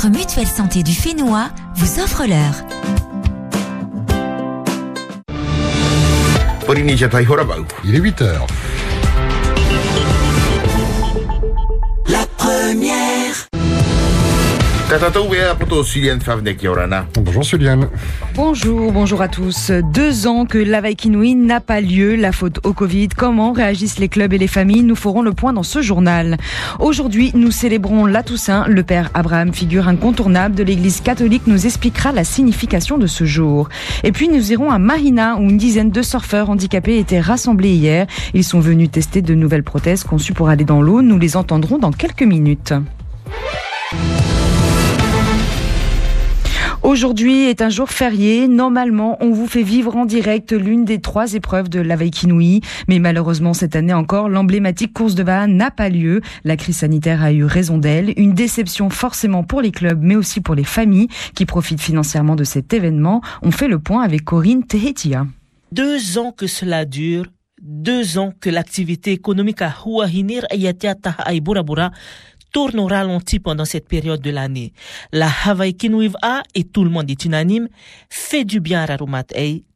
votre mutuelle santé du Fénois vous offre l'heure. Il est 8 Bonjour Suliane. Bonjour, bonjour à tous. Deux ans que l'Avaïkinouï n'a pas lieu, la faute au Covid. Comment réagissent les clubs et les familles Nous ferons le point dans ce journal. Aujourd'hui, nous célébrons la Toussaint. Le père Abraham, figure incontournable de l'église catholique, nous expliquera la signification de ce jour. Et puis, nous irons à Marina, où une dizaine de surfeurs handicapés étaient rassemblés hier. Ils sont venus tester de nouvelles prothèses conçues pour aller dans l'eau. Nous les entendrons dans quelques minutes. Aujourd'hui est un jour férié. Normalement, on vous fait vivre en direct l'une des trois épreuves de la Kinouï. Mais malheureusement, cette année encore, l'emblématique course de Vaha n'a pas lieu. La crise sanitaire a eu raison d'elle. Une déception forcément pour les clubs, mais aussi pour les familles qui profitent financièrement de cet événement. On fait le point avec Corinne Tehetia. Deux ans que cela dure, deux ans que l'activité économique à Huahinir Ayatia Taha Burabura tourne au ralenti pendant cette période de l'année. La Hawaii A, et tout le monde est unanime, fait du bien à Rarumat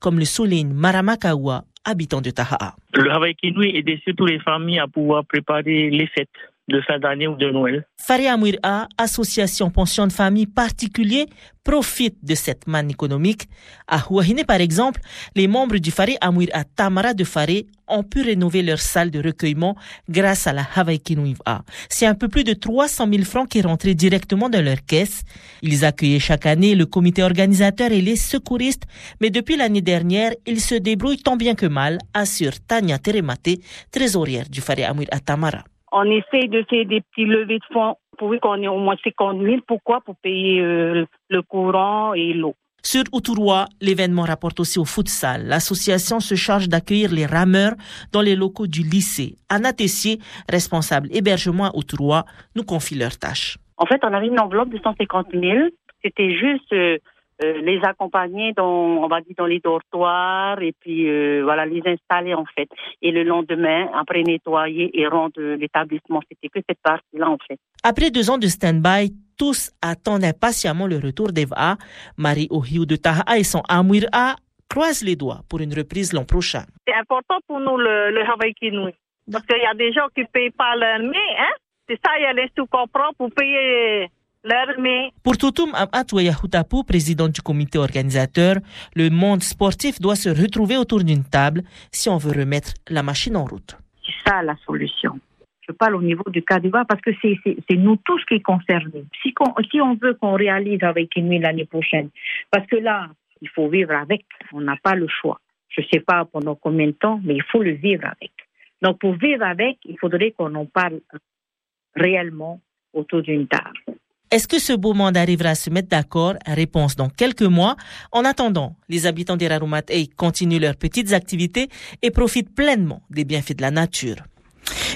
comme le souligne Maramakawa, habitant de Taha'a. Le Hawaii Kinui aide surtout les familles à pouvoir préparer les fêtes de fin d'année ou de Noël. Faria A, association pension de famille particulier, profite de cette manne économique. À Huahine, par exemple, les membres du Fari A Tamara de Fari ont pu rénover leur salle de recueillement grâce à la Hawaii A. C'est un peu plus de 300 000 francs qui rentraient directement dans leur caisse. Ils accueillaient chaque année le comité organisateur et les secouristes, mais depuis l'année dernière, ils se débrouillent tant bien que mal, assure Tania Teremate, trésorière du Fari A Tamara on essaye de faire des petits levées de fonds pour qu'on ait au moins 50 000. Pourquoi? Pour payer euh, le courant et l'eau. Sur Outurois, l'événement rapporte aussi au futsal. L'association se charge d'accueillir les rameurs dans les locaux du lycée. Anna Tessier, responsable hébergement à Outurois, nous confie leurs tâches. En fait, on avait une enveloppe de 150 000. C'était juste euh, euh, les accompagner dans, on va dire, dans les dortoirs et puis euh, voilà, les installer en fait. Et le lendemain, après nettoyer et rendre l'établissement, c'était que cette partie-là en fait. Après deux ans de stand-by, tous attendent impatiemment le retour d'Eva. Marie Ohiu de Taha et son A croisent les doigts pour une reprise l'an prochain. C'est important pour nous le, le Hawaii Kinouï. Parce qu'il y a des gens qui ne payent pas l'armée, hein. C'est ça, il y a les sous-comprends pour payer pour Toutoum Amatouya Hutapu, président du comité organisateur, le monde sportif doit se retrouver autour d'une table si on veut remettre la machine en route. C'est ça la solution. Je parle au niveau du cas parce que c'est nous tous qui est concernés. Si, on, si on veut qu'on réalise avec une l'année prochaine, parce que là, il faut vivre avec, on n'a pas le choix. Je ne sais pas pendant combien de temps, mais il faut le vivre avec. Donc pour vivre avec, il faudrait qu'on en parle réellement autour d'une table. Est-ce que ce beau monde arrivera à se mettre d'accord? Réponse dans quelques mois. En attendant, les habitants des Rarumat continuent leurs petites activités et profitent pleinement des bienfaits de la nature.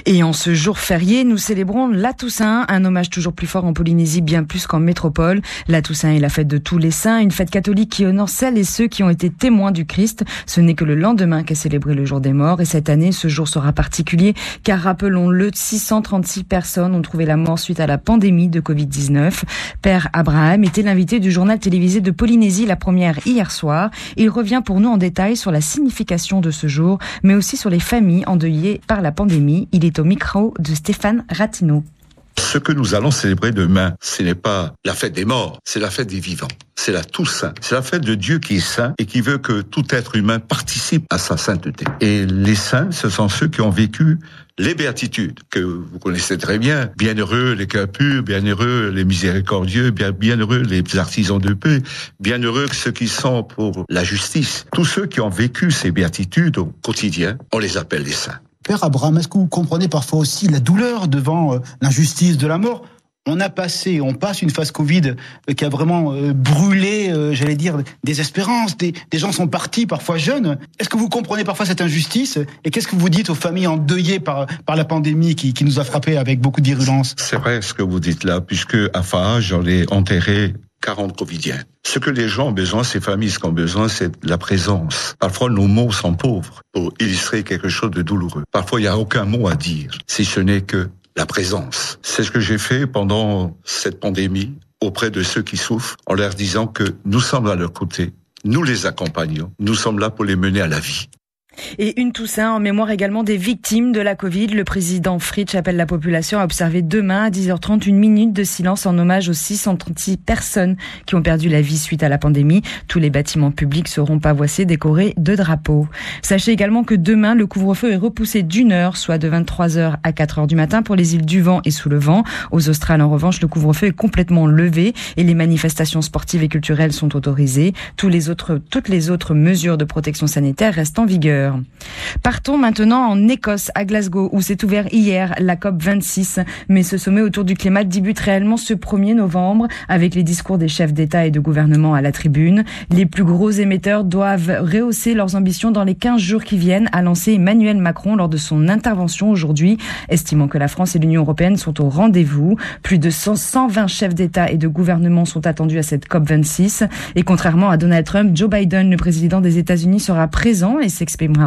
Et en ce jour férié, nous célébrons la Toussaint, un hommage toujours plus fort en Polynésie, bien plus qu'en métropole. La Toussaint est la fête de tous les saints, une fête catholique qui honore celles et ceux qui ont été témoins du Christ. Ce n'est que le lendemain qu'est célébré le jour des morts. Et cette année, ce jour sera particulier, car rappelons-le, 636 personnes ont trouvé la mort suite à la pandémie de Covid-19. Père Abraham était l'invité du journal télévisé de Polynésie, la première hier soir. Il revient pour nous en détail sur la signification de ce jour, mais aussi sur les familles endeuillées par la pandémie. Il est au micro de Stéphane Ratino. Ce que nous allons célébrer demain, ce n'est pas la fête des morts, c'est la fête des vivants. C'est la Toussaint. C'est la fête de Dieu qui est saint et qui veut que tout être humain participe à sa sainteté. Et les saints, ce sont ceux qui ont vécu les béatitudes, que vous connaissez très bien. Bienheureux les cœurs purs, bienheureux les miséricordieux, bien, bienheureux les artisans de paix, bienheureux ceux qui sont pour la justice. Tous ceux qui ont vécu ces béatitudes au quotidien, on les appelle les saints. Père Abraham, est-ce que vous comprenez parfois aussi la douleur devant euh, l'injustice de la mort? On a passé, on passe une phase Covid euh, qui a vraiment euh, brûlé, j'allais dire, des espérances. Des, gens sont partis, parfois jeunes. Est-ce que vous comprenez parfois cette injustice? Et qu'est-ce que vous dites aux familles endeuillées par, par la pandémie qui, qui nous a frappés avec beaucoup de virulence C'est vrai ce que vous dites là, puisque à Faha, j'en ai enterré 40 Covidiens. Ce que les gens ont besoin, ces familles, ce qu'ont besoin, c'est la présence. Parfois, nos mots sont pauvres pour illustrer quelque chose de douloureux. Parfois, il n'y a aucun mot à dire, si ce n'est que la présence. C'est ce que j'ai fait pendant cette pandémie. auprès de ceux qui souffrent en leur disant que nous sommes à leur côté, nous les accompagnons, nous sommes là pour les mener à la vie. Et une Toussaint en mémoire également des victimes de la Covid. Le président Fritsch appelle la population à observer demain à 10h30 une minute de silence en hommage aux 636 personnes qui ont perdu la vie suite à la pandémie. Tous les bâtiments publics seront pavoisés, décorés de drapeaux. Sachez également que demain, le couvre-feu est repoussé d'une heure, soit de 23h à 4h du matin pour les îles du Vent et sous le vent. Aux Australes, en revanche, le couvre-feu est complètement levé et les manifestations sportives et culturelles sont autorisées. Tous les autres, toutes les autres mesures de protection sanitaire restent en vigueur. Partons maintenant en Écosse, à Glasgow, où s'est ouvert hier la COP 26. Mais ce sommet autour du climat débute réellement ce 1er novembre avec les discours des chefs d'État et de gouvernement à la tribune. Les plus gros émetteurs doivent rehausser leurs ambitions dans les 15 jours qui viennent, a lancé Emmanuel Macron lors de son intervention aujourd'hui, estimant que la France et l'Union européenne sont au rendez-vous. Plus de 120 chefs d'État et de gouvernement sont attendus à cette COP 26. Et contrairement à Donald Trump, Joe Biden, le président des États-Unis, sera présent et s'exprimera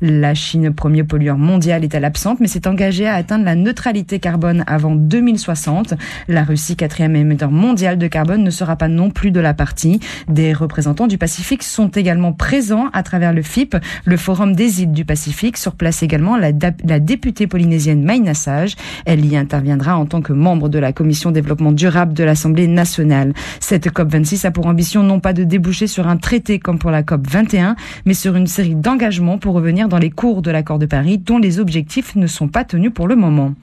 la Chine, premier pollueur mondial, est à l'absente, mais s'est engagée à atteindre la neutralité carbone avant 2060. La Russie, quatrième émetteur mondial de carbone, ne sera pas non plus de la partie. Des représentants du Pacifique sont également présents à travers le FIP, le Forum des îles du Pacifique. Sur place également la, la députée polynésienne Maïna Sage. Elle y interviendra en tant que membre de la Commission développement durable de l'Assemblée nationale. Cette COP26 a pour ambition non pas de déboucher sur un traité comme pour la COP 21, mais sur une série d'engagements pour revenir dans les cours de l'accord de Paris dont les objectifs ne sont pas tenus pour le moment.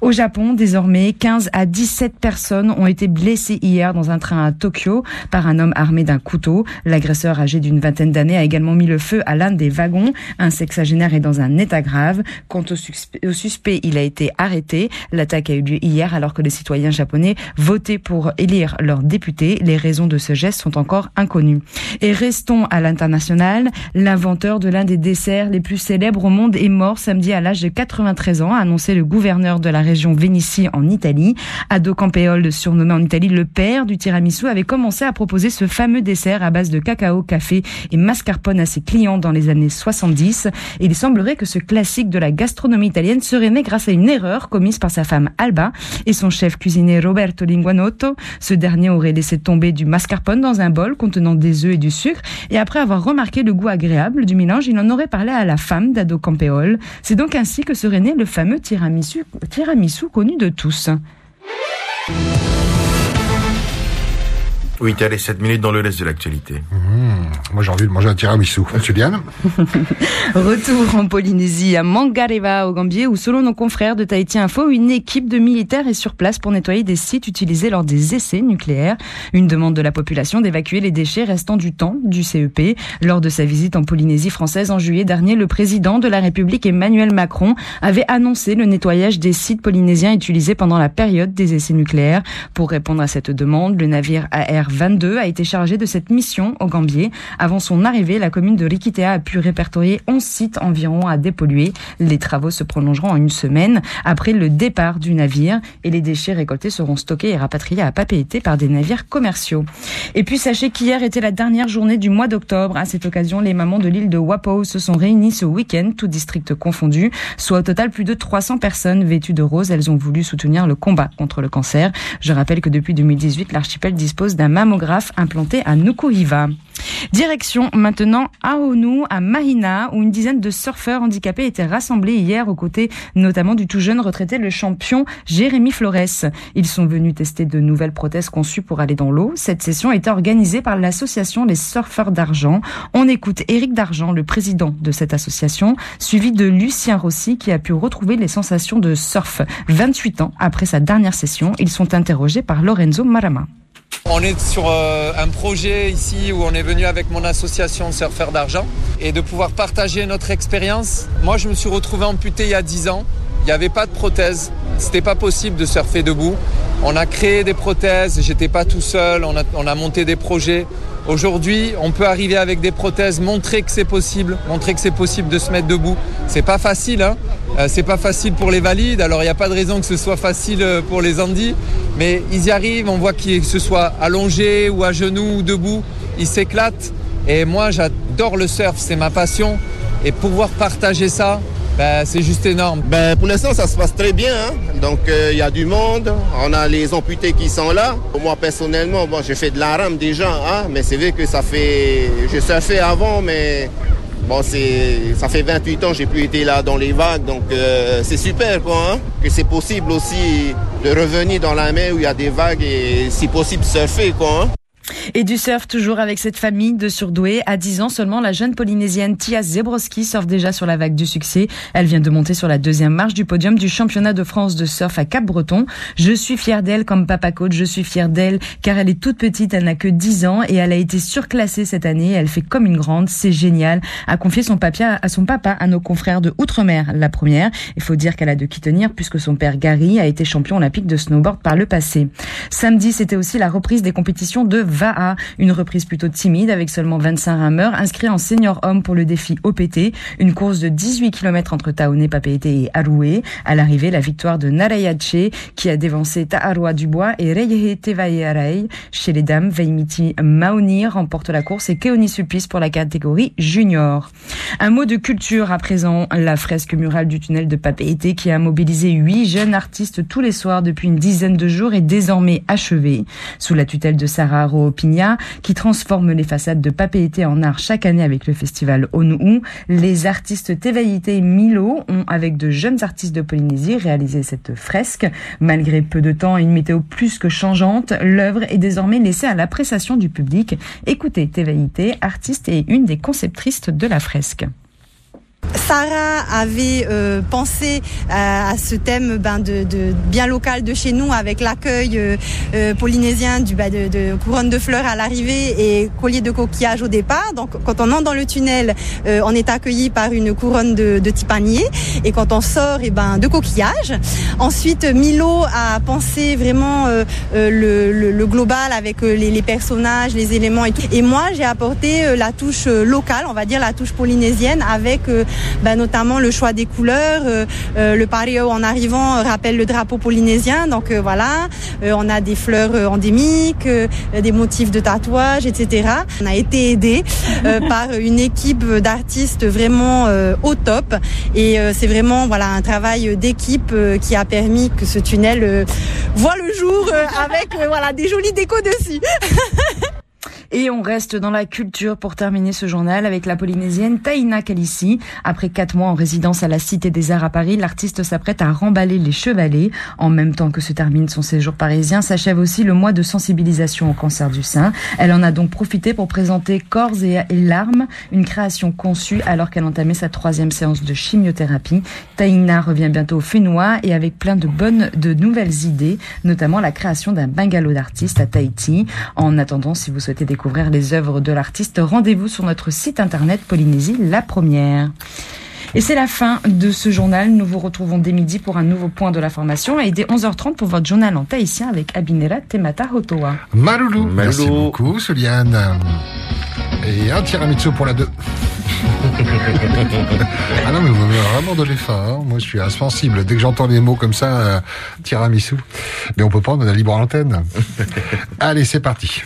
Au Japon, désormais, 15 à 17 personnes ont été blessées hier dans un train à Tokyo par un homme armé d'un couteau. L'agresseur âgé d'une vingtaine d'années a également mis le feu à l'un des wagons. Un sexagénaire est dans un état grave. Quant au suspect, au suspect il a été arrêté. L'attaque a eu lieu hier alors que les citoyens japonais votaient pour élire leur député. Les raisons de ce geste sont encore inconnues. Et restons à l'international. L'inventeur de l'un des desserts les plus célèbres au monde est mort samedi à l'âge de 93 ans, a annoncé le gouverneur de la région Vénitie en Italie. Ado Campeol, surnommé en Italie le père du tiramisu, avait commencé à proposer ce fameux dessert à base de cacao, café et mascarpone à ses clients dans les années 70. Et il semblerait que ce classique de la gastronomie italienne serait né grâce à une erreur commise par sa femme Alba et son chef cuisinier Roberto Linguanotto. Ce dernier aurait laissé tomber du mascarpone dans un bol contenant des œufs et du sucre et après avoir remarqué le goût agréable du mélange, il en aurait parlé à la femme d'Ado Campeol. C'est donc ainsi que serait né le fameux tiramisu, tiramisu connu de tous. 8 h 7 minutes dans le reste de l'actualité. Mmh, moi j'ai envie de manger un tiramisu. Juliane Retour en Polynésie, à Mangareva, au Gambier, où selon nos confrères de Tahiti Info, une équipe de militaires est sur place pour nettoyer des sites utilisés lors des essais nucléaires. Une demande de la population d'évacuer les déchets restant du temps du CEP. Lors de sa visite en Polynésie française en juillet dernier, le président de la République Emmanuel Macron avait annoncé le nettoyage des sites polynésiens utilisés pendant la période des essais nucléaires. Pour répondre à cette demande, le navire AR 22 a été chargé de cette mission au Gambier. Avant son arrivée, la commune de Rikitea a pu répertorier 11 sites environ à dépolluer. Les travaux se prolongeront en une semaine après le départ du navire et les déchets récoltés seront stockés et rapatriés à Papeete par des navires commerciaux. Et puis sachez qu'hier était la dernière journée du mois d'octobre. À cette occasion, les mamans de l'île de Wapo se sont réunies ce week-end, tout district confondu, soit au total plus de 300 personnes vêtues de rose. Elles ont voulu soutenir le combat contre le cancer. Je rappelle que depuis 2018, l'archipel dispose d'un mammographe implanté à Nukuhiva. Direction maintenant à Onu, à Mahina, où une dizaine de surfeurs handicapés étaient rassemblés hier aux côtés notamment du tout jeune retraité, le champion Jérémy Flores. Ils sont venus tester de nouvelles prothèses conçues pour aller dans l'eau. Cette session est organisée par l'association Les Surfeurs d'Argent. On écoute Éric D'Argent, le président de cette association, suivi de Lucien Rossi qui a pu retrouver les sensations de surf 28 ans après sa dernière session. Ils sont interrogés par Lorenzo Marama. On est sur euh, un projet ici où on est venu avec mon association Surfeurs d'Argent et de pouvoir partager notre expérience. Moi, je me suis retrouvé amputé il y a 10 ans. Il n'y avait pas de prothèse. C'était pas possible de surfer debout. On a créé des prothèses. J'étais pas tout seul. On a monté des projets. Aujourd'hui, on peut arriver avec des prothèses, montrer que c'est possible, montrer que c'est possible de se mettre debout. C'est pas facile, hein euh, c'est pas facile pour les valides. Alors il n'y a pas de raison que ce soit facile euh, pour les Andis, mais ils y arrivent. On voit qu'ils se soient allongés ou à genoux ou debout, ils s'éclatent. Et moi, j'adore le surf, c'est ma passion. Et pouvoir partager ça, ben, c'est juste énorme. Ben, pour l'instant, ça se passe très bien. Hein. Donc, euh, il y a du monde. On a les amputés qui sont là. Moi, personnellement, bon, j'ai fait de la rame déjà. Hein, mais c'est vrai que ça fait... Je surfais avant, mais Bon, ça fait 28 ans que j'ai plus été là dans les vagues, donc euh, c'est super, quoi. Hein, que c'est possible aussi de revenir dans la mer où il y a des vagues et si possible surfer. Et du surf toujours avec cette famille de surdoués. À 10 ans seulement, la jeune polynésienne Tia Zebrowski surfe déjà sur la vague du succès. Elle vient de monter sur la deuxième marche du podium du championnat de France de surf à Cap-Breton. Je suis fière d'elle comme papa coach. Je suis fière d'elle car elle est toute petite. Elle n'a que 10 ans et elle a été surclassée cette année. Elle fait comme une grande. C'est génial. A confié son papier à son papa, à nos confrères de Outre-mer. La première. Il faut dire qu'elle a de qui tenir puisque son père Gary a été champion olympique de snowboard par le passé. Samedi, c'était aussi la reprise des compétitions de VAA, une reprise plutôt timide avec seulement 25 rameurs inscrits en senior homme pour le défi OPT, une course de 18 km entre Taoné, Papeete et Aroué. À l'arrivée, la victoire de Narayache qui a dévancé Ta'arua Dubois et Reyehe Tevaearei. Chez les dames, Veimiti Maoni remporte la course et Keoni Sulpice pour la catégorie junior. Un mot de culture à présent, la fresque murale du tunnel de Papeete qui a mobilisé huit jeunes artistes tous les soirs depuis une dizaine de jours est désormais achevée. Sous la tutelle de Sarah Qui transforme les façades de Papeete en art chaque année avec le festival Onu. Les artistes Tevaïté Milo ont, avec de jeunes artistes de Polynésie, réalisé cette fresque. Malgré peu de temps et une météo plus que changeante, l'œuvre est désormais laissée à l'appréciation du public. Écoutez Tevaïté, artiste et une des conceptrices de la fresque. Sarah avait euh, pensé à, à, ce thème ben, de, de, bien local de chez nous avec l'accueil euh, euh, polynésien du ben, de, de, couronne de fleurs à l'arrivée et collier de coquillages au départ. Donc quand on entre dans le tunnel, euh, on est accueilli par une couronne de, de tipanier et quand on sort, et eh ben de coquillages. Ensuite, Milo a pensé vraiment euh, le, le, le, global avec les, les, personnages, les éléments et. Et moi, j'ai apporté la touche locale, on va dire la touche polynésienne avec bah, notamment le choix des couleurs. Euh, euh, le pario en arrivant rappelle le drapeau polynésien, donc euh, voilà, on a des fleurs endémiques, des motifs de tatouage, etc. On a été aidé par une équipe d'artistes vraiment au top et c'est vraiment voilà un travail d'équipe qui a permis que ce tunnel voit le jour avec voilà des jolies décos dessus. Et on reste dans la culture pour terminer ce journal avec la polynésienne Taina Kalissi. Après quatre mois en résidence à la Cité des Arts à Paris, l'artiste s'apprête à remballer les chevalets. En même temps que se termine son séjour parisien, s'achève aussi le mois de sensibilisation au cancer du sein. Elle en a donc profité pour présenter Corps et, larmes, une création conçue alors qu'elle entamait sa troisième séance de chimiothérapie. Taina revient bientôt au Fénois et avec plein de bonnes, de nouvelles idées, notamment la création d'un bungalow d'artistes à Tahiti. En attendant, si vous souhaitez découvrir découvrir les œuvres de l'artiste, rendez-vous sur notre site internet Polynésie La Première. Et c'est la fin de ce journal. Nous vous retrouvons dès midi pour un nouveau point de la formation et dès 11h30 pour votre journal en tahitien avec Abinera Temata Hotoa. Maloulou. Merci beaucoup, Soliane. Et un tiramisu pour la 2. ah non, mais vous m'avez vraiment donné faim. Hein. Moi, je suis insensible. Dès que j'entends des mots comme ça, euh, tiramisu. Mais on peut pas, on a libre antenne. Allez, c'est parti.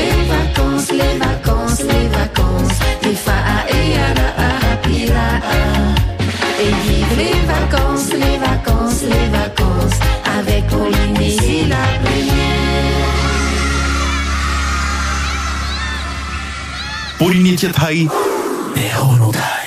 Les vacances, les vacances, les vacances. Des fa'a et yara pira. Et les vacances, les vacances, les vacances. Avec Polynésie la première. Polynésia Thai et Rono Thai.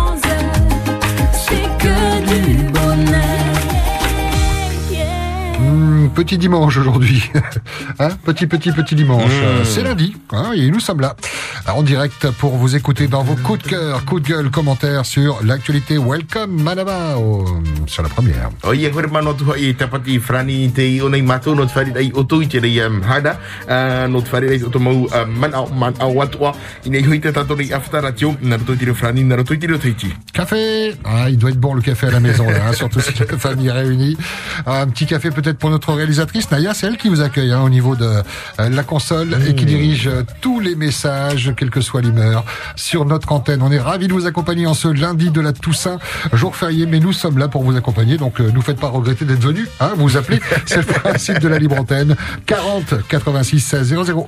petit dimanche aujourd'hui. hein petit, petit, petit dimanche. Mmh. C'est lundi, hein, et nous sommes là. En direct pour vous écouter dans vos coups de cœur, coups de gueule, commentaires sur l'actualité. Welcome, Manama, au- sur la première. Café Ah, il doit être bon le café à la maison, là, hein, surtout si la famille est réunie. Un petit café peut-être pour notre réalisatrice, Naya, c'est elle qui vous accueille hein, au niveau de euh, la console et qui dirige euh, tous les messages, quelle que soit l'humeur, sur notre antenne. On est ravis de vous accompagner en ce lundi de la Toussaint, jour férié, mais nous sommes là pour vous accompagner, donc euh, nous faites pas regretter d'être venus, hein, vous appelez, c'est le principe de la libre antenne, 40 86 16 00.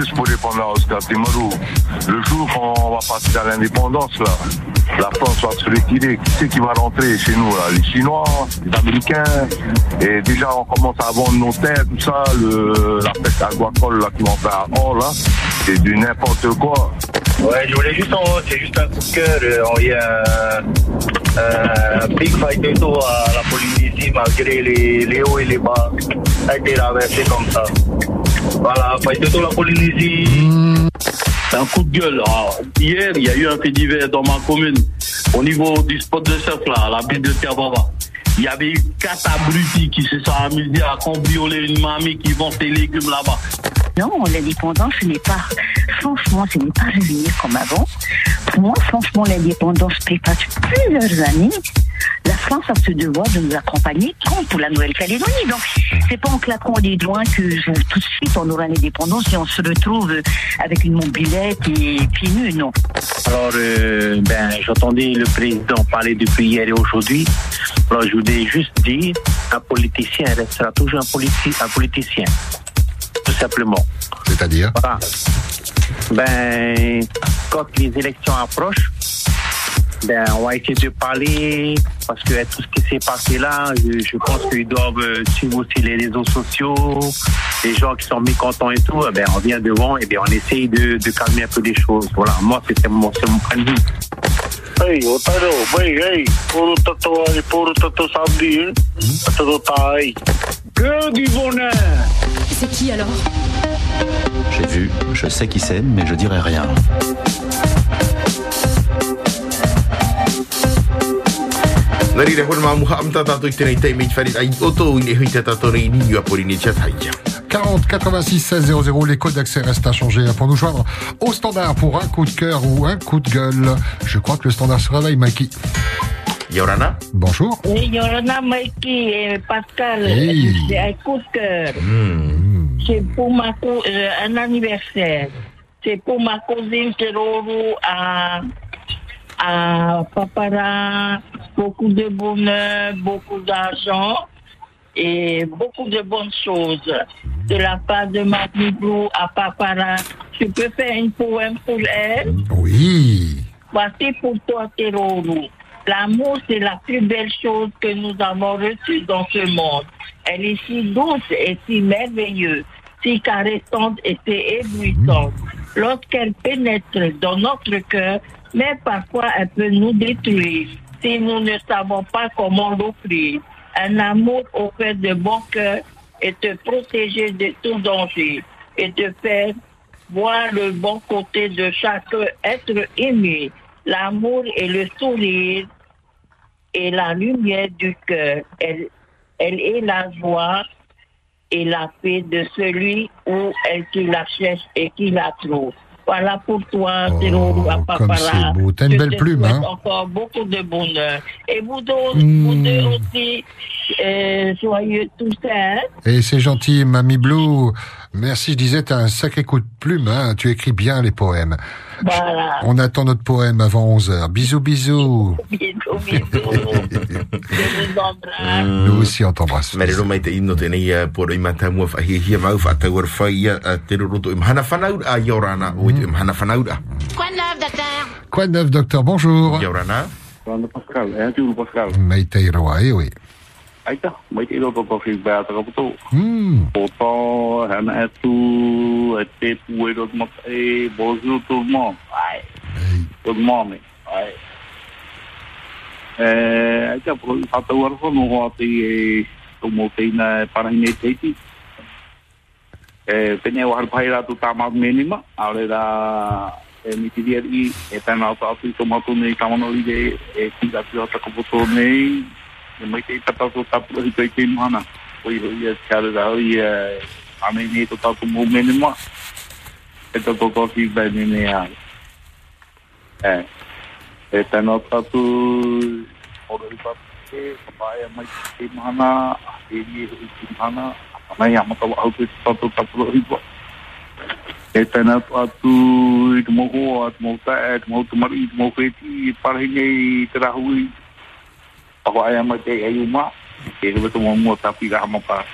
juste pour répondre à Oscar Timarou. Le jour qu'on va passer à l'indépendance, là, la France va se retirer. Qui c'est qui va rentrer chez nous là? Les Chinois, les Américains. Et déjà, on commence à vendre nos terres, tout ça. Le, la peste agricole là, qui vont faire or, là, c'est du n'importe quoi. Ouais, je voulais juste en c'est juste un coup de cœur, euh, envoyer un, un big fight de dos à la Polynésie malgré les, les hauts et les bas. Ça a été traversé comme ça. Voilà, fight de la Polynésie. Un coup de gueule. Hier, il y a eu un fait divers dans ma commune, au niveau du spot de surf, là, à la baie de Tiababa. Il y avait eu quatre abrutis qui se sont amusés à cambrioler une mamie qui vend ses légumes là-bas. Non, l'indépendance, ce n'est pas, franchement, ce n'est pas revenir comme avant. Pour moi, franchement, l'indépendance prépare plusieurs années. La France a ce devoir de nous accompagner pour la Nouvelle-Calédonie. Donc, c'est pas en claquant des doigts que tout de suite on aura l'indépendance et on se retrouve avec une mobilette et pieds nus, non. Alors, euh, ben, j'entendais le président parler depuis hier et aujourd'hui. Alors, je voulais juste dire, un politicien restera toujours un, politi- un politicien. Tout simplement. C'est-à-dire? Voilà. Ben, quand les élections approchent, ben, on va essayer de parler parce que tout ce qui s'est passé là, je, je pense qu'ils doivent euh, suivre aussi les réseaux sociaux, les gens qui sont mécontents et tout. Ben, on vient devant et bien on essaye de, de calmer un peu les choses. Voilà, moi c'était mon, c'est mon point de vue. Hey, Otaro, hey, hey, puro tato, puro tato sabdi, hein? Tato taille. Que du bonheur! C'est qui alors? J'ai vu, je sais qui c'est, mais je dirai rien. Na rei hore ma muha amta tato i tēnei tei me i te whare ai o tō i nei hui te tato rei ni a Polynesia taia 40 86 16 00, les codes d'accès restent à changer hein, pour nous joindre au standard pour un coup de cœur ou un coup de gueule. Je crois que le standard se réveille, Mikey. Yorana? Bonjour. Oui, Yorana, Mikey et Pascal, Hey. c'est un coup de cœur. C'est pour ma cou- euh, un anniversaire. C'est pour ma cousine Teroro à, à Papara. Beaucoup de bonheur, beaucoup d'argent et beaucoup de bonnes choses. De la part de Magni Blue à Papara. Tu peux faire une poème pour elle? Oui. Voici pour toi, Teroro. L'amour, c'est la plus belle chose que nous avons reçue dans ce monde. Elle est si douce et si merveilleuse, si caressante et si éblouissante. Lorsqu'elle pénètre dans notre cœur, mais parfois elle peut nous détruire si nous ne savons pas comment l'offrir. Un amour offert de bon cœur et te protéger de tout danger et te faire voir le bon côté de chaque être aimé. L'amour et le sourire et la lumière du cœur. Elle, elle est la joie et la paix de celui ou elle qui la cherche et qui la trouve. Voilà pour toi, Théro à Oh, comme c'est beau. T'as une belle plume, hein. Encore beaucoup de bonheur. Et vous deux, Hmm. vous deux aussi, euh, joyeux Toussaint. Et c'est gentil, Mamie Blue. Merci, je disais, t'as un sacré coup de plume, hein. Tu écris bien les poèmes. Voilà. On attend notre poème avant 11h. Bisous, bisous. Embrasse. Nous aussi, on t'embrasse. Merero mai te ino tēnei uh, poro i mata mua whahihia mau whatau ar whai uh, te roroto i mhana whanau a Yorana o i te mhana whanau a. Quoi de neuf, docteur? Quoi de neuf, docteur? Bonjour. Yorana. Rana Pascal, eh, tu Pascal? Meitei roa, eh, oui. Aita, mai te iro toko fi bea taka puto. Hmm. O tō, hana e tu, e te pu e rot mat e, bonjour tout le monde. Ai. Good morning. Ai. Eh, aita, pro i whatau ar whanu hoa te e, tō mō te ina e parahi nei teiti. E, pene o harpai rātu tā mātu menima, aore rā, e mitiri i, e tēnā o tātu i tō mātu nei kamano i re, e kira tira takapoto nei, e mai te tapa ko tapu i te te mana Oi i i a tāre rau i a ame ni to tapu mō mene ma. e to ko kofi bai mene a e e tāna tapu o rei papu te kapaia mai te te mana a te ni e rei te mana a mai a matawa au te tapu tapu o i e tāna tapu i te mōho a te mōta e te mōtumari i te mōkreti i parhingi i te rahu i Ako ai ama te ai uma, ke he wata mo mua tapi ka hama pa.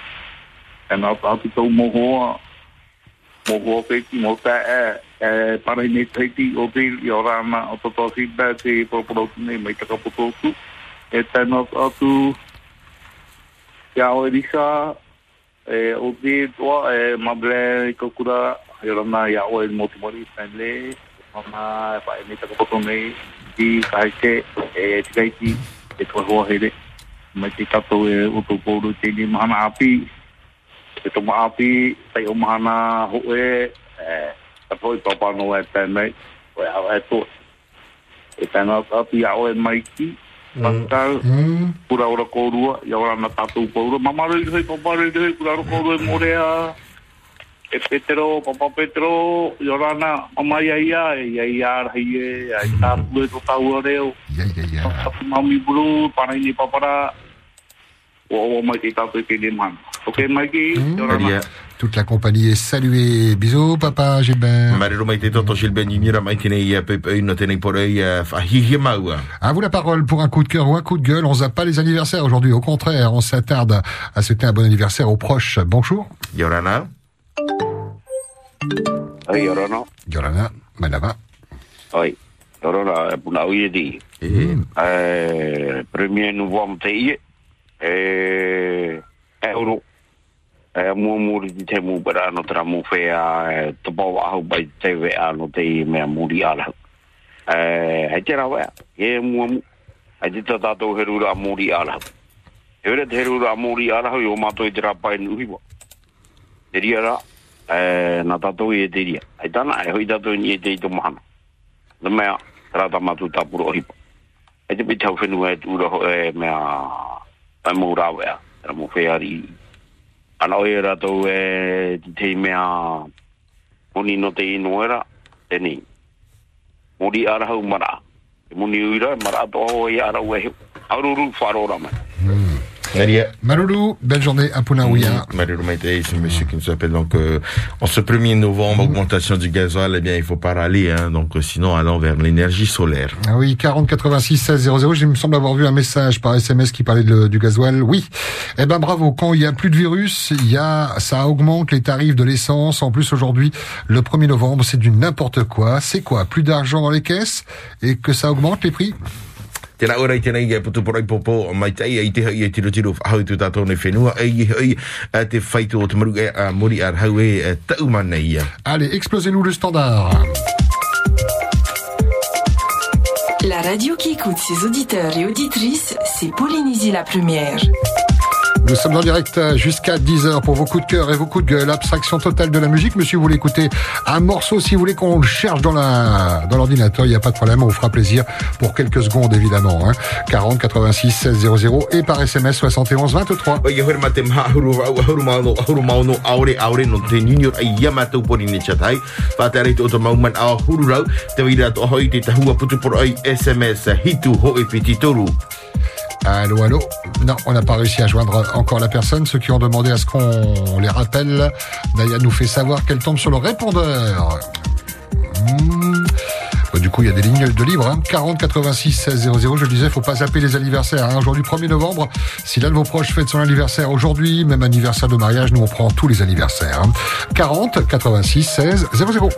E nā tātu tau mohoa, mohoa peki, mo ta e, e parahi nei teiti o te i o rāna o to tō whiba te poroporautu nei mai taka pototu. E tēnā tātu, kia o erisa, e o te toa, e mabele i kakura, e rana ia o e moti mori, whenle, mama e pa e nei taka poto nei, i kaike, e tikaiti, e toa hoa here. Mai te kato e uto pōru te ni mahana api. E to ma api, tai o mahana ho e, e, kato i papano e tēnei, o e au e to. E tēnā api au e maiki, Pascal, pura ora kōrua, i ora na tātou kōrua. Mamaru i hoi, paparu i hoi, pura ora kōrua e morea. E Petero, papa Petero, i ora na mamai ai ia, ia ia rahi ai tāpu e to tau o reo. Ia, ia, ia. Tapu mami buru, parai ni papara, o o mai te tātou i te ni man. Ok, Mikey, na. Toute la compagnie est saluée. Bisous, papa Gilbert. Marero mai te toto Gilbert Ninira mai tēnei uh, pepe no tēnei porei uh, whahihia mau a. À vous la parole pour un coup de cœur ou un coup de gueule. On zappe pas les anniversaires aujourd'hui. Au contraire, on s'attarde à souhaiter un bon anniversaire aux proches. Bonjour. Yorana. Ai, Yorana. Yorana, Manava. Ai, Yorana, e puna ui e di. E, premier novembre te ie, e, euro. E, mua muri di te mu bara no tera mu e, te pau ahu bai te wea no te i mea muri ala. E, e te rawa, e mua mu. E te tātou herura muri ala. E wera te herura muri ala, i o mato i te rapai nuhiwa. Te ria ra, e, na tātou i e te ria. Ai tana, e hoi tātou ni e te i to mahana. Le mea, rata matu tapuro o hipa. E te pitau whenua e tūra ho e mea, ai mō rāwea, e mō wheari. Ana oi ratou e te mea, moni no te ino era, tēnei. Mori arahau mara. E moni uira, mara to ho ara ue heu. Aururu wharora mai. Nadia. Maloulou, belle journée à Punaouia. Marero mai te c'est monsieur qui nous appelle. Donc, euh, en ce 1er novembre, augmentation du gasoil, eh bien, il faut pas râler, hein. Donc, euh, sinon, allons vers l'énergie solaire. Ah oui, 40 86 16 00. Je me semble avoir vu un message par SMS qui parlait de- du gasoil. Oui. Eh ben bravo. Quand il y a plus de virus, il y a, ça augmente les tarifs de l'essence. En plus aujourd'hui, le 1er novembre, c'est du n'importe quoi. C'est quoi? Plus d'argent dans les caisses et que ça augmente les prix? Tēnā ora i tēnei e putu porai popo mai tai i te hau i e tiro tiro hau tu tātou nei whenua e i hoi a te whaitu o te maru e a mori ar hau e e tau mana ia. Allez, explosez-nous le standard. La radio qui écoute ses auditeurs et auditrices, c'est Polynésie la première. Nous sommes en direct jusqu'à 10h pour vos coups de cœur et vos coups de gueule. Abstraction totale de la musique. Monsieur, vous voulez écouter un morceau si vous voulez qu'on le cherche dans la dans l'ordinateur, il n'y a pas de problème, on vous fera plaisir pour quelques secondes évidemment. Hein. 40 86 16 00 et par SMS 71 23. Allô, allô Non, on n'a pas réussi à joindre encore la personne. Ceux qui ont demandé à ce qu'on les rappelle, Naya nous fait savoir qu'elle tombe sur le répondeur. Hmm. Bah, Du coup, il y a des lignes de libre. Hein. 40 86 16 00. Je le disais, faut pas zapper les anniversaires. Hein. Aujourd'hui, 1er novembre. Si l'un de vos proches fête son anniversaire aujourd'hui, même anniversaire de mariage, nous on prend tous les anniversaires. hein. 40 86 16 00.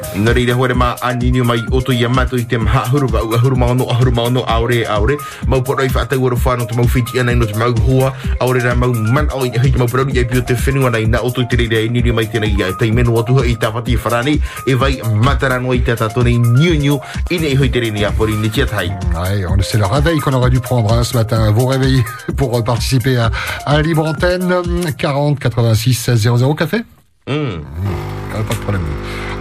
Ouais, c'est le réveil qu'on aurait dû prendre hein, ce matin. Vous réveillez pour euh, participer à, à la libre antenne. 40 86 16 00 café? Mm. Mmh, pas de problème.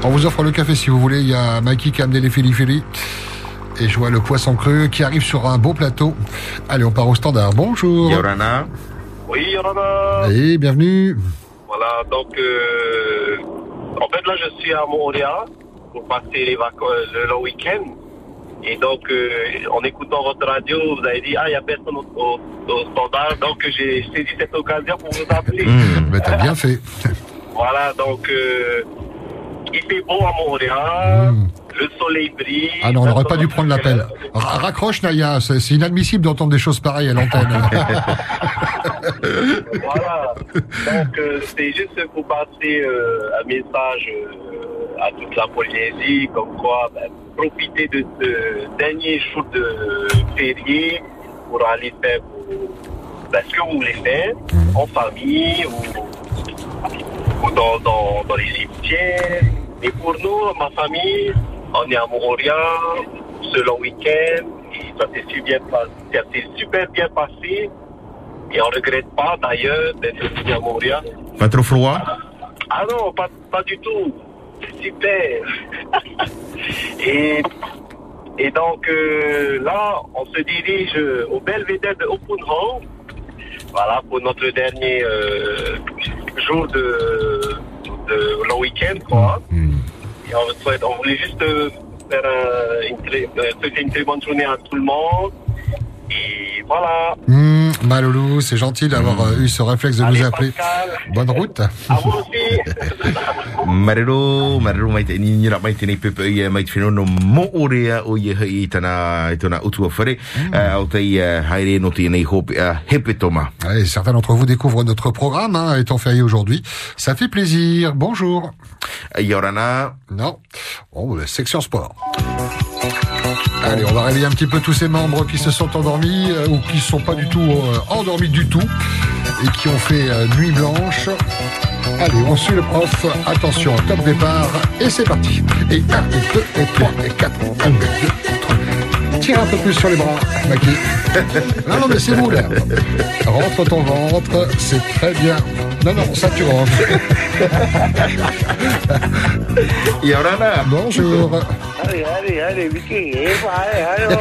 On vous offre le café si vous voulez. Il y a Mikey qui a amené les fili Et je vois le poisson cru qui arrive sur un beau plateau. Allez, on part au standard. Bonjour. Yorana. Oui, Yorana. Et bienvenue. Voilà, donc euh, en fait là je suis à Montréal pour passer les vacances le, le week-end. Et donc euh, en écoutant votre radio, vous avez dit ah il y a personne au, au- au standard, donc j'ai saisi cette occasion pour vous appeler. Mais t'as bien fait. Voilà, donc euh, il fait beau à Montréal, le soleil brille. Ah non, on n'aurait pas dû prendre l'appel. Ra- Raccroche, Naya. C'est inadmissible d'entendre des choses pareilles à l'antenne. Voilà. Donc, euh, c'est juste pour passer un message à toute la Polynésie, comme quoi ben, profitez de ce dernier jour de férié pour aller faire ben, ce que vous voulez faire en famille ou, ou dans, dans, dans les cimetières. Et pour nous, ma famille, on est à Montréal ce long week-end ça s'est super super bien passé. Et on ne regrette pas d'ailleurs d'être venu à Montréal. Pas trop froid? Ah non, pas, pas du tout. Super. et, et donc euh, là, on se dirige au belvédère de Open Hall. Voilà, pour notre dernier euh, jour de, de long week-end, quoi. Et on, voulait juste euh, faire un- une, très, souhaiter une très bonne journée à tout le monde. Et voilà. Hum, Maloulou, c'est gentil d'avoir euh, eu ce réflexe de nous appeler. Bonne route. Marero, marero mai te ni ni ra mai te nei pepe i mai te whenua no mo orea o i hei i tana, i tana utua whare, o te i uh, haere no te nei hope, uh, hepe toma. Certains d'entre vous découvrent notre programme, hein, étant férié aujourd'hui. Ça fait plaisir. Bonjour. Yorana. Non. Bon, bah, section sport. Allez, on va réveiller un petit peu tous ces membres qui se sont endormis euh, ou qui ne sont pas du tout euh, endormis du tout et qui ont fait euh, nuit blanche. Allez, on suit le prof. Attention, top départ et c'est parti. Et 1, et 2, et 3, et 4. 1, 2, 3. Tire un peu plus sur les bras, Maki. Non, non, mais c'est vous là. Rentre ton ventre, c'est très bien. Non, non, ça tu rentres. Yorana. Bonjour. Allez, allez, allez, Vicky. Eh, allez, allez.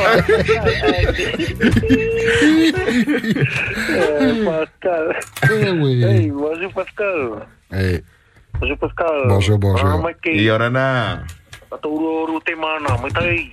Pascal. Eh oui. Hey, bonjour Pascal. Eh, Bonjour Pascal. Bonjour, bonjour. Ah. Yorana. Mana, tai.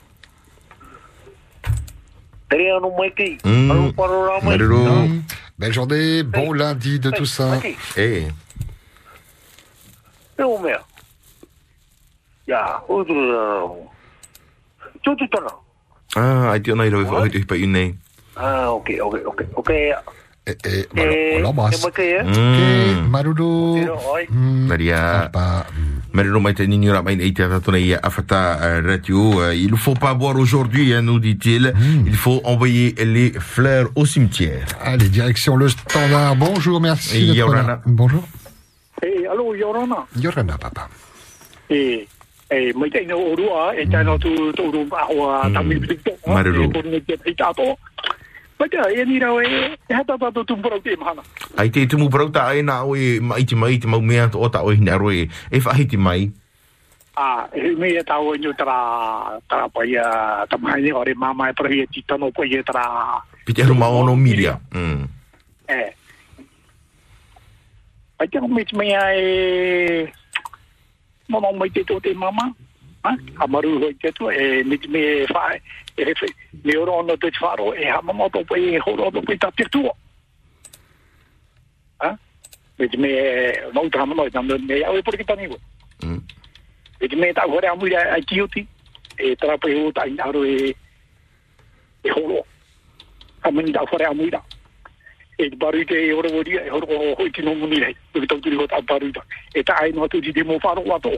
Ah, mai. Marero. Belle journée, bon lundi de. Eh. Mea. Ya, udru. Tutu tana. Ah, i i whai tuhi pa i. Ah. Eh, eh, Eh, eh, eh? Ora mai nei te tatona i afata uh, radio. Uh, il ne faut pas boire aujourd'hui, hein, nous dit-il. Il faut envoyer les fleurs au cimetière. Allez, direction le standard. Bonjour, merci. d'être Yorana. Bonjour. Eh, alo, Yorona. Yorana, papa. Eh, eh, mai tai no orua, e tai no tu tu ru a o a tami pitok. Maruru. E por ne te pita Pata, e ni rau e, e hata tato tumpura te mahana. Ai te tumu parau ta ai na oe maiti mai te mau mea o ta oe hina roe. E whahiti mai. Ah, e me e tau nyo tara, tara pai a, tamahai ni ore mama e prahi e titano pai e tara, Pite haru maono miria. Mm. e. Ai te me te mea e, mama mai te tō te mama, ha? Ha maru hoi te tu, e me te me e whae, e he whi, me oro ono te wharo, e ha mama tō pai e horo tō pai ta te tua. Ha? Me me e, mau ta mama i tamu, me au e pori ki tani. E te me ta hore amui ai ki uti, e tara pai ho ta inaro e, e horo. Ha mani ta hore. E baru te e horo wori, e horo hoi muni rei. E te tauturi ho ta baru. E ta ai atu ti te mo wharo wato.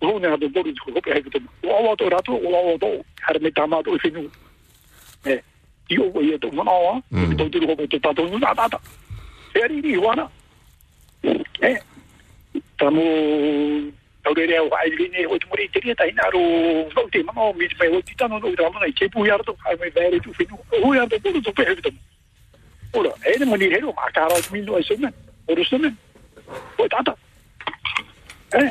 re atu, ho poru te pe hawitamo, o ho e a rato. Ho ne atu poru te ho pe hawitamo. O awa to rato, o awa to, me tama to mana pe tato nu tata. E ari ni wana. E, tamo, tau re reo ai line, o te mori te ria tai naro, nau te mana o mi pai o titano, nau te ramana i te pu i arato, ai mai vere tu whinu. O i arato poru to pe hawitamo. Ora, e ne mani rero, ma kara o mino ai sumen. Ora sumen. O tata. Eh,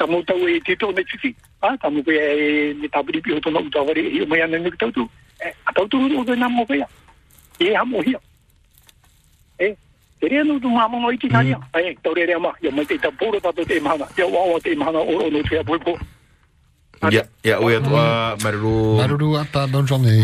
Tamu tau e te tō ne fifi. Ha? Tamu pe e ni tabiri pi utawari e o mai ana ne tau tu. E, a tau turu o te namo pea. E ha mo hia. E, te rea no tu mama no iti nania. E, tau rea rea ma. Ia mai te tapura tato te mahana. Ia wawa te mahana oro no. Ya. Maruru, Ata, bonne journée.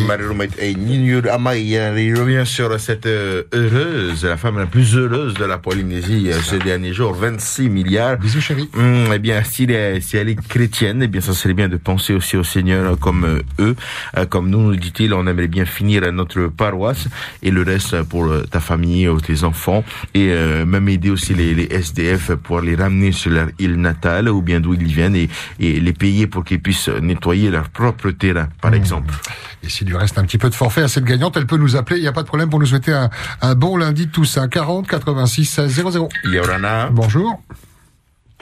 Amai, il revient sur cette euh, heureuse, la femme la plus heureuse de la Polynésie euh, ces derniers jours, 26 milliards. Bisous chérie. Hum, eh bien, si, elle est- si elle est chrétienne, eh bien, ça serait bien de penser aussi au Seigneur euh, comme eux, comme nous, nous dit-il, on aimerait bien finir à notre paroisse et le reste pour ta famille, ou tes enfants et euh, même aider aussi les, les SDF pour les ramener sur leur île natale ou bien d'où ils viennent et, et les payer pour qu'ils puissent nettoyer leur propre terrain, par exemple. Et s'il lui reste un petit peu de forfait à cette gagnante, elle peut nous appeler. Il n'y a pas de problème pour nous souhaiter un, un bon lundi de Toussaint. 40 86 00. Yorana. Bonjour.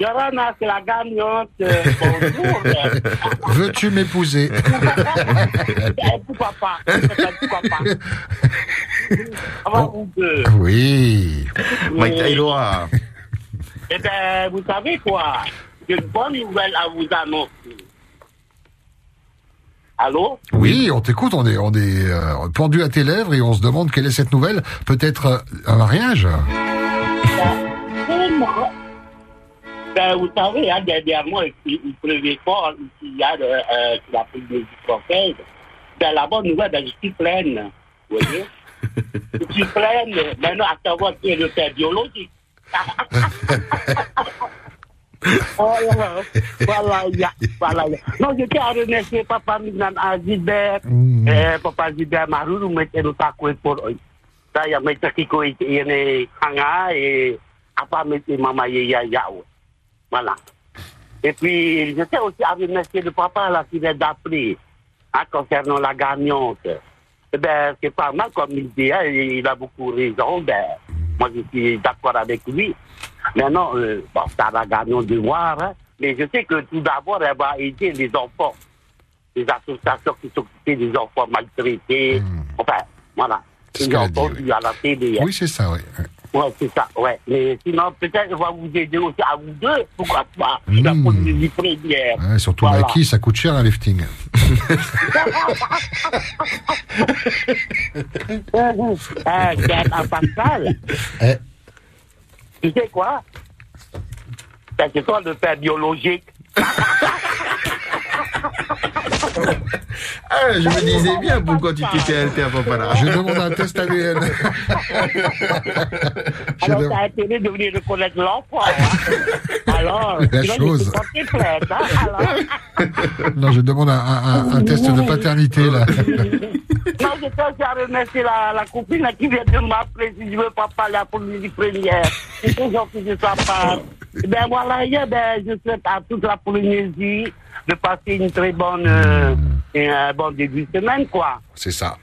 Yorana, c'est la gagnante. Bonjour. Veux-tu m'épouser? Eh, Pourquoi pas? Pourquoi pas? Deux. Oui. Eh bien, vous savez quoi? J'ai une bonne nouvelle à vous annoncer. Allô Oui, on t'écoute, on est, on est euh, pendu à tes lèvres et on se demande quelle est cette nouvelle. Peut-être euh, un mariage ben, vous savez, hein, dernièrement, il, il pleuvait fort ici, hier, euh, euh, sur la Polynésie française. Ben, la bonne nouvelle, ben, je suis pleine. Vous voyez Je suis pleine, maintenant, à savoir qui est le père biologique. voilà, voilà, ya, voilà. ya. Non, j'étais à remercier papa Minan Azibert, eh, papa Azibert Maruru, mais c'est le taco pour eux. Ça, il y a mes kiko et et hanga et apa mettre maman ya ya. Voilà. Et puis, je sais aussi à remercier le papa là qui vient d'appeler hein, concernant la gagnante. Eh ben, c'est pas mal comme il dit, hein, il a beaucoup raison. Ben, moi, je suis d'accord avec lui. Maintenant, euh, bon, à la gagnante de voir, hein, mais je sais que tout d'abord, elle va aider les enfants, les associations qui s'occupent des enfants maltraités. Enfin, voilà. Ont dit, entendu à la télé. hein. Oui, c'est ça, oui. Ouais, c'est ça, ouais. Mais sinon, peut-être, elle va vous aider aussi à vous deux, pourquoi pas. La Polynésie première. Ouais, surtout Voilà. Maki, ça coûte cher un lifting. Eh, c'est un Pascal. Tu sais quoi? C'est toi le père biologique. Ah, je me disais bien pourquoi tu t'étais arrêté à Papara. Je demande un test ADN. Je Alors, t'as intérêt de venir reconnaître l'enfant. hein. Alors, La sinon, chose. il faut porter plainte, hein, alors. Non, je demande un, un- un- un test de paternité là. Non, je tiens à remercier la, la copine qui vient de m'appeler si je veux pas parler à la première. C'est très gentil de sa part. Eh Ben voilà, hier, ben, je souhaite à toute la Polynésie de passer une très bonne, euh, et un bon début de semaine, quoi. C'est ça.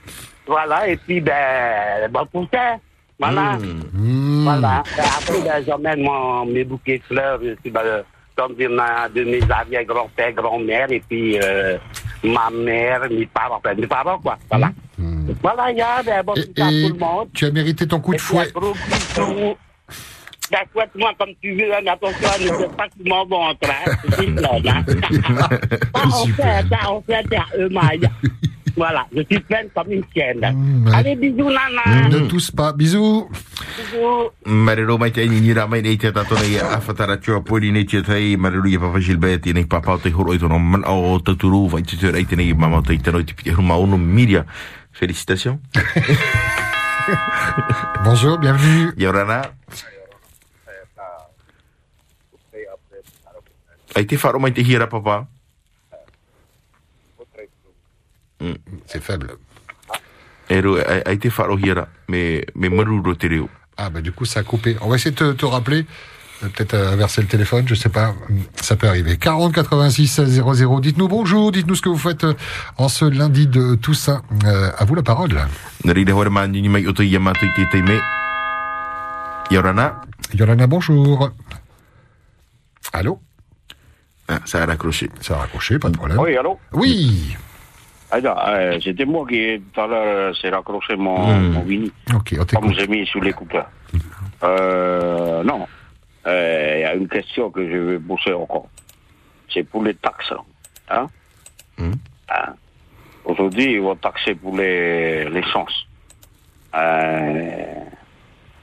Voilà, et puis, ben, bon concert. Voilà. Mmh. Voilà. Et après, ben, j'emmène mon- mes bouquets de fleurs, ben, comme de, ma, de mes arrière-grands-pères, grand-mères, et puis euh, ma mère, mes parents, enfin, mes parents, quoi. Voilà. Voilà, il y a ben, bon à Et tout le monde. tu as mérité ton coup de Et fouet. Souhaite-moi comme tu veux, hein, mais attention ne faire pas que mon ventre, hein. Plaît, hein. On fait, ça, on fait, ça, eux. Voilà, je suis pleine comme une chienne. ouais. Allez, bisous, nana. Ne tous pas. Bisous. Bisous. Marero mai te ni ra mai nei te tato nei a whatara tua pori nei te tai marero i papa Gilbert i nei papa o te horo i tono man o te turu vai te te rei te nei mama te te noi te pite huma ono miria. Félicitations. Bonjour, bienvenue. Yorana. Ai te wharo mai te hira papa. C'est faible. Ai te wharo hira me me maruro te reo. Ah bah du coup ça a coupé. On va essayer de te, te rappeler. Peut-être euh, inverser le téléphone, je sais pas. Ça peut arriver. 40 86 00. Dites-nous bonjour, dites-nous ce que vous faites euh, en ce lundi de Toussaint. Euh, à vous la parole. Yorana. Yolana, bonjour. Allô? Ah, ça a raccroché. Ça a raccroché, pas de problème. Oui, allô? Oui. Ah, non, euh, C'était moi qui, tout à l'heure, s'est raccroché mon, Hmm. mon Vini. Ok, on Comme j'ai mis sous l'écouteur. Euh, non. Euh, Il y a une question que je vais poser encore. C'est pour les taxes. Hein? Hein? Aujourd'hui, ils vont taxer pour les l'essence. Euh,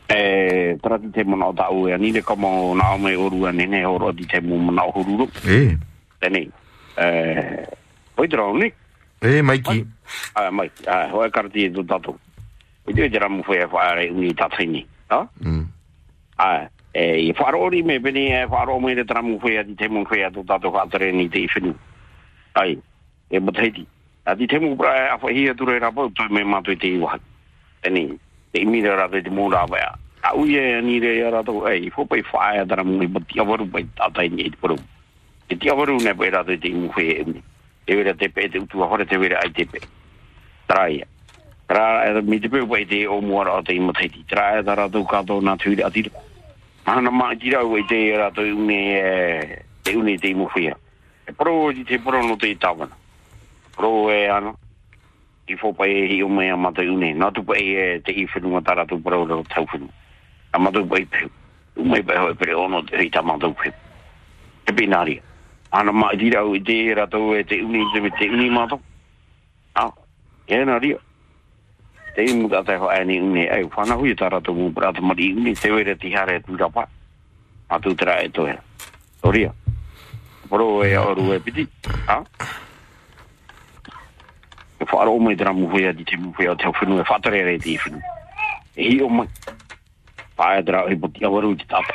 e trata te mona ta ue ni de como na ome oru ane oro oru di te mu mona oru ru eh e eh poi ni eh maiki. Ah maiki ah ho akarti do tatu i te jera mu foi a fare un ita fini no ah eh i faro ri me veni e faro me ite tramu foi a di te mu foi a do tatu ka tre ni te fini ai e mo te di a di te mu bra a fo hi a re rapo to me mato ite i wa ni te mira ra te mura ba a u ye ni re ya ra to ei fo pai fa ya dra mu ni ba ti avaru ba ta ta ni pro te ti avaru ne ba ra te mu fe e ni. E vera te pe te tu a hore te vera ai te pe. Trai tra e mi te pe wai te o mu ra te mu te ti trai da ra to ka to na tu ri ti ana ma ti ra wai te ra to u ne e te u ne te mu fe e pro ti te pro no te ta pro e ano i fo pa e he o mai a mata une na tu pa e te i whenu a tara tu praura o tau whenu a mata pa i pe u mai pa hoi pere ono te i ta mata te pe ana ma di rau i te e rato e te une te me te une mata a e na ria. Te i muta te ho e ni une ai whana hui tara tu mu prata mari une te wera ti hare tu ra pa a tu tra e to e o ria pro e oru e piti. Ha? E whaaro o mai tera mu hui a di te mu hui a te whenu e whatare re te i whenu. E hi o mai. Whae tera e poti awaru i te tata.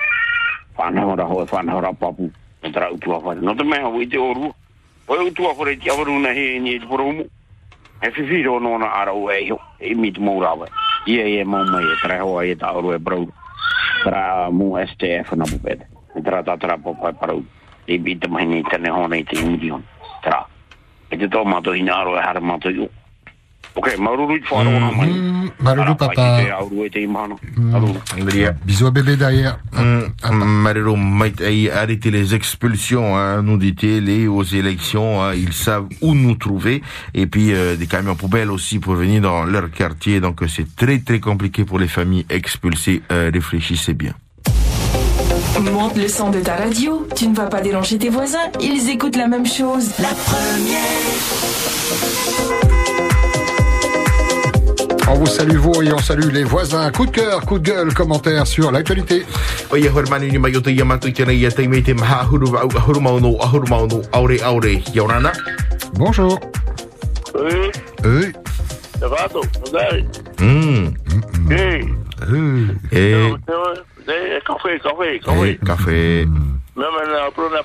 Whanahora hoa, whanahora papu. E tera utu a whare. No te mea hui te oru. Oi utu a whare ti awaru na he ni e te poro mu. E whiwhiro no na ara o e ho. E mi te mou rawa. Ia e mau mai e tera hoa e ta oru e brau. Tera mu STF na pupete. E tera ta tera popai parau. E bi te mahi ni tene hona i te imuri hon. Tera. E te hina aro e hara mato i o. Ok, maruru i whaaro na mai. Maruru Pai te papa? auru e te imahana. Bisous à bébé derrière. Marero Mait a arrêté les expulsions, hein, nous dit-il, et aux élections, hein, ils savent où nous trouver. Et puis euh, des camions poubelles aussi pour venir dans leur quartier. Donc euh, c'est très très compliqué pour les familles expulsées. Euh, réfléchissez bien. Monte le son de ta radio, tu ne vas pas déranger tes voisins, ils écoutent la même chose. La première. On vous salue vous et on salue les voisins. Coup de cœur, coup de gueule, commentaire sur l'actualité. Bonjour. Oui, Oui. ça va. Hey, hey, café, café, café. eh, café. Même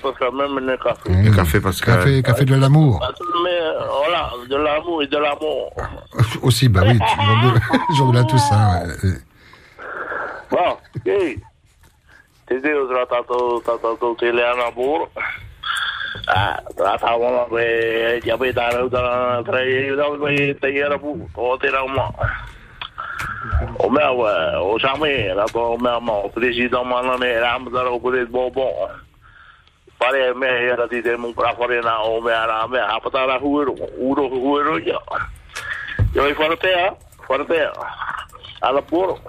parce que même un café. Café Pascal. Café, café de l'amour. Mais voilà, de l'amour et de l'amour. Aussi, bah oui, de la Toussaint. ouais. Bon, hey. Te Deus tratato, tratato teleanamor. Ah, tratavano per gli abitati da tra i da te era pu, o te era ma. O me wa, o chame, la to me ma, o presidente ma non era am da o pre bobo. Pare me era di de mun pra fare na o me era me ha pata la huero, uro huero ya. Yo i forte a, forte. Ala puro.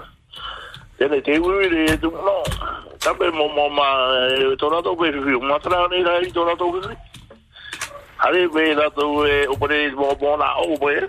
Ele te wiri tu no. Tabe mo mo ma tona to be fi ma tra ni ra i tona to be. Hare be da to e o pare mo mo na o be.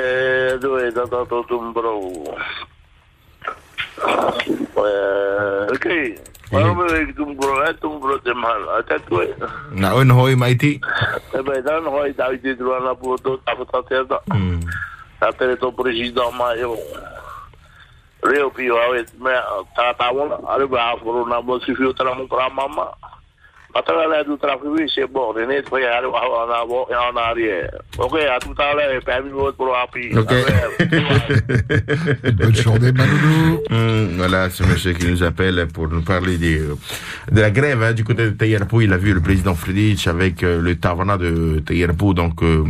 Rare pi yo to to tira to tira ma ati nya. Ah, ati ro mai. Ya bola de la tamona yo da tu era dale no poder bobo. Ale era su fiu tu ira tira ki ta go hero. Eh, dove da da to tum bro. Eh, okay. Bueno, me tum bro, eh tum bro te mal. Ata tu. Na oin hoi mai ti. Eh beh, dan hoi da di tu na pu to ta ta ta ta. Ta te to presidente ma yo. Reo pio awe me ta ta wona ale ba foro na mo si fiu tra mo pra mama. Matara la du tra fiu se bo ne ne foi ale wa na bo ya na ri. Okay, a tu ta le pa mi mo pro api. Ok. Bonne journée, Manoulou. Hum, voilà, ce monsieur qui nous appelle pour nous parler des, euh, de la grève hein, du côté de Tayarpo. Il a vu le président Friedrich avec euh, le Tavana de Tayarpo, donc euh,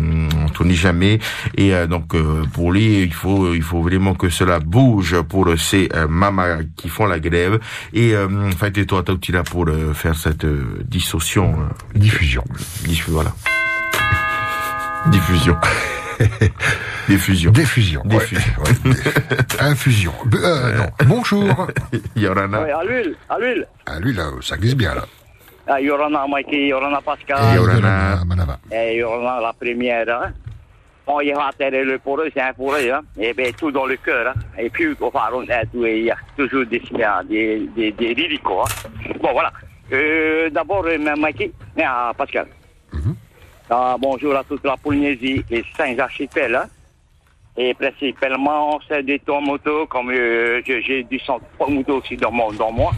Tony Jamais. Et euh, donc euh, pour lui, il faut, il faut vraiment que cela bouge pour ces euh, mamas qui font la grève. Et euh, fait toi, là pour euh, faire cette euh, dissociation. euh, Diffusion. diffu- voilà. Diffusion. Diffusion. Diffusion. ouais, Diffusion. ouais. Infusion. Euh, non. Bonjour. Yorana. Oui, à l'huile, à l'huile. Ah, lui, là, ça glisse bien, là. Ah, Yorana Mikey, Yorana Pascal. Et Yorana Manava. Et Yorana la première. Hein. Bon, il va atterrir le pour eux, c'est un pour eux. Hein. Et bien, tout dans le cœur. Hein. Et puis, au pharaon, il y a toujours des, des, des, des. Hein. Bon, voilà. Euh, D'abord, euh, Mikey, ah, Pascal. Ah, bonjour à toute la Polynésie et Saint-Archipel. Hein. Et principalement, c'est des motos, comme euh, j'ai du sang moto aussi dans, mon, dans moi.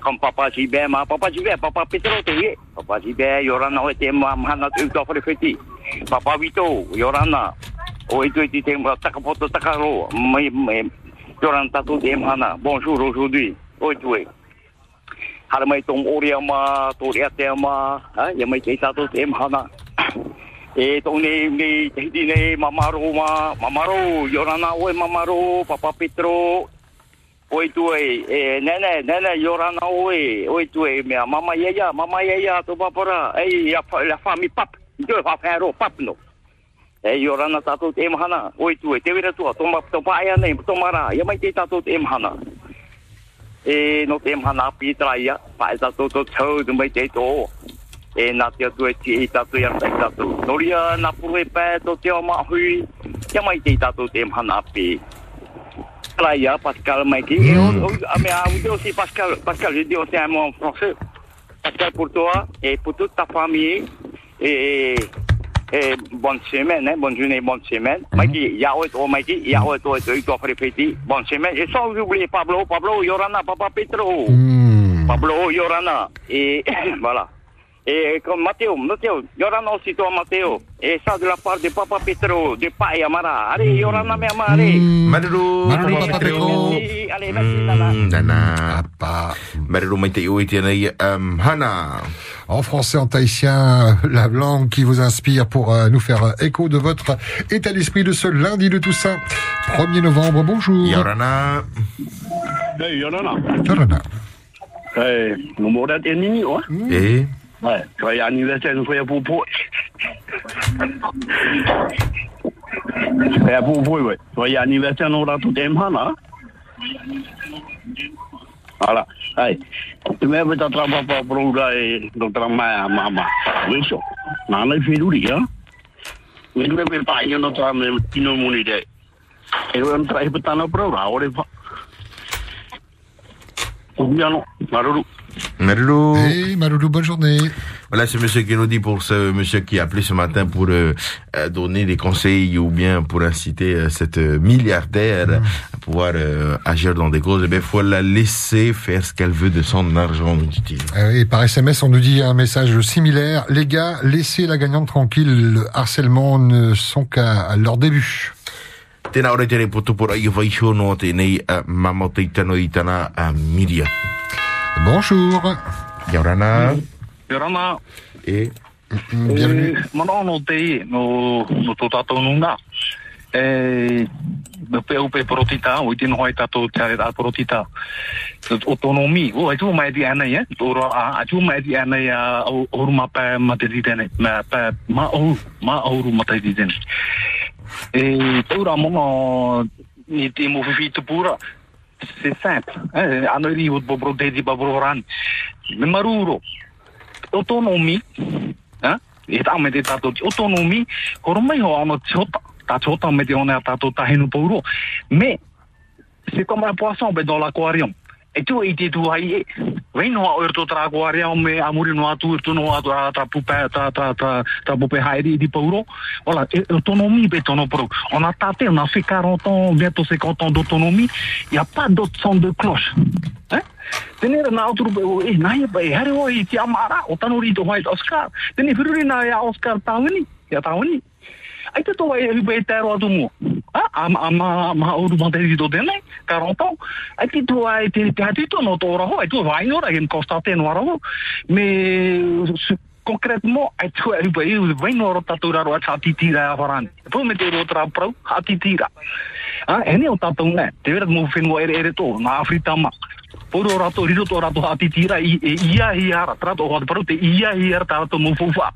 Comme Papa Gilbert, ma Papa Gilbert, Papa Petro, tu sais. Papa Gilbert, Yorana, était ma mahana tu t'offres le fêti. Papa Vito, Yorana. O itu itu tem takapoto takaro. Yorana tatu tem hana. Bonjour aujourd'hui. O itu eh. hara mai tong ore ama, to rea te ama, ya mai kei tātou te ema hana. E tōng nei, nei, te hiti nei, mamaro ma, mamaro, yorana oe mamaro, papa Petro, oe tue, e nene, nene, yorana oe, oe tue, mea, mama iaia, mama iaia, tō papara, ei, la whami pap, njoe, whapero, pap no. E yorana tātou te ema oi oe tue, te wira tua, tō to pa paaya nei, to mara, ya mai kei tātou te ema hana. Eh no te mahana pi tra ya pa tatu to chau tu mai te to e nā te atu e ti i tatu ia tai tatu. Noria nā puru e pē tō te o mahui, kia mai te i tatu te mhana api. Kala ia, Pascal mai ki. E o, o, a me a ude aussi Pascal, Pascal, je dis aussi un mot en français. Pascal pour toi et pour toute ta famille et, et bonne semaine, hein, bonne journée, bonne semaine. Mikey, ya oe to Mikey, ya oe to to to répéter. Bonne semaine. Et sans oublier Pablo, Pablo, Yorana, Papa Petro. Pablo, Yorana. Et voilà. Et comme Matteo, Matteo, Yorana aussi toi Matteo. Et ça de la part de Papa Petro, de Pai Amara. Allez, Yorana me ama, allez. Maruru, Papa Petro. Allez, merci, Nana. Nana. Mai te ioi tēnei um, hana. en français, en tahitien, la langue qui vous inspire pour euh, nous faire écho de votre état d'esprit de ce lundi de Toussaint, 1er novembre. Bonjour. Yorana. Hey, Yorana. Yorana. Hey, nomor dat ini ni oh. Eh? Ouais, anniversaire, nous faisons pour pour. Joyeux pour pour, ouais. Joyeux anniversaire, nous avons tout aimé là. Voilà. Hey, tu m'as fait travailler pour pour là et docteur Maya Mama. Oui, ça. Fait du rien. Oui, tu m'as pas eu notre n'as mon idée. Et on travaille pour apprendre, on est pas. Bien non, Maruru. Marulu. Hey, bonne journée. Voilà, c'est monsieur qui nous dit pour ce monsieur qui a appelé ce matin pour euh, euh, donner des conseils ou bien pour inciter euh, cette euh, milliardaire à pouvoir euh, agir dans des causes. Eh bien, faut la laisser faire ce qu'elle veut de son argent, nous dit-il. Euh, Et par SMS, on nous dit un message similaire. Les gars, laissez la gagnante tranquille. Le harcèlement ne sont qu'à leur début. Tēnā ore tere poto pora i whaisho no tēnei mama te tano i tana Miria. Bonjour. Yorana. Yorana. E. Bienvenue. Eh, Mana no te i, no, no tō tātou nunga. E, me pe upe porotita, o i tino hoi tātou te are a porotita. Autonomi, o ai tū mai di anei, eh? Tōra a, ai tū mai di anei a o- oru ma pe ma te di tene. Ma pe, ma oru, ma oru ma te di tene. E, tōra mono, ni te mo whiwhi te pūra. C'est simple. Me maruro. Autonomi, hein? E tā me te tātou ti autonomi, horo mai ho ano tiota. Tā tiota me te one a tātou tahenu pauro. Mais, c'est comme un poisson ben, dans l'aquarium. E tu i te tu ai e. Wei noa o erto tra aquarium me amuri noa tu erto noa tu a tra pupe tra tra tra tra pupe haeri di pauro. Voilà, e- autonomie. On a on a fait 40 ans, bientôt 50 ans d'autonomie. Il n'y a pas d'autre son de cloche. Hein? Tenere na outro e nai e hare o White Oscar. Whiruri na ia Oscar ia tawini. Ai te toa e hiba e tēro atu mo. Ah, ama ama ma oru ma te rito tēnei, 40 ans. Ai te toa e te te hatito no tō raho, ai tu vai ngora gen constate no raho. Me su- concrètement, ai tu e hiba e vai ngora tatu raro a tatitira a farani. Po me te rotra prau, hatitira. Ah, whenua ere ere tō, na Afritama. Poro rato, riro tō rato hati tira, i, e ia i ara, trato o hati paru, te ia i ara tārato mo fufa.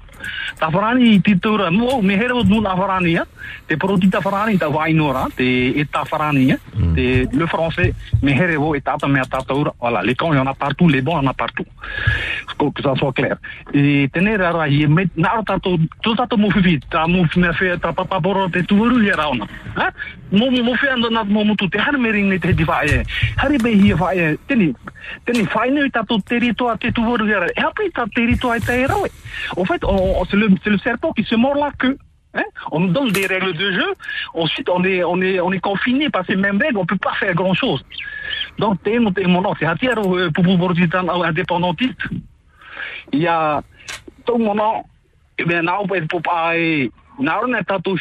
Ta wharani i titura, mo, me here o nuna wharani, ya. te poro ti ta wainora, te e ta wharani, ya. te le français, me here o e tata mea tataura, voilà, les camps, il y en a partout, les bons, il y en a partout. Que ça soit clair. E tenere ara, i me, naro tato, tō tato mo whiwhi, ta mo me whea, ta papa poro te tuaru i raona. Ha? Teni, teni whae nui tato territoire. En fait, c'est le, le serpent qui se mord la queue. Hein? On nous donne des règles de jeu. Ensuite, on est, on est, on est confiné par ces mêmes règles. On peut pas faire grand chose. Donc. C'est Hatiaro pour pouvoir indépendantiste. Il y a tout mon nom. Eh bien, pour pas, eh, tatou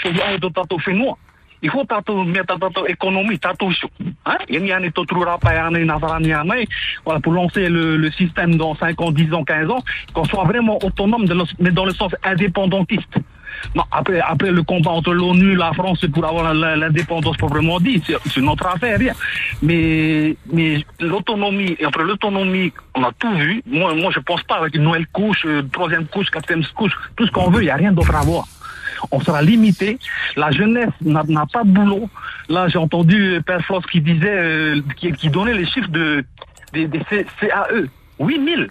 finnois. Il faut tatou, mais tatou économie, tatou chaud. Hein? Il y a une autre rapa, il y a une voilà, pour lancer le, le système dans 5 ans, 10 ans, 15 ans, qu'on soit vraiment autonome, mais dans le sens indépendantiste. Non, après, après le combat entre l'ONU, la France, pour avoir l'indépendance proprement dit, c'est notre affaire, rien. Mais, mais l'autonomie, et après l'autonomie, on a tout vu. Moi, moi, je pense pas avec une nouvelle couche, euh, troisième couche, quatrième couche, tout ce qu'on veut, il n'y a rien d'autre à voir. On sera limité. La jeunesse n'a pas de boulot. Là, j'ai entendu Père Floss qui disait, euh, qui, donnait les chiffres de, des, des CAE. 8000.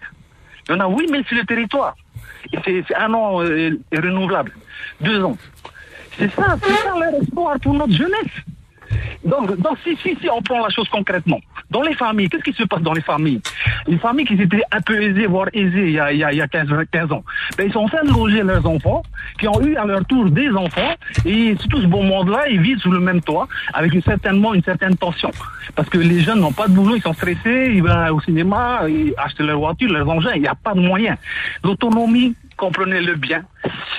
Il y en a 8000 sur le territoire. C'est un an euh, renouvelable. Deux ans. C'est ça, c'est ça leur espoir pour notre jeunesse. Donc, donc si, si, si on prend la chose concrètement, dans les familles, qu'est-ce qui se passe dans les familles? Les familles qui étaient un peu aisées, voire aisées il y a, il y a, il y a 15, 15 ans, ben, ils sont en train de loger leurs enfants, qui ont eu à leur tour des enfants, et tout ce beau monde-là, ils vivent sous le même toit, avec une, certainement une certaine tension. Parce que les jeunes n'ont pas de boulot, ils sont stressés, ils vont au cinéma, ils achètent leur voiture, leurs engins, il n'y a pas de moyens. L'autonomie, comprenez-le bien,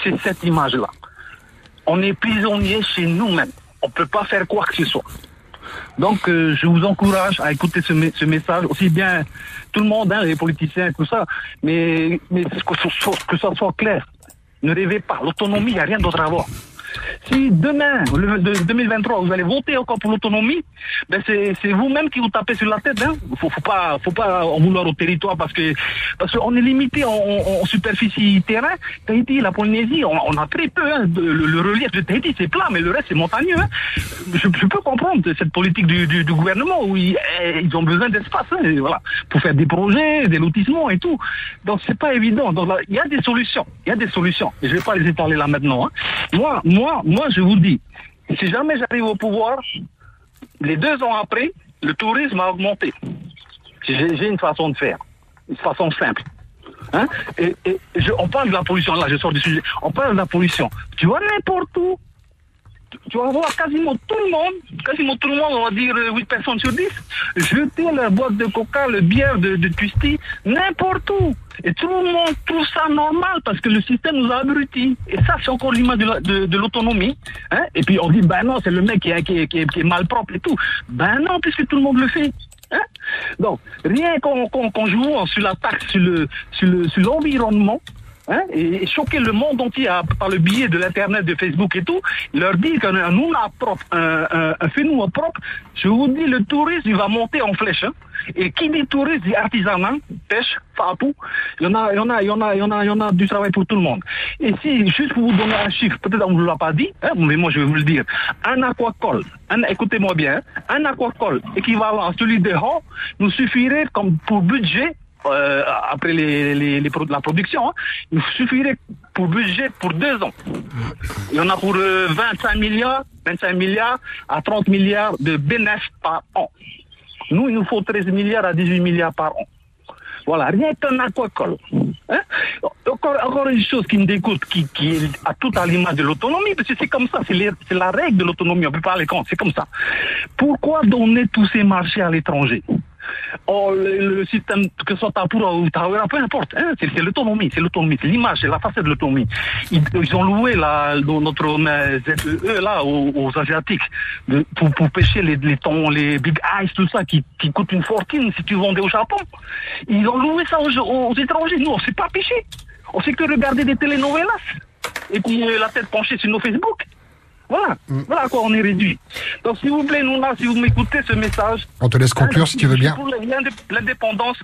c'est cette image-là. On est prisonnier chez nous-mêmes. On ne peut pas faire quoi que ce soit. Donc, euh, je vous encourage à écouter ce, me- ce message, aussi bien tout le monde, hein, les politiciens tout ça, mais, mais que, que ça soit clair. Ne rêvez pas, l'autonomie, il n'y a rien d'autre à voir. Si demain, le, de- 2023, vous allez voter encore pour l'autonomie, ben c'est vous-même qui vous tapez sur la tête. Hein. Faut, faut pas, faut pas en vouloir au territoire parce que parce qu'on est limité en, superficie terrain. Tahiti, la Polynésie, on, a très peu. Hein, le, relief de Tahiti, c'est plat, mais le reste c'est montagneux. Hein. Je, peux comprendre cette politique du, gouvernement où ils, eh, ont besoin d'espace, hein, voilà, pour faire des projets, des lotissements et tout. Donc c'est pas évident. Il y a des solutions. Il y a des solutions. Je vais pas les étaler là maintenant. Moi, moi, moi, je vous dis, si jamais j'arrive au pouvoir, les deux ans après, le tourisme a augmenté. J'ai une façon de faire, une façon simple. Hein? Et, et je- on parle de la pollution, là je sors du sujet, on parle de la pollution. Tu vois n'importe où, tu- vas voir quasiment tout le monde, quasiment tout le monde, on va dire euh, 8 personnes sur 10, jeter la boîte de coca, le bière de, de n'importe où. Et tout le monde trouve ça normal parce que le système nous a abrutis. Et ça, c'est encore l'image de la- de de l'autonomie. Hein? Et puis on dit, ben non, c'est le mec qui est, qui, est, et tout. Ben non, puisque tout le monde le fait. Hein? Donc, rien qu'on joue sur la taxe sur le sur le sur l'environnement, hein, et, choquer le monde entier par le biais de l'internet, de Facebook et tout, leur dire qu'un un Ouna propre, un, un, propre, je vous dis, le tourisme il va monter en flèche. hein. Et qui dit tourisme dit artisanat, pêche, fapou. Il y en a, il y en a, il y en a, il y en a, il y en a du travail pour tout le monde. Et si, juste pour vous donner un chiffre, peut-être on ne vous l'a pas dit, hein, mais moi je vais vous le dire. Un aquacole, un, écoutez-moi bien, hein, un aquacole équivalent à celui de Hall nous suffirait comme pour budget euh, après les, les, les la production, hein, il suffirait pour budget pour deux ans. Il y en a pour euh, 25 milliards, 25 milliards à 30 milliards de bénéfices par an. Nous, il nous faut 13 milliards à 18 milliards par an. Voilà, rien qu'un aquacole. Hein? Encore, encore une chose qui me dégoûte, qui, qui est à tout à l'image de l'autonomie, parce que c'est comme ça, c'est la règle de l'autonomie, on ne peut pas aller contre, c'est comme ça. Pourquoi donner tous ces marchés à l'étranger? Oh, le, système, que ce soit Tapura ou Tawera, peu importe, hein, c'est l'autonomie, c'est l'autonomie, c'est l'image, c'est la facette de l'autonomie. Ils, ont loué notre euh, ZEE là aux, Asiatiques pour, pour pêcher les, les big eyes, tout ça qui, qui coûte une fortune si tu vendais au Japon. Ils ont loué ça aux, étrangers. Nous, on sait pas pêcher. On sait que regarder des telenovelas et puis euh, la tête penchée sur nos Facebook. Voilà, voilà à quoi on est réduit. Donc s'il vous plaît, nous là, si vous m'écoutez ce message, On te laisse conclure si tu veux bien. pour l'indépendance,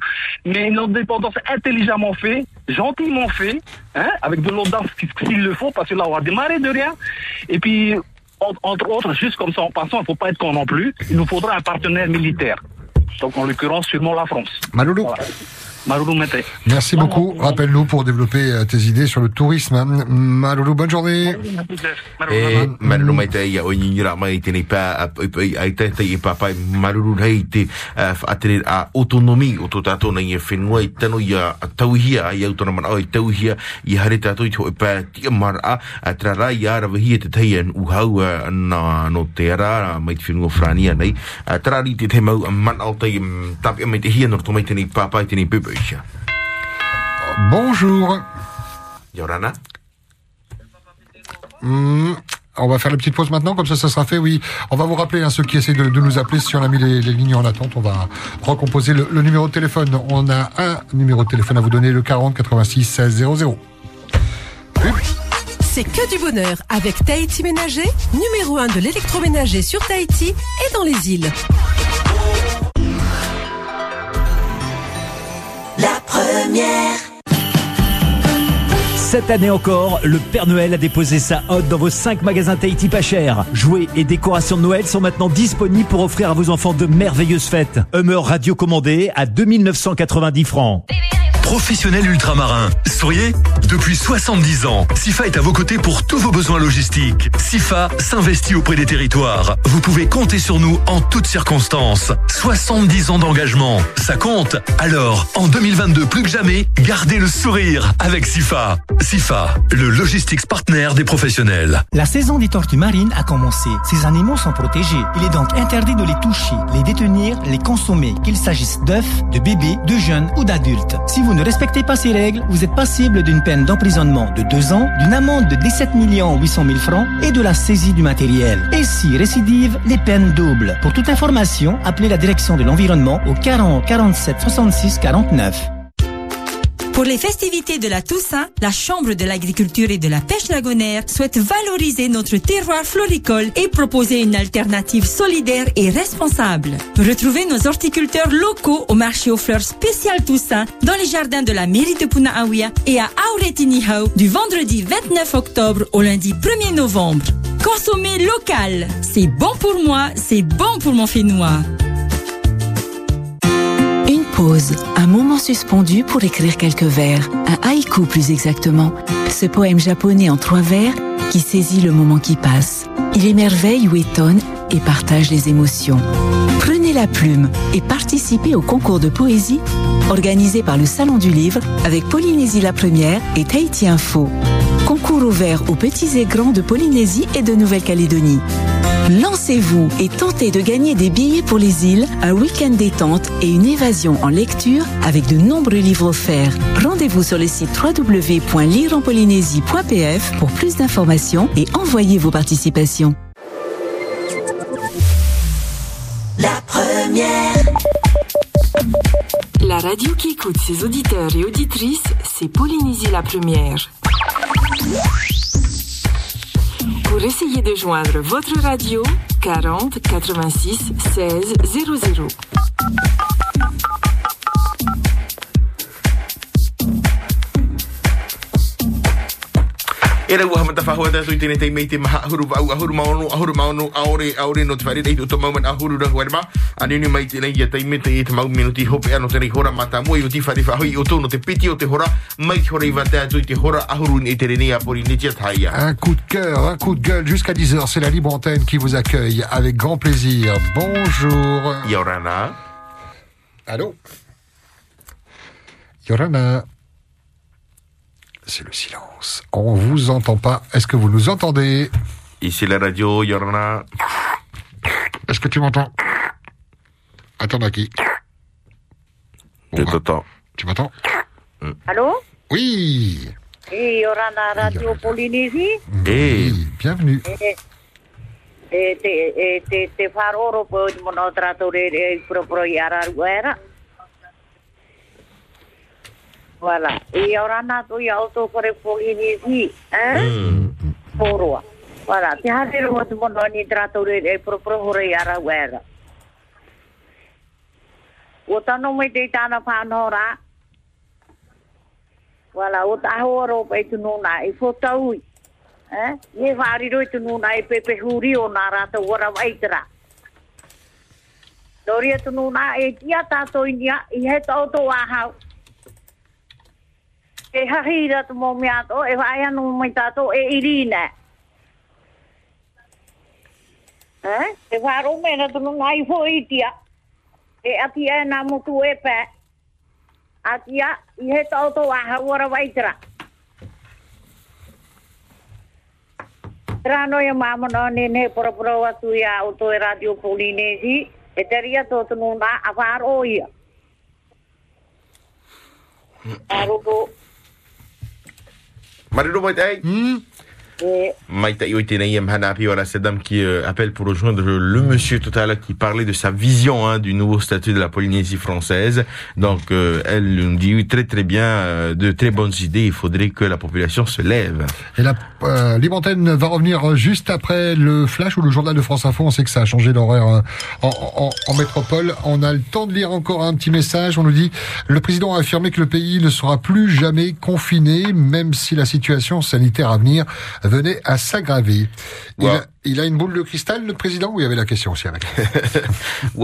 mais une indépendance intelligemment faite, gentiment faite, hein, avec de l'audace s'il le faut, parce que là, on va démarrer de rien. Et puis, en- entre autres, juste comme ça en passant, il ne faut pas être con non plus, il nous faudra un partenaire militaire. Donc, en l'occurrence, sûrement la France. Maloulou. Voilà. Maloulou. Merci beaucoup. Rappelle-nous pour développer euh, tes idées sur le tourisme. Maloulou, bonne journée. Maruru mai te ia o nyira mai te nei pa ai te te i papai maruru hei te whaatere a autonomi o tō tātou nei e whenua i tano i a tauhia ai au tona mana o i tauhia i hare tātou i tō pā tia mara a tra rā i ara wahia te tei an uhau a, na no te ara mai te whenua frania nei a tra ri te te mau a man tapi mai te hia tō mai Bonjour. Yorana Hmm, on va faire la petite pause maintenant, comme ça, ça sera fait. Oui, on va vous rappeler hein, ceux qui essaient de, de nous appeler. Si on a mis les, les lignes en attente, on va recomposer le, le numéro de téléphone. On a un numéro de téléphone à vous donner, le 40 86 16 00. C'est que du bonheur avec Tahiti Ménager, numéro 1 de l'électroménager sur Tahiti et dans les îles. Cette année encore, le Père Noël a déposé sa hotte dans vos 5 magasins Tahiti pas chers. Jouets et décorations de Noël sont maintenant disponibles pour offrir à vos enfants de merveilleuses fêtes. Hummer radio commandé à 2990 francs. Professionnel ultramarin. Souriez Depuis 70 ans, SIFA est à vos côtés pour tous vos besoins logistiques. SIFA s'investit auprès des territoires. Vous pouvez compter sur nous en toutes circonstances. 70 ans d'engagement, ça compte. Alors, en 2022 plus que jamais, gardez le sourire avec SIFA. SIFA, le logistics partner des professionnels. La saison des tortues marines a commencé. Ces animaux sont protégés. Il est donc interdit de les toucher, les détenir, les consommer, qu'il s'agisse d'œufs, de bébés, de jeunes ou d'adultes. Ne respectez pas ces règles, vous êtes passible d'une peine d'emprisonnement de 2 ans, d'une amende de 17 800 000 francs et de la saisie du matériel. Et si récidive, les peines doubles. Pour toute information, appelez la direction de l'environnement au 40 47 66 49. Pour les festivités de la Toussaint, la Chambre de l'agriculture et de la pêche lagonaire souhaite valoriser notre terroir floricole et proposer une alternative solidaire et responsable. Retrouvez nos horticulteurs locaux au marché aux fleurs spécial Toussaint dans les jardins de la mairie de Punaawia et à Auretinihau du vendredi 29 octobre au lundi 1er novembre. Consommez local. C'est bon pour moi, c'est bon pour mon Fénois. Pause, un moment suspendu pour écrire quelques vers, un haïku plus exactement. Ce poème japonais en trois vers qui saisit le moment qui passe. Il émerveille ou étonne et partage les émotions. Prenez la plume et participez au concours de poésie organisé par le Salon du Livre avec Polynésie la Première et Tahiti Info. Concours ouvert aux petits et grands de Polynésie et de Nouvelle-Calédonie. Lancez-vous et tentez de gagner des billets pour les îles, un week-end détente et une évasion en lecture avec de nombreux livres offerts. Rendez-vous sur le site www.lireenpolynésie.pf pour plus d'informations et envoyez vos participations. La première. La radio qui écoute ses auditeurs et auditrices, c'est Polynésie la première. Pour essayer de joindre votre radio, 40 86 16 00. E rau aha mata whahua tātou i tēnei tei mei te maha ahuru au ahuru maono, ahuru maono, aore, aore no te whaere rei to moment ahuru rahu arima. Ani ni mai tēnei ia tei me te i te mau minuti hope ano tēnei hora mata mua i o ti whaere whahui o tōno te piti o te hora, mai te hora i wa tātou i te hora ahuru ni te renia pori ni tia taia. Un coup de cœur, un coup de gueule jusqu'à 10h. C'est la libre antenne qui vous accueille avec grand plaisir. Bonjour. Yorana. Allô Yorana. C'est le silence. On vous entend pas. Est-ce que vous nous entendez? Ici la radio, Yorana. Est-ce que tu m'entends? Attends, Naki. Je t'entends. Tu m'entends? Allô? Oui. Et Yorana Radio Polynésie Eh. Bienvenue. E e te e te te wharoro po i mono tratore e i araruera. Voilà. E Yorana tu i auto kore Polynésie, hein? Poroa. Voilà. Te hare ro te mono ni tratore e proprio hore i araruera. O tano mai te tāna whanora. Voilà, o ta horo pe tu nuna i fotaui. Eh? Ye whari roi tu nuna i pepe huri o nā rata wara waitara. Doria tu nuna e tia tātou inia i he tau tō ahau ke hahi ra tu mo mi e wa ya no mi e irina. Eh? E wa ro mena na tu no ai itia. E ati e na mo tu e pe. Ati i he tau to wa ha wora wa itra. Tra no ya ma mo ne ne pro pro wa tu ya o to e radio polinesi. E te ria tō tunu nā, a whāro ia. Mm. Aroko, Mariro mai tei. e Maïta Yoitene Yemhana Piwala Sedam qui euh, appelle pour rejoindre le monsieur tout à l'heure qui parlait de sa vision hein, du nouveau statut de la Polynésie française. Donc euh, elle nous dit oui, très très bien, euh, de très bonnes idées. Il faudrait que la population se lève. Et la euh, Libre Antenne va revenir juste après le flash ou le journal de France Info. On sait que ça a changé d'horaire euh, en, en- en métropole. On a le temps de lire encore un petit message. On nous dit le président a affirmé que le pays ne sera plus jamais confiné, même si la situation sanitaire à venir venait à s'aggraver. Il a une boule de cristal, le président, ou il y avait la question aussi avec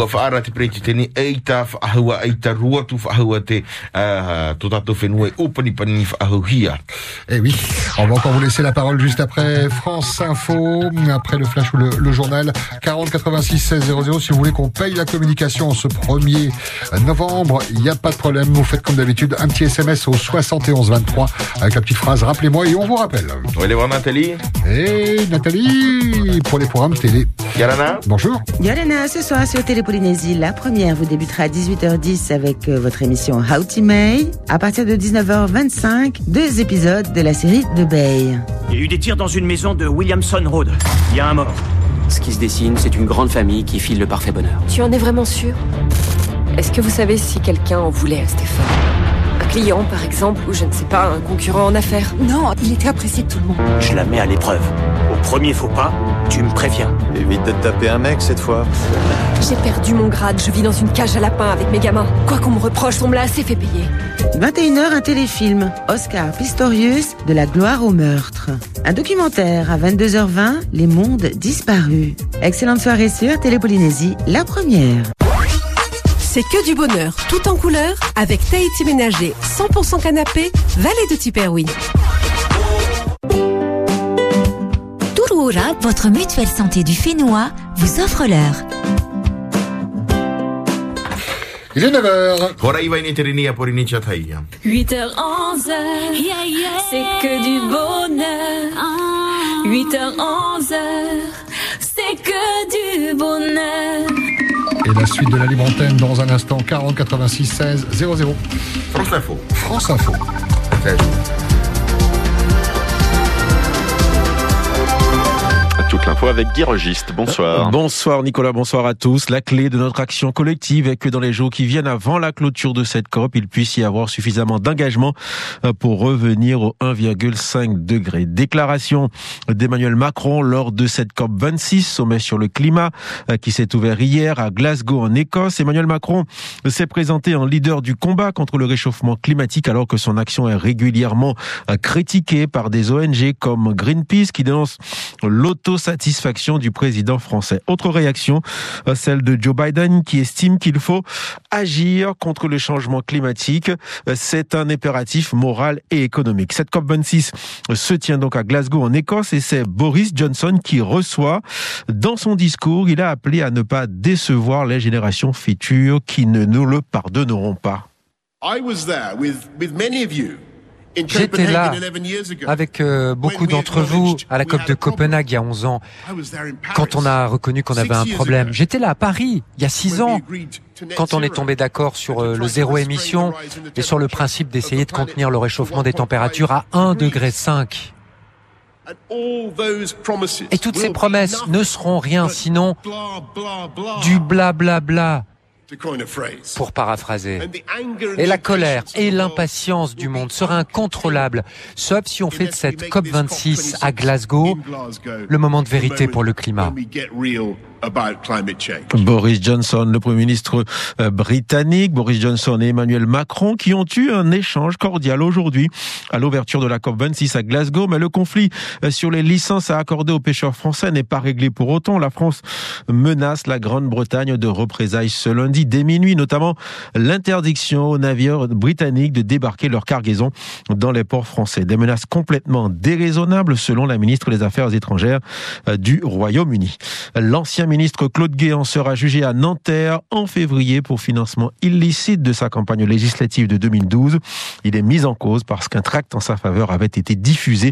whaahuhia. Eh oui, on va encore vous laisser la parole juste après France Info, après le flash ou le, le journal 40 86 16 00. Si vous voulez qu'on paye la communication ce 1er novembre, il n'y a pas de problème. Vous faites comme d'habitude un petit SMS au 71 23 avec la petite phrase rappelez-moi et on vous rappelle. Va aller voir Nathalie. Et Nathalie Pour les programmes télé. Yarana. Bonjour. Yorena, ce soir sur Télé Polynésie, la première vous débutera à 18h10 avec euh, votre émission How to May. À partir de 19h25, deux épisodes de la série The Bay. Il y a eu des tirs dans une maison de Williamson Road. Il y a un mort. Ce qui se dessine, c'est une grande famille qui file le parfait bonheur. Tu en es vraiment sûr? Est-ce que vous savez si quelqu'un en voulait à Stéphane client, par exemple, ou je ne sais pas, un concurrent en affaires Non, il était apprécié de tout le monde. Je la mets à l'épreuve. Au premier faux pas, tu me préviens. Évite de te taper un mec cette fois. J'ai perdu mon grade, je vis dans une cage à lapins avec mes gamins. Quoi qu'on me reproche, on me l'a assez fait payer. 21h, un téléfilm, Oscar Pistorius, de la gloire au meurtre. Un documentaire à 22h20, Les mondes disparus. Excellente soirée sur Télé Polynésie, la première. C'est que du bonheur, tout en couleur, avec Tahiti Ménager, 100% canapé, vallée de Tiperoui. Turuura, votre mutuelle santé du Fénois, vous offre l'heure. Il est 9h. Horai vai ni terini a porini chatai. 8h, 11h, c'est que du bonheur. 8h, 11h, c'est que du bonheur. Et la suite de la libre antenne dans un instant, 40 86 16 00. France Info. France Info. Toute l'info avec Guy Registe. Bonsoir. Bonsoir Nicolas, bonsoir à tous. La clé de notre action collective est que dans les jours qui viennent avant la clôture de cette COP, il puisse y avoir suffisamment d'engagement euh, pour revenir au 1,5 degré. Déclaration d'Emmanuel Macron lors de cette COP 26, sommet sur le climat, euh, qui s'est ouvert hier à Glasgow en Écosse. Emmanuel Macron s'est présenté en leader du combat contre le réchauffement climatique alors que son action est régulièrement euh, critiquée par des ONG comme Greenpeace qui dénonce l'autosatisfaction du président français. Autre réaction, euh, celle de Joe Biden qui estime qu'il faut agir contre le changement climatique. Euh, C'est un impératif moral et économique. Cette COP26 se tient donc à Glasgow en Écosse et c'est Boris Johnson qui reçoit. Dans son discours, il a appelé à ne pas décevoir les générations futures qui ne nous le pardonneront pas. J'étais là avec euh, beaucoup d'entre vous à la COP de Copenhague il y a 11 ans, quand on a reconnu qu'on avait un problème. J'étais là à Paris il y a 6 ans, quand on est tombé d'accord sur euh, le zéro émission et sur le principe d'essayer de contenir le réchauffement des températures à 1,5 degré. Et toutes ces promesses ne seront rien sinon du blablabla. Bla bla pour paraphraser. Et la colère et l'impatience du monde seraient incontrôlables, sauf si on fait de cette COP26 à Glasgow le moment de vérité pour le climat. Boris Johnson, le Premier ministre euh, britannique, Boris Johnson et Emmanuel Macron, qui ont eu un échange cordial aujourd'hui à l'ouverture de la COP26 à Glasgow. Mais le conflit euh, sur les licences à accorder aux pêcheurs français n'est pas réglé pour autant. La France menace la Grande-Bretagne de représailles ce lundi dès minuit, notamment l'interdiction aux navires britanniques de débarquer leur cargaison dans les ports français. Des menaces complètement déraisonnables selon la ministre des Affaires étrangères euh, du Royaume-Uni. L'ancien ministre Claude Guéant sera jugé à Nanterre en février pour financement illicite de sa campagne législative de 2012. Il est mis en cause parce qu'un tract en sa faveur avait été diffusé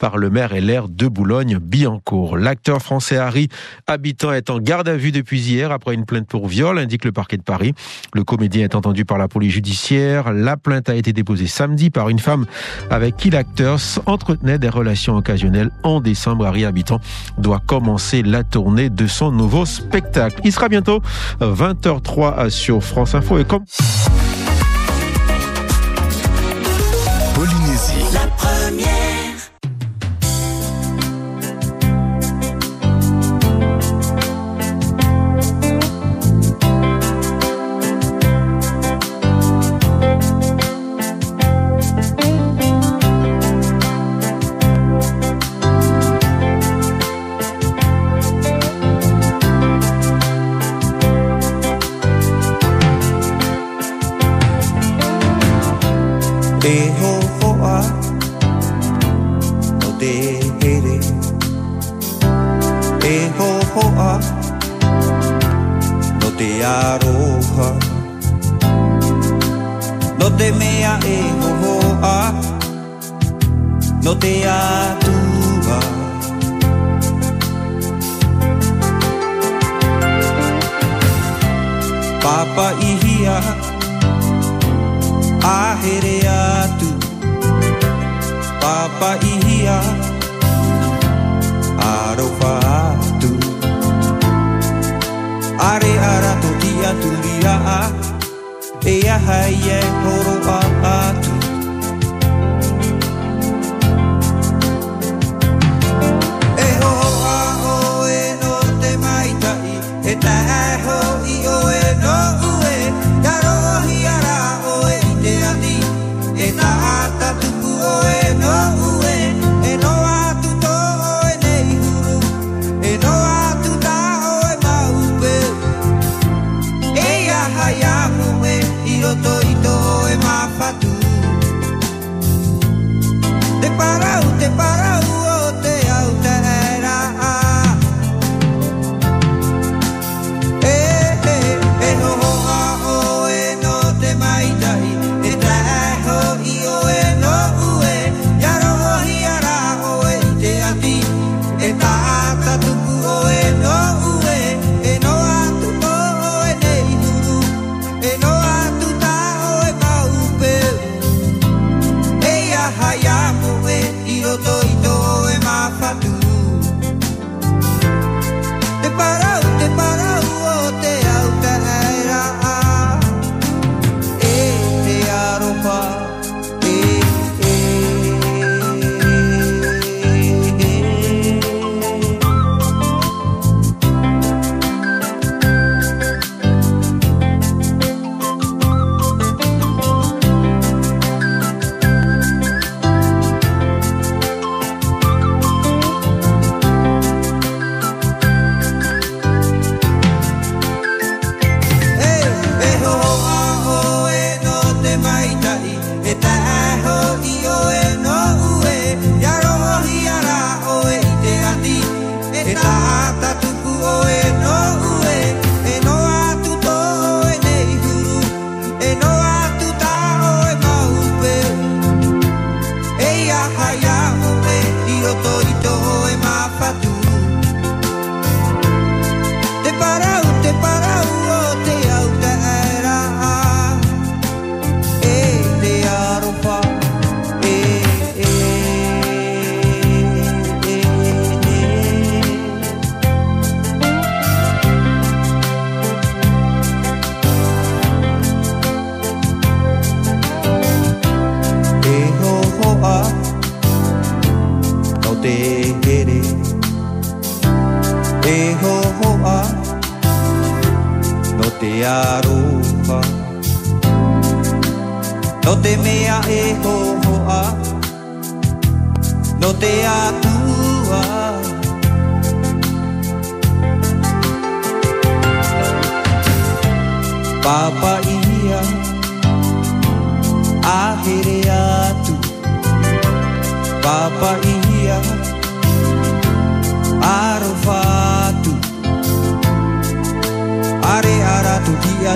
par le maire LR de Boulogne-Billancourt. L'acteur français Harry, habitant, est en garde à vue depuis hier après une plainte pour viol, indique le parquet de Paris. Le comédien est entendu par la police judiciaire. La plainte a été déposée samedi par une femme avec qui l'acteur entretenait des relations occasionnelles en décembre. Harry Habitant doit commencer la tournée de son nouveau spectacle. Il sera bientôt 20h03 sur France Info et comme Polynésie. La première. Hoa, No te aroha No te mea e hoa, No te atua Papa ihia Ahere atu Papa ihia Aroha atu are ara to dia tia tulia a e a hai e horo a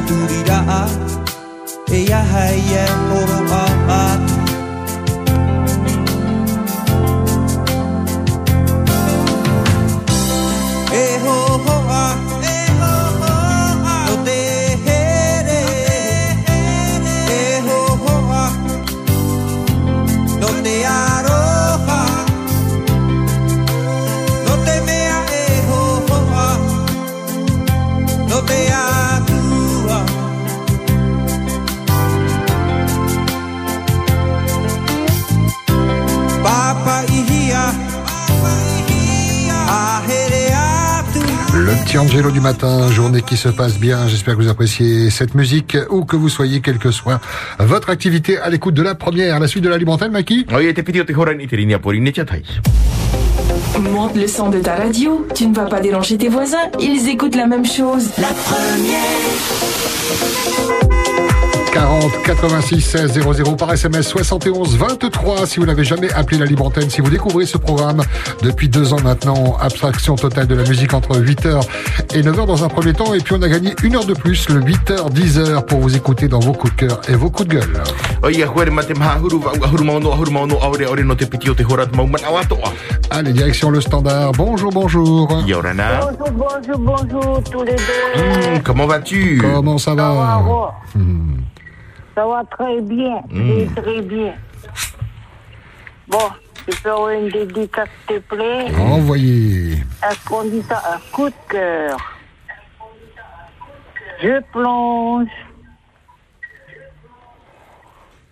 dooby da, yeah, yeah, Angelo du matin, journée qui se passe bien. J'espère que vous appréciez cette musique, où que vous soyez, quelle que soit votre activité, à l'écoute de la première, la suite de l'alimental, Maki. Monte le son de ta radio, tu ne vas pas déranger tes voisins, ils écoutent la même chose. La première. 40 86 16 00 par SMS 71 23 si vous n'avez jamais appelé la libre antenne, si vous découvrez ce programme depuis deux ans maintenant, abstraction totale de la musique entre 8h et 9h dans un premier temps et puis on a gagné une heure de plus, le 8h 10h pour vous écouter dans vos coups de cœur et vos coups de gueule. Allez, direction le standard. Bonjour, bonjour. Yorana. Bonjour, bonjour, bonjour tous les deux. Hmm, comment vas-tu? Comment ça va? Hmm. Ça va très bien, Hmm. très, bien. Bon, tu peux avoir une dédicace, s'il te plaît? Envoyez. Est-ce qu'on dit ça un coup de cœur Je plonge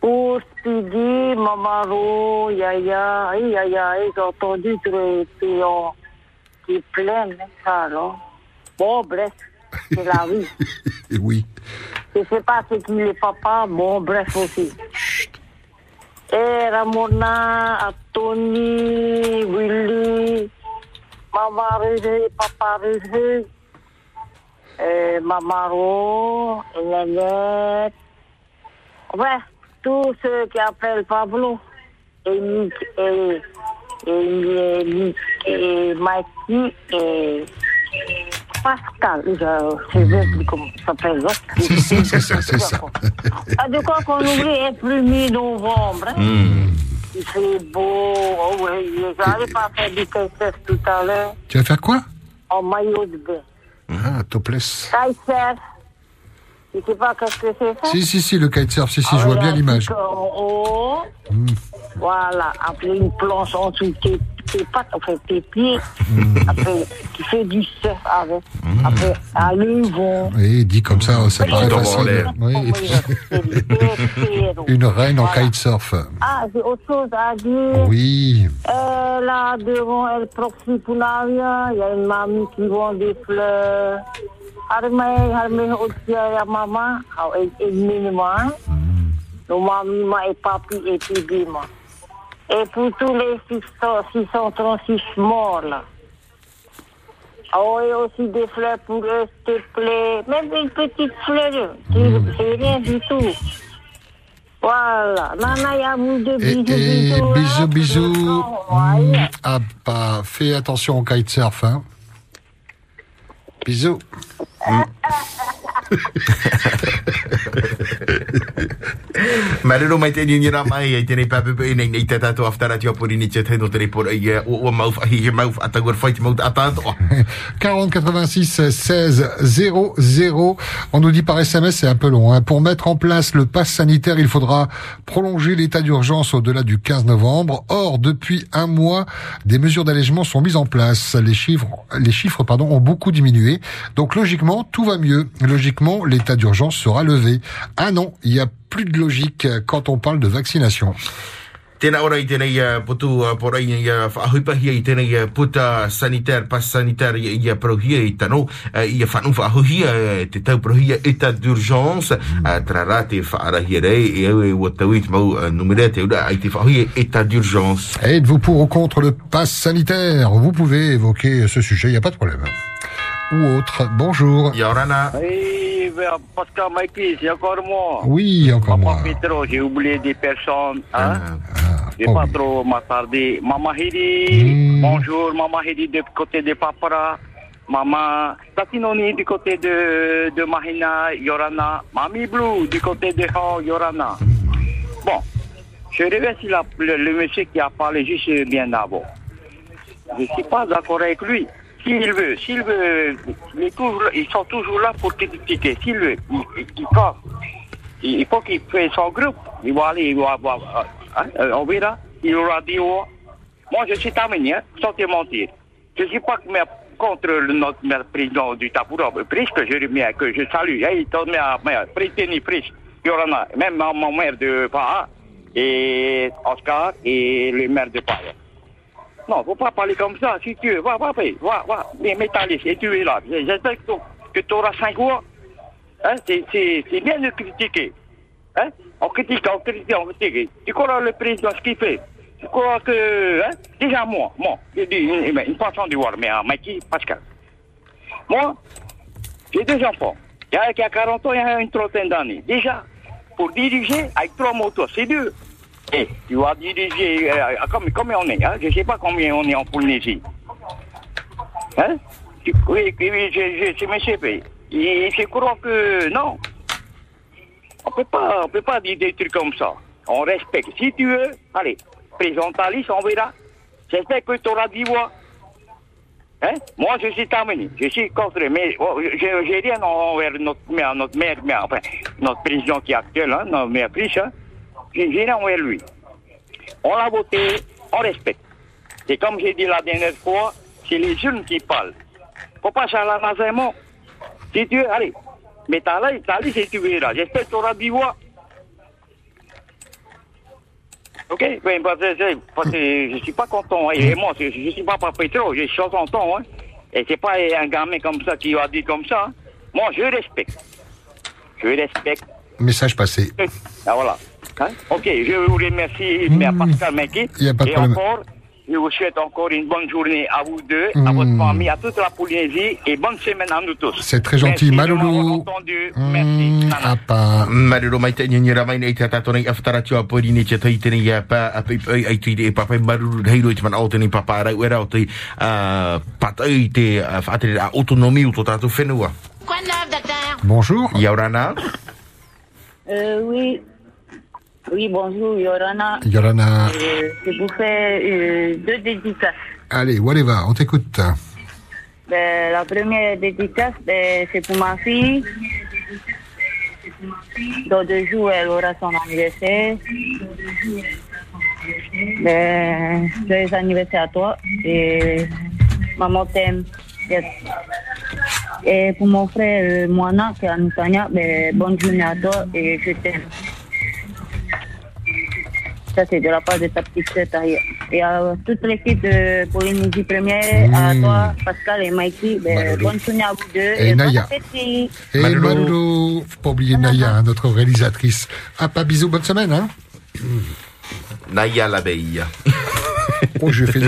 pour Speedy, Mamaro, Yaya, Yaya, j'ai entendu que clients qui plaignent ça, là. Bon, bref, c'est la vie. oui. Je sais pas ce qu'il est papa, bon, bref aussi. Et Ramona, Tony, Willy, Maman Régé, Papa Régé, et Mamaro, et Nanette. Ouais, tous ceux qui appellent Pablo, et Nick, et, et, et Mikey, et Pascal, je sais même plus comment ça s'appelle. là. Si, si, c'est ça, c'est ça. Ah, de quoi qu'on oublie est plus mi-novembre. Hein? Hmm. Il fait beau. Oh, oui, j'arrive pas à faire du kitesurf tout à l'heure Tu vas faire quoi? En maillot de bain. Ah, topless. Kitesurf. Tu sais pas qu'est-ce que c'est ça? Si, si, si, le kitesurf, si, si, Ah, je vois oui, bien l'image. truc En haut. Hmm. Voilà. Après une planche en dessous de tes, tes pattes, enfin tes pieds. Hmm. Après, tu fais du surf avec. Après, à l'event. Oui, dit comme ça, ça paraît facile. Oui. Une reine en kitesurf. Ah, j'ai autre chose à dire. Oui. Euh, là, devant El Proxy Punaria, il y a une mamie qui vend des fleurs. Harmee, harmee, otia, ya maman, hau e, e minima. Nos mamie, ma et papi et bibi, ma. Tous les 600 636 morts, là. Oh, et aussi des fleurs pour eux, s'il te plaît. Même une petite fleur, c'est c'est rien du tout. Voilà. Nana, ya vous deux Et, bisous, et bisous. hein. bisous, bisous. Hmm, Ah, bah, fais attention au kitesurf, hein. Bisous. Mm. Marero mai te ni ra mai ai tēnei pāpepe i nei nei te tātou aftara tia pori ni te tēno te report ai e, o o mauf ahi he mauf atagur fight maut atatoa. 40 86 16 00. On nous dit par SMS, c'est un peu long. hein. Pour mettre en place le pass sanitaire, il faudra prolonger l'état d'urgence au-delà du 15 novembre. Or, depuis un mois, des mesures d'allègement sont mises en place. Les chiffres, les chiffres, pardon, ont beaucoup diminué. Donc, logiquement, tout va mieux. Logiquement, l'état d'urgence sera levé. Ah non, il n'y a plus de logique quand on parle de vaccination. Tēnā ora i tēnei uh, potu uh, porai i uh, whaahuipahi i tēnei uh, puta sanitaire, pas sanitaire i i a prohia i tano, uh, i a whanu whaahuhia uh, te tau prohia état d'urgence, uh, trara te whaarahia rei, e au e ua tau i te mau uh, numere te ura ai te whaahuhia état d'urgence. Êtes-vous pour ou contre le pass sanitaire? Vous pouvez évoquer ce sujet, il n'y a pas de problème. Ou autre. Bonjour. Yorana. Oui, Pascal Mikey, c'est encore moi. Oui, encore moi. Papa Petro, j'ai oublié des personnes. Hein? Je vais pas trop m'attarder. Maman Hidi, bonjour, Maman Hidi du côté de Papara. Maman Tatinoni du côté de, de Mahina, Yorana. Mami Blue du côté de Ho, Yorana. Bon, je remercie la- le, le monsieur qui a parlé juste bien avant. Je ne suis pas d'accord avec lui. S'il veut, s'il veut, il toujours- ils sont toujours là pour critiquer. S'il veut, il, il, il casse. Il, il faut qu'il fasse son groupe. Il va aller, il va voir. hein, euh, on verra. Il aura dit oh, Moi, je suis arménien, sans te mentir. Je ne suis pas contre le, notre président du Tapoura, que je remets, que je salue. Hey, ton maire, maire, Préteni Priche, Yorana, même mon mon maire de Paha, et Oscar, et le maire de Paha. Non, faut pas parler comme ça. Si tu veux, va, va, va, va. Mais métalliste, et tu es là. J'espère que tu auras cinq mois. Hein, c'est, bien de critiquer. Hein? On critique, on critique, on critique. Tu crois le président ce qu'il fait? Tu crois que... Hein? Déjà moi, moi, je dis une, une, façon de voir, mais à Mikey, Pascal? Moi, j'ai deux enfants. Il y a, y a 40 ans, il y a une trentaine d'années. Déjà, pour diriger avec trois motos, c'est dur. Et tu vas diriger, euh, combien, combien on est hein? Je ne sais pas combien on est en Polynésie. Hein? Tu- Oui, oui, je, je, je sais. Et je crois que non. On peut pas, on peut pas dire des trucs comme ça. On respecte. Si tu veux, allez, présente on verra. J'espère que tu auras dit voix. Hein? Moi, je suis terminé. Je suis contre, mais oh, j'ai rien envers notre notre maire, mais enfin, notre président qui est actuel, hein, notre maire Frisch, hein. Rien envers lui. On l'a voté, on respecte. C'est comme j'ai dit la dernière fois, c'est les jeunes qui parlent. Faut pas charlatanisme. Si tu veux, allez, mais t'as là, t'as dit si tu verras. J'espère que tu auras dit voix. Ok, ben, parce que, c'est- parce que je suis pas content. hein. Et moi, je, je suis pas pas pétro, j'ai 60 ans. Hein. Et c'est pas un gamin comme ça qui va dire comme ça. hein. Moi, je respecte. Je respecte. Message passé. Ah, voilà. Hein? Ok, je vous remercie, mais Pascal de Et problème. encore, je vous souhaite encore une bonne journée à vous deux, à votre Mm. famille, à toute la Polynésie et bonne semaine à nous tous. C'est très gentil. Merci de m'avoir Malulu. entendu. Apa. Marero mai te nyanyira mai nei te tato nei aftara tua pori ni pa a pe ai ai te e papa maruru heiro i te man au tene papa ara ura o patai te fatere a autonomie o tato whenua. Bonjour. Yaurana? Euh, oui. Oui, bonjour, Yorana. Yorana. Euh, je vous fais euh, deux dédicaces. Allez, whatever, on t'écoute. Ben, la première dédicace, ben, c'est pour ma fille. Dans deux jours, elle aura son anniversaire. Ben, joyeux anniversaire à toi. Et maman t'aime. Yes. Et pour mon frère euh, Moana, qui est à ben, bonne journée à toi et je t'aime. Ça, c'est de la part de ta petite sœur. Et à toute l'équipe de Polynésie Première, à Mm. toi, Pascal et Mikey, ben, bonne journée à vous deux. Et bon Naya. Et Malulu. Faut pas oublier Naya, hein, notre réalisatrice. Ah, pas bisous, bonne semaine, hein. Naya l'abeille. Oh, je lui ai fait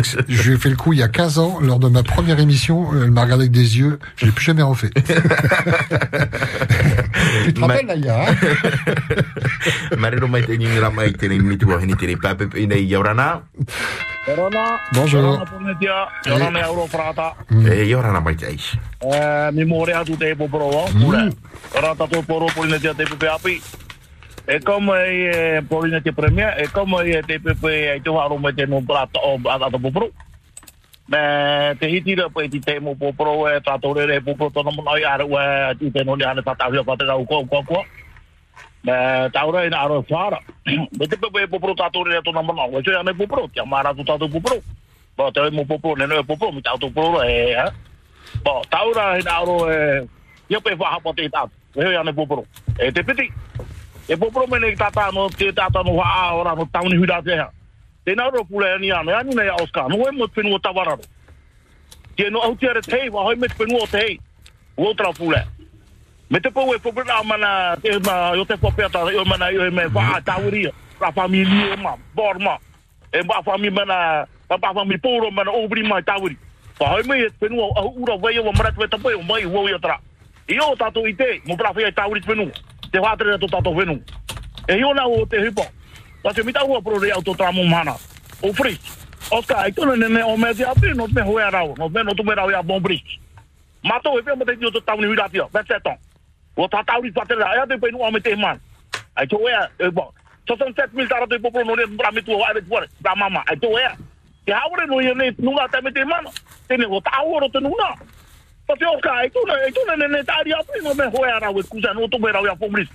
fait le coup il y a 15 ans, lors de ma première émission. euh, Elle m'a regardé avec des yeux. Je l'ai plus jamais refait. tu te rappelles, Naya, hein? Bonjour. Euro Frata. E mai te. Eh, te te api. E como e e como e te pepe ai tu haro me te no o ata poporo. Me te hiti ra pe te mo poporo e tato re poporo tono mo ai ara we ti te no le ana tata ria pata ko ko ko. Me taura ina aro fara. Me te pepe poporo tato re mo no. We te ane poporo, ti amara tu tato poporo. Bo te mo poporo ne no poporo mi tato poporo e ha. Bo taura ina aro e ia pe fa hapo te tato. We ane poporo. E te piti. E poporo me ne tata no te tata no ha ora no tauni huda te ha. Te na ro pule ni ane ani nei Oscar. No e mo penu o tawara. Te no au te re tei wa hoi me te penu o tei. O tra pule. Me te pou e poporo na mana te ma yo te popea ta yo mana yo me va tawiri. Ra familie ma borma. E ba fami mana ba ba fami poro mana obri mai tawiri. Pa hoi me te penu au ura vai o mara te tapai o mai wo yo tra. Io tato ite mo pra tawiri penu. Te whātere to tato whenu. E hio na o te hipo. Ta te mita hua pro re auto tramo mana. O fri. Te te te te bon. Mato e pia te to te to e te to. Te te te te. Pa te oka, ai tuna, ai tuna nene tari api no me hoe arau e kusa no to me rau ia bon bris.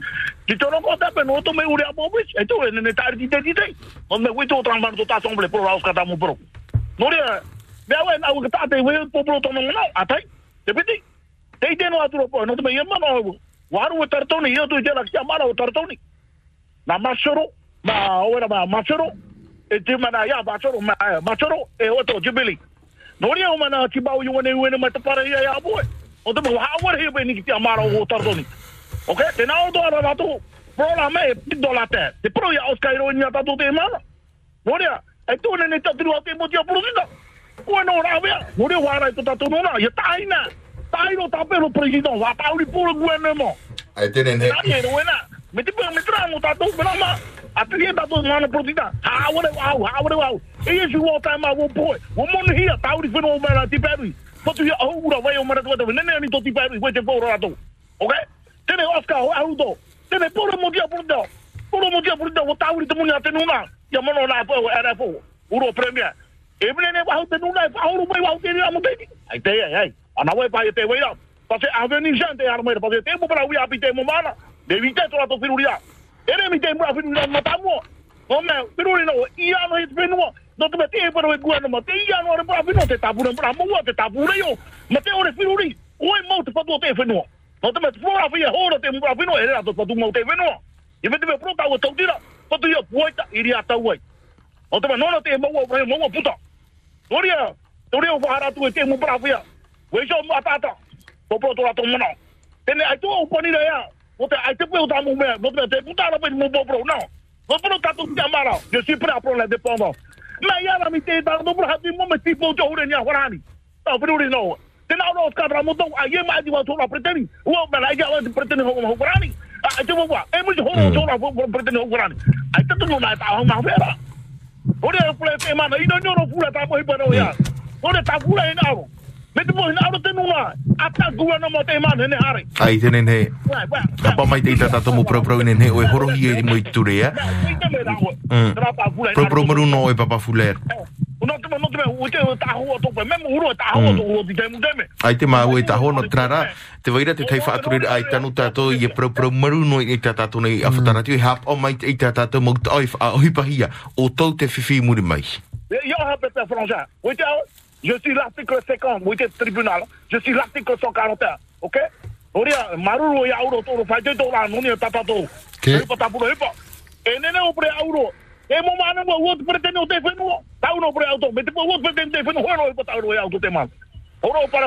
Ki tono ko tape no to me ure a bon bris. Ai to e nene tari di te di te. No me wito o tranvan to ta somble pro raus kata mo pro. No rea, me awe na uka tate we popolo tono ngana, atai. Te piti. Te ite no aturo po, no te me yema no. Waru e tartoni, io tu jela kia mara o tartoni. Na masoro, ma ora ma masoro. E te mana ya masoro, ma masoro e oto jibili. No rea o mana ki bau yone wene ma te para ia ya boy. O te mo hawar he ni ki mara o tartoni. Ok, te na o do ara rato. Pro la me, pido la te. Te pro ya oskairo ni ata te mana. No rea, e tu ne ne tatu te mo tia prosita. Bueno, ora vea, no rea wara e to tatu no na, ya taina. Tapero presidente, puro. Ai ne. Nani. Me te me tra mo nama. A te rie tātou mana protita. Ha wale wau, ha wale wau. E yesu wau tai ma wo poe. Wo monu hia, tauri whenua o mera ti pēri. Potu hia au ura vai o mera tu wata. Nene ani to ti pēri, koe te pōra rato. Ok? Tene Oscar, o ahu to. Tene pōra mo dia protita. Pōra mo dia protita, o tauri te muni a te nuna. Nā pō, RFO. Uro premier. E mene ne wahau te nuna, e whauru mai wahau te ria mo teiti. Ai te ai, ai. Ana wai pai e te wei rau. Pase aveni jante ar mai, pase te mo para ui api te mo mana. De vite to la to firuria. Ere mi te mo firuria mo tamo. No me, te para e gua no ma te ia no re para finu te tapu para mo te tapu re yo. Ma te ore firuri. Oi mo te patu. No te to fenua. E e to to. Tene ai to. O te ai te pe o ta mo me. No te te puta la no. No te amara. Prêt à prendre l'indépendance. Na ya la te ta no para hati mo me tipo jo ure nya horani. No pero uri no. Tena o skadra mo to ai ma di wa to la preteni. O me la ya wa preteni ho mo horani. Ai te mo wa. E mo jo ho to la preteni ho horani. Ai te no na ta ho ma. Ore te mana pula ta mo hipano ya. Ore ta pula ina ro. Me te pohina aro te nunga. A ta gua no mo te man hene hare. Ai tene ne. Ka mai te ita tato mo pro pro ne ne. Oe horo hi e mo i ture ya. Pro pro maru no e papa fuler. Uno te mo no te me u te ta ho to pe me mo uro ta ho to u te mo te. Ai te ma u ta ho no trara. Te vaira te kai fa turi ai tanu tato i e pro pro maru no i tata tato nei a fatara hap o mai te ita tato mo to a hipahia. O tau te fifi muri mai. Yo hape te franja. Oi te Je suis l'article 50, moi j'étais tribunal. Je suis l'article 141, ok? Para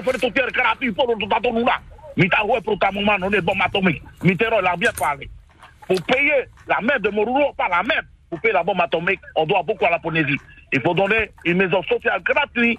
por tato nuna. Mi ta pro ta atomique. Mi tero la bien parler. Pour payer la mer de Moruro, pas la mer, pour payer la bombe atomique, on doit beaucoup à la. Il faut donner une maison sociale gratuite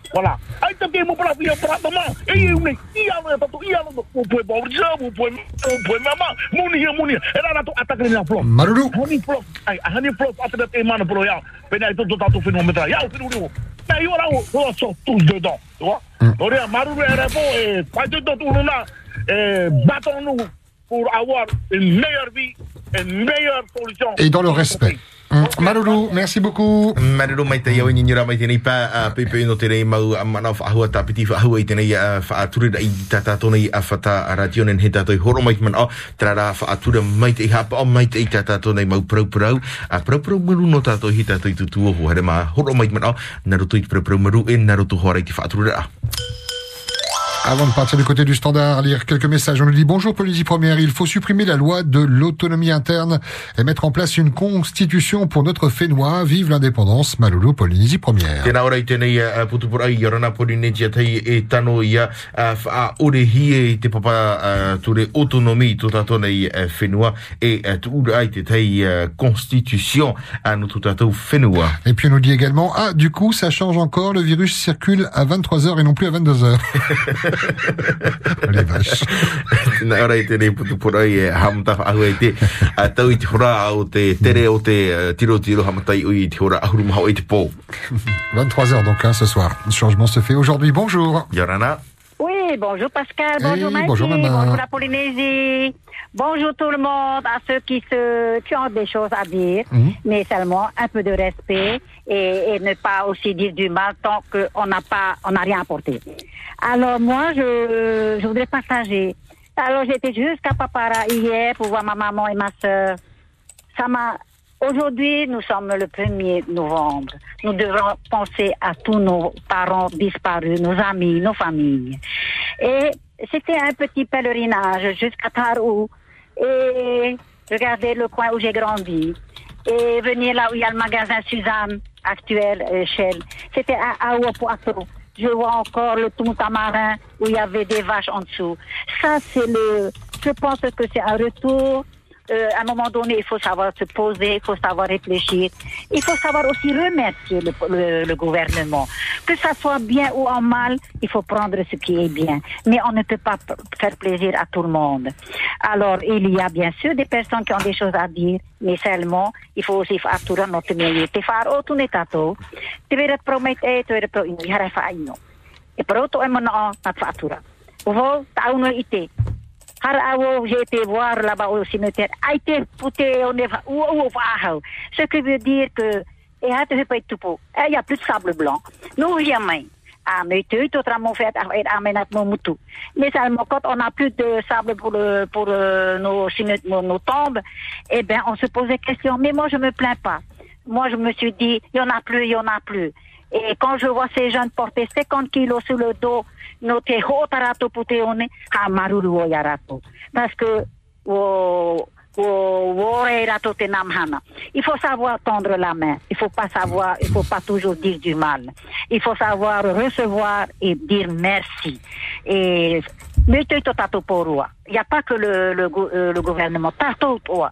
Voilà. Ai te ke mo para fia. E une, i tatu, mo mama, muni muni. Era na ni flop. Maruru. Honey flop. Ai, honey flop ata te mana pro ya. Pena i to to tatu fino metra. Ya, fino rio. Na i ora o, o so tous dedans. Tu vois? Ora maruru era po e pai te to tu na battons-nous pour avoir une meilleure vie, une meilleure solution. Et dans le respect. Maruru, merci beaucoup. Maruru, mai te iau ni nira mai tenei pa uh, pepe ino tenei mau a mana o whaahua ta piti whaahua i tenei uh, whaaturira i tata tonei a whata a radio nen he tatoi horo mai mana o tra ra whaatura mai te hapa o mai te i tata tonei mau prau prau a prau prau maru no tato he tatoi tutu o ho hare ma horo mai kumana o naruto i prau maru e naruto hoarei te whaaturira a. Avant de partir du côté du standard, lire quelques messages. On nous dit bonjour Polynésie Première, il faut supprimer la loi de l'autonomie interne et mettre en place une constitution pour notre Fénois. Vive l'indépendance, Malolo Polynésie Première. Et puis on nous dit également, ah du coup ça change encore, le virus circule à 23h et non plus à 22h. Les vaches. Tēnā ora i tēnei putupura i e hamata ahua i te uh, tau i te hora au te tere o te uh, tiro tiro hamatai ui i te hora ahuru maha o i te pō. 23h donc hein, ce soir. Le changement se fait aujourd'hui. Bonjour. Yorana. Bonjour Pascal, bonjour Maggie, bonjour, la Polynésie, bonjour tout le monde, à ceux qui, se, qui ont des choses à dire, Mhm. mais seulement un peu de respect et, et ne pas aussi dire du mal tant qu'on n'a pas, on n'a rien apporté. Alors moi, je, je voudrais partager. Alors j'étais jusqu'à Papara hier pour voir ma maman et ma soeur. Ça m'a. Aujourd'hui, nous sommes le 1er novembre. Nous devons penser à tous nos parents disparus, nos amis, nos familles. Et c'était un petit pèlerinage jusqu'à Tarou. Et regardez le coin où j'ai grandi. Et venir là où il y a le magasin Suzanne actuel, euh, Shell. C'était à Aopo Je vois encore le Toutamarin où il y avait des vaches en dessous. Ça, c'est le. Je pense que c'est un retour. Euh, à un moment donné, il faut savoir se poser, il faut savoir réfléchir. Il faut savoir aussi remercier le, gouvernement. Que ça soit bien ou en mal, il faut prendre ce qui est bien. Mais on ne peut pas faire plaisir à tout le monde. Alors, il y a bien sûr des personnes qui ont des choses à dire, mais seulement, il faut aussi aturan notre milieu. Te faro tu ne tato, te vera promete e te vera pro ino, ihara fa ino. E pro to e mana o nat fatura. Uvo, ta uno ite. Har awo, j'ai été voir là-bas au cimetière. A été pouté, on est ou, Ce qui veut dire que, et tout. Il y a plus de sable blanc. Nous, jamais. Ah, mais tu autrement fait à amener mon moutou. Mais seulement quand on n'a plus de sable pour, pour euh, nos, nos, nos tombes, eh bien, on se pose des questions. Mais moi, je me plains pas. Moi, je me suis dit, il y en a plus, il y en a plus. Et quand je vois ces jeunes porter 50 kilos sur le dos, no te hotarato puteone, ha maruru o yarato. Parce que. Il faut savoir tendre la main. Il faut pas savoir, il faut pas toujours dire du mal. Il faut savoir recevoir et dire merci. Et. Il n'y a pas que le, le, euh, gouvernement. Toa.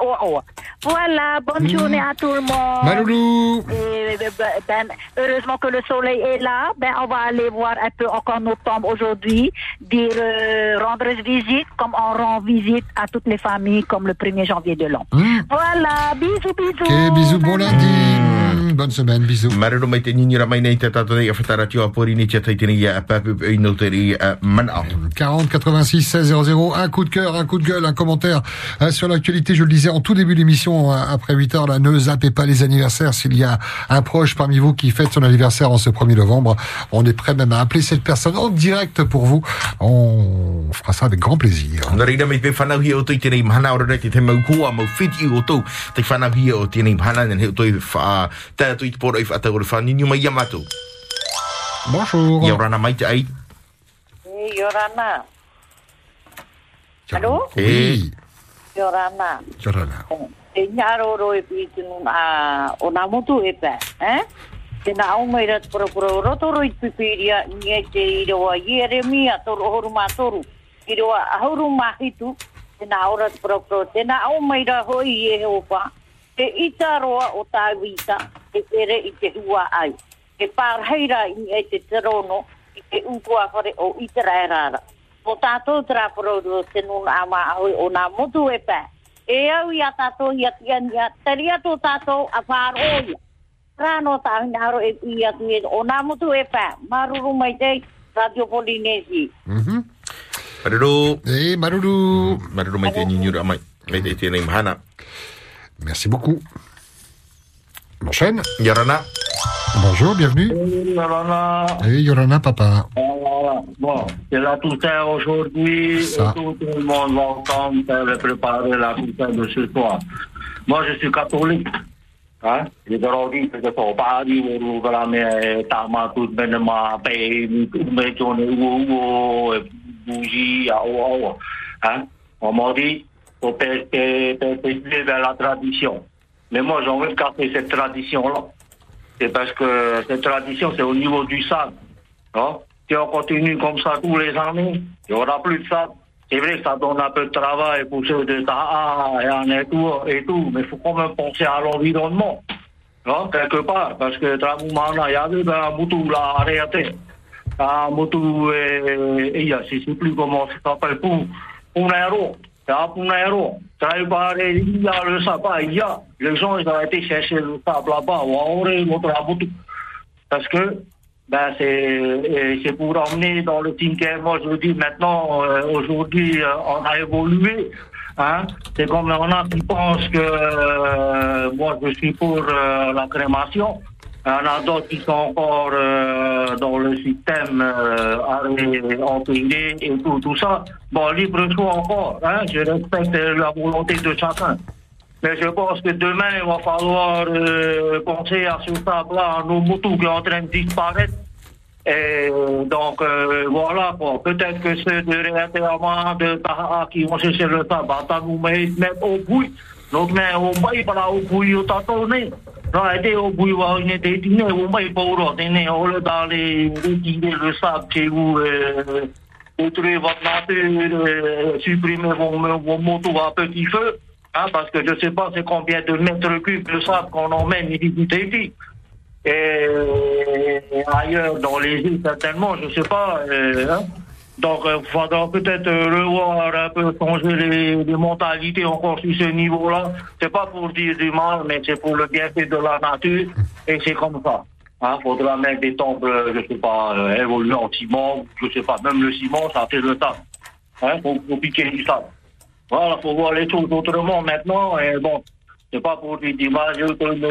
oh oh. Voilà, bonne journée à tout le monde. Maloulou. Et, ben, ben, heureusement que le soleil est là. Ben, on va aller voir un peu encore nos tombes aujourd'hui, dire euh, rendre visite, comme on rend visite à toutes les familles, comme le 1er janvier de l'an. Voilà, bisous, bisous. Bisous, bon lundi. Bonne semaine, bisous. Marero mai te nini ramai nei te tato nei a whatara tio a pori ni te taitini ia a papu i no te ri a mana. 40 86 16 00. Un coup de cœur, un coup de gueule, un commentaire euh, sur l'actualité. Je le disais en tout début d'émission, euh, après 8 heures, là, ne zappez pas les anniversaires. S'il y a un proche parmi vous qui fête son anniversaire en ce 1er novembre, on est prêt même à appeler cette personne en direct pour vous. On fera ça avec grand plaisir. Na reina mai te Hello? Hey. Jorana. Jorana. E nyaro ro e pitin a onamotu e pa, eh? Ke na au mai rat pora pora ro to ro ipipiria ni e te iro a Jeremia to ro horu ma toru. Iro a horu ma hitu te na au rat pora pora te na au mai ra hoi e hopa. Te ita roa o ta wita e ere i te hua ai. Te parheira ni e te terono i te ukua whare o itera e rara. O tātou tra pura ro te nuna ama ahoi o nā motu e pe. E au ia tātou ia tia nia. Tari atu tātou a whāro ia. Rāno tāhi nāro e ia tia. O nā motu e pe. Maruru mai te Radio Polinesi. Mhm. Maruru. E Maruru. Maruru mai te nini ramai. Mai te tēnei mhana. Merci beaucoup. On enchaîne. Yorana. Bonjour, bienvenue. Yorana. Et Yorana, papa. Voilà. Bon, c'est la Toussaint aujourd'hui. Et Tout le monde va faire préparer la Toussaint de ce soir. Moi, je suis catholique. Hein? J'ai grandi, c'est ton pari, ou voilà, mais ta ma toute ben ma paix, mais ou ou bougie, ou Hein? On m'a dit, faut persévérer vers la tradition. Mais moi, j'ai envie de casser cette tradition-là. C'est parce que cette tradition, c'est au niveau du sable. Hein? Si on continue comme ça tous les années, il n'y aura plus de sable. C'est vrai que ça donne un peu de travail pour ceux de Taha et en et tout, et tout, mais il faut quand même penser à l'environnement. Hein, quelque part, parce que Tramoumana, il y avait un moutou là, arrêté. Un moutou, et il y a, je ne sais plus comment ça s'appelle, pour, pour héros. C'est un héros. Il y a le sapin, il y a. Les gens, ils ont été chercher le sable là-bas, ou moutou. Parce que ben c'est et c'est pour emmener dans le Tinker. Moi, je dis maintenant, euh, aujourd'hui, euh, on a évolué. Hein? C'est comme en a qui pensent que euh, moi je suis pour euh, la crémation. Il y en a d'autres qui sont encore euh, dans le système euh, empilé et tout, tout ça. Bon, libre choix encore. Hein? Je respecte la volonté de chacun. Mais je pense que demain, il va falloir euh, penser à ce sable-là, à nos moutons qui est en train de disparaître. Donc, euh, voilà. Peut-être que ceux de réintégrement de Taha qui vont chercher le sable, attends, nous mettre au bout. Donc, mais on va au bout. Non, aider au bout, on on on le sable chez vous, euh, détruire votre nature, euh, supprimer vos, vos motos à petit feu. Hein, parce que je ne sais pas c'est combien de mètres cubes de sable qu'on emmène ici. Et ailleurs, dans les îles, certainement, je ne sais pas. euh, hein. Donc, il faudra peut-être euh, revoir un peu, changer les, mentalités encore sur ce niveau-là. C'est pas pour dire du mal, mais c'est pour le bienfait de la nature. Et c'est comme ça. Il faudra mettre des temples, euh, je sais pas, euh, en ciment, je sais pas, même le ciment, ça fait le sable. Hein, faut piquer du sable. Voilà, faut voir les choses autrement maintenant. Et bon, c'est pas pour dire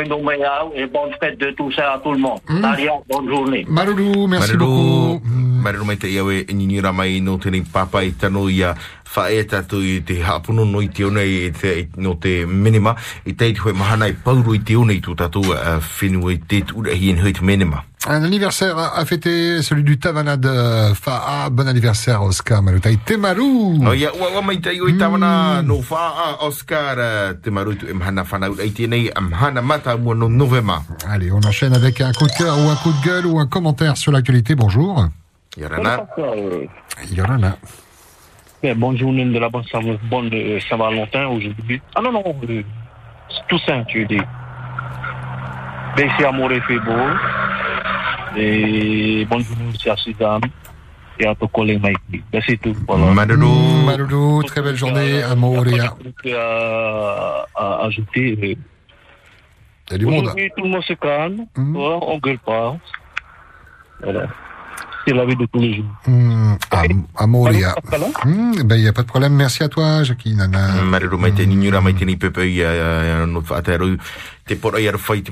nomme et bonne fête de tout ça à tout le monde. Allez, bonne journée. Marulu, merci beaucoup. Maruru mai te iawe nyinyura mai no te ring papa i tano ia whae tatu i te hapuno no i te one i te, i- no te minima i te i te hoi mahana i pauru i te one i tu tatu uh, whenua i te tura hi en hoi te minima. Un anniversaire à fêter, celui du Tavana de Fa'a. Bon anniversaire, Oscar Malutai. Mai no e mata no novema. Allez, on enchaîne avec un coup de cœur ou un coup de gueule ou un commentaire sur l'actualité. Bonjour. Yorana? Yorana. Mais bonne journée de la bonne Saint- bonne euh, Saint-Valentin aujourd'hui. Ah non, non, euh, c'est Toussaint, tu dire. Ben, et fait beau. Et bonne journée aussi à Suzanne et à ton collègue Mikey. Ben, c'est tout. Voilà. Marulu, très belle journée à Moorea. à, à ajouter. euh, Il y a du monde. Aujourd'hui, tout le monde se calme. Ouais, on gueule pas. Voilà. C'est la vie de tous les jours. Mmh. Mmh, ben, il n'y a pas de problème. Merci à toi, Nana. Pepe no te pora eite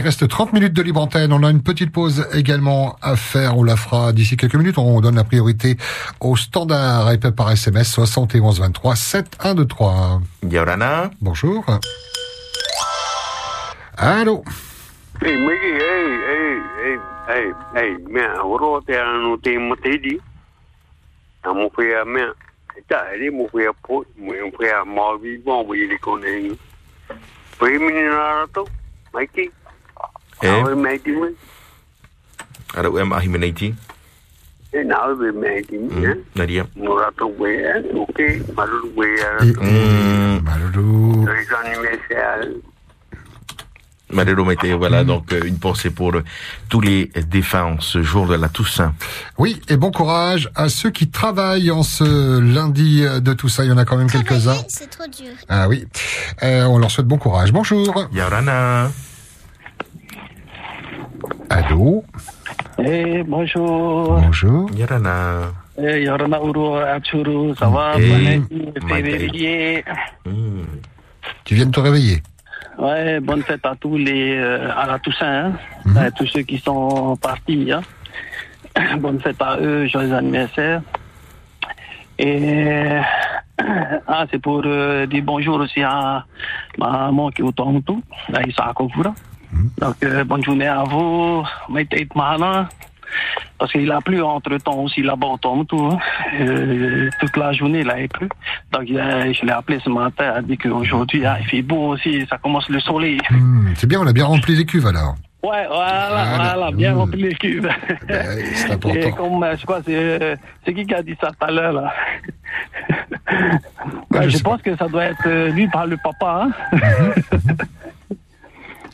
reste 30 minutes de libre antenne. On a une petite pause également à faire. On la fera d'ici quelques minutes. On donne la priorité au standard et par SMS 71 23 7 1 2 3. Yorana. Bonjour. Allô. Hey, hey, hey, ai ai me oro te anu te matedi ta mo pe a ta ele mo pe po mo un pe a mo vi bon vi le konen pe mi ni na to mai ki e ai mai mo ara we ma himi nei ti e na we mai mo na mo ra we o ke maru we a mm. Maru re sa me se al mai te, voilà, donc euh, une pensée pour euh, tous les défunts en ce jour de la Toussaint. Oui, et bon courage à ceux qui travaillent en ce lundi de tout ça. Il y en a quand même quelques-uns. C'est trop dur. Ah oui. Euh, on leur souhaite bon courage. Bonjour. Yorana. Allô? Eh, bonjour. Bonjour. Yorana. Eh, Yorana Uro, Achuru, ça va? Eh, Bonne année, t'es Mike. réveillé. Tu viens de te réveiller? Ouais, bonne fête à tous les, euh, à la Toussaint, hein. À tous ceux qui sont partis, hein. Bonne fête à eux, joyeux anniversaire. Et, ah, c'est pour euh, dire bonjour aussi à ma maman qui est au Toronto, à Kokura. Donc, euh, bonne journée à vous, Maïté Mahana. Parce qu'il a plu entre temps aussi là-bas au Toronto. hein. Euh, toute la journée, il pleut. Donc, euh, je l'ai appelé ce matin, il a dit qu'aujourd'hui, ah, il fait beau aussi, ça commence le soleil. Hmm, c'est bien, on a bien rempli les cuves alors. Ouais, voilà, voilà, bien rempli les cubes. c'est important. Et comme, euh, je crois, c'est, qui qui a dit ça tout à l'heure, là? Je, pense que ça doit être euh, lui par le papa, hein?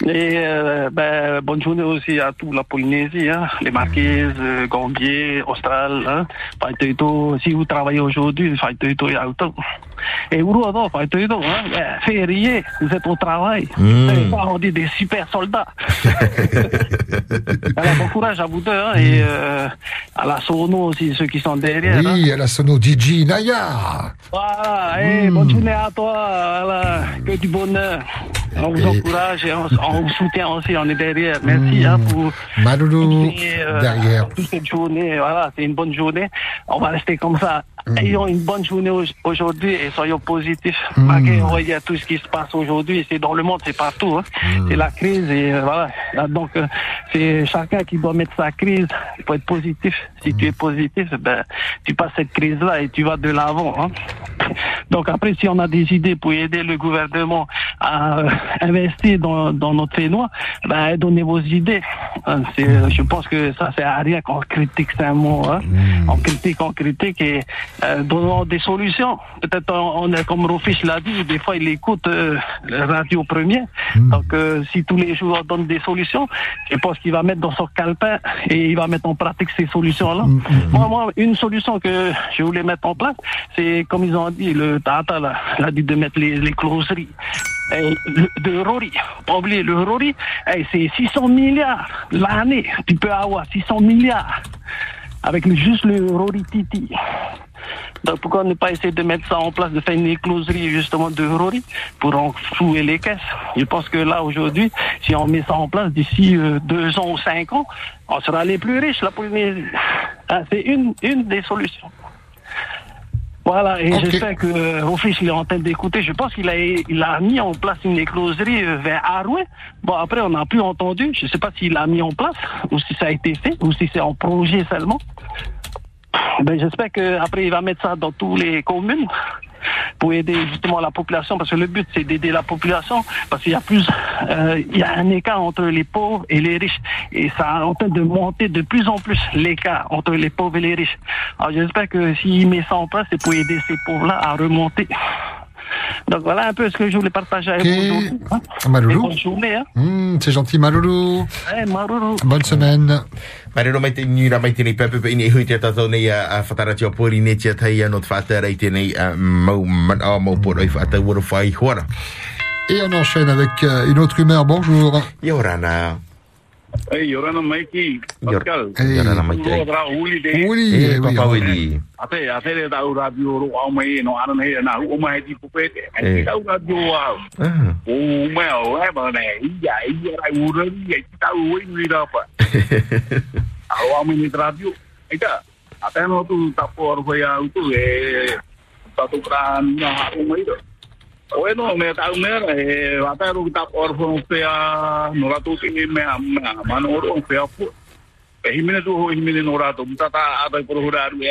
Et euh, ben, bonne journée aussi à toute la Polynésie, hein, les Marquises, euh, Gambier, Austral, hein, Faitoito. Si vous travaillez aujourd'hui, Faitoito et Auto. Et pas tout, hein. Férié, vous êtes au travail. Mm. Vous savez pas, on dit des super soldats. Alors, bon courage à vous deux, hein, et euh, à la Sono aussi, ceux qui sont derrière. hein. Oui, à la sono DJ Naya. Voilà, et bonne journée à toi, voilà, que du bonheur. On vous encourage et on, on vous soutient aussi, on est derrière. Merci hein, pour Maloulou, continuer, euh, derrière. toute cette journée. Voilà, c'est une bonne journée. On va rester comme ça. Ayons une bonne journée au- aujourd'hui et soyons positifs. Malgré on voit tout ce qui se passe aujourd'hui, c'est dans le monde, c'est partout. Hein. C'est la crise et euh, voilà. Là, Donc euh, c'est chacun qui doit mettre sa crise. Il faut être positif. Si tu es positif, ben tu passes cette crise-là et tu vas de l'avant. Hein. Donc après, si on a des idées pour aider le gouvernement à euh, investir dans, dans notre Fénois, ben, donnez vos idées. Hein, c'est, je pense que ça sert à rien qu'on critique, c'est un mot. Hein. On critique, on critique et euh, donnons des solutions. Peut-être on, on est comme Rofich l'a dit, des fois il écoute euh, la radio premier. Donc euh, si tous les jours on donne des solutions, je pense qu'il va mettre dans son calepin et il va mettre en pratique ces solutions-là. Moi, moi, une solution que je voulais mettre en place, c'est comme ils ont dit, le Tata là, il a dit de mettre les, les closeries. Et le- de Rory, pas oublier le Rory, c'est 600 milliards l'année. Tu peux avoir 600 milliards avec juste le Rory Titi. Donc pourquoi ne pas essayer de mettre ça en place, de faire une écloserie justement de Rory pour en flouer les caisses? Je pense que là aujourd'hui, si on met ça en place d'ici euh, deux ans ou cinq ans, on sera les plus riches, la. Ah, C'est une, une des solutions. Voilà, et j'espère que euh, il est en train d'écouter. Je pense qu'il a, il a mis en place une écloserie euh, vers Arouet. Bon, après, on n'a plus entendu. Je ne sais pas s'il l'a mis en place, ou si ça a été fait, ou si c'est en projet seulement. Ben, j'espère qu'après, il va mettre ça dans toutes les communes pour aider justement la population, parce que le but, c'est d'aider la population, parce qu'il y a plus, euh, il y a un écart entre les pauvres et les riches, et ça est en train de monter de plus en plus l'écart entre les pauvres et les riches. Alors j'espère que s'il met ça en place, c'est pour aider ces pauvres-là à remonter. Donc voilà un peu ce que je voulais partager avec vous aujourd'hui. hein. Bonne journée, hein. Hmm, c'est gentil, Maloulou. Eh, Maruru. Bonne semaine. Marero mai te ni ra mai te nei pepe pe ni hui te tato nei a a whatara tia pori ne tia tai anot whatara i te nei a mau man a mau poro i whata wara whai huara. Et on enchaîne avec euh, une autre humeur. Bonjour. Yorana. Hey, Yorana Maiki, Yor- Pascal. Yorana Maiki. Ura uli de. Uli, Eh, eh oui, Papa on- Willy. Ate, ate le tau radio ro au mai no ana nei na u mai di pupete. Eh. Ai tau radio au. Ah. O mai o e ba nei, ia ia rai ura ni ai tau ui ni ra pa. Au au mai ni radio. Ai ta. Ate no tu tapor foi au tu e tatu kran na u mai do. O e no me tau me e ate ro tapor fo pe a no ratu ki me me mano ro pe a pu. E himene tu ho himene no rato, mutata ata por hura aru e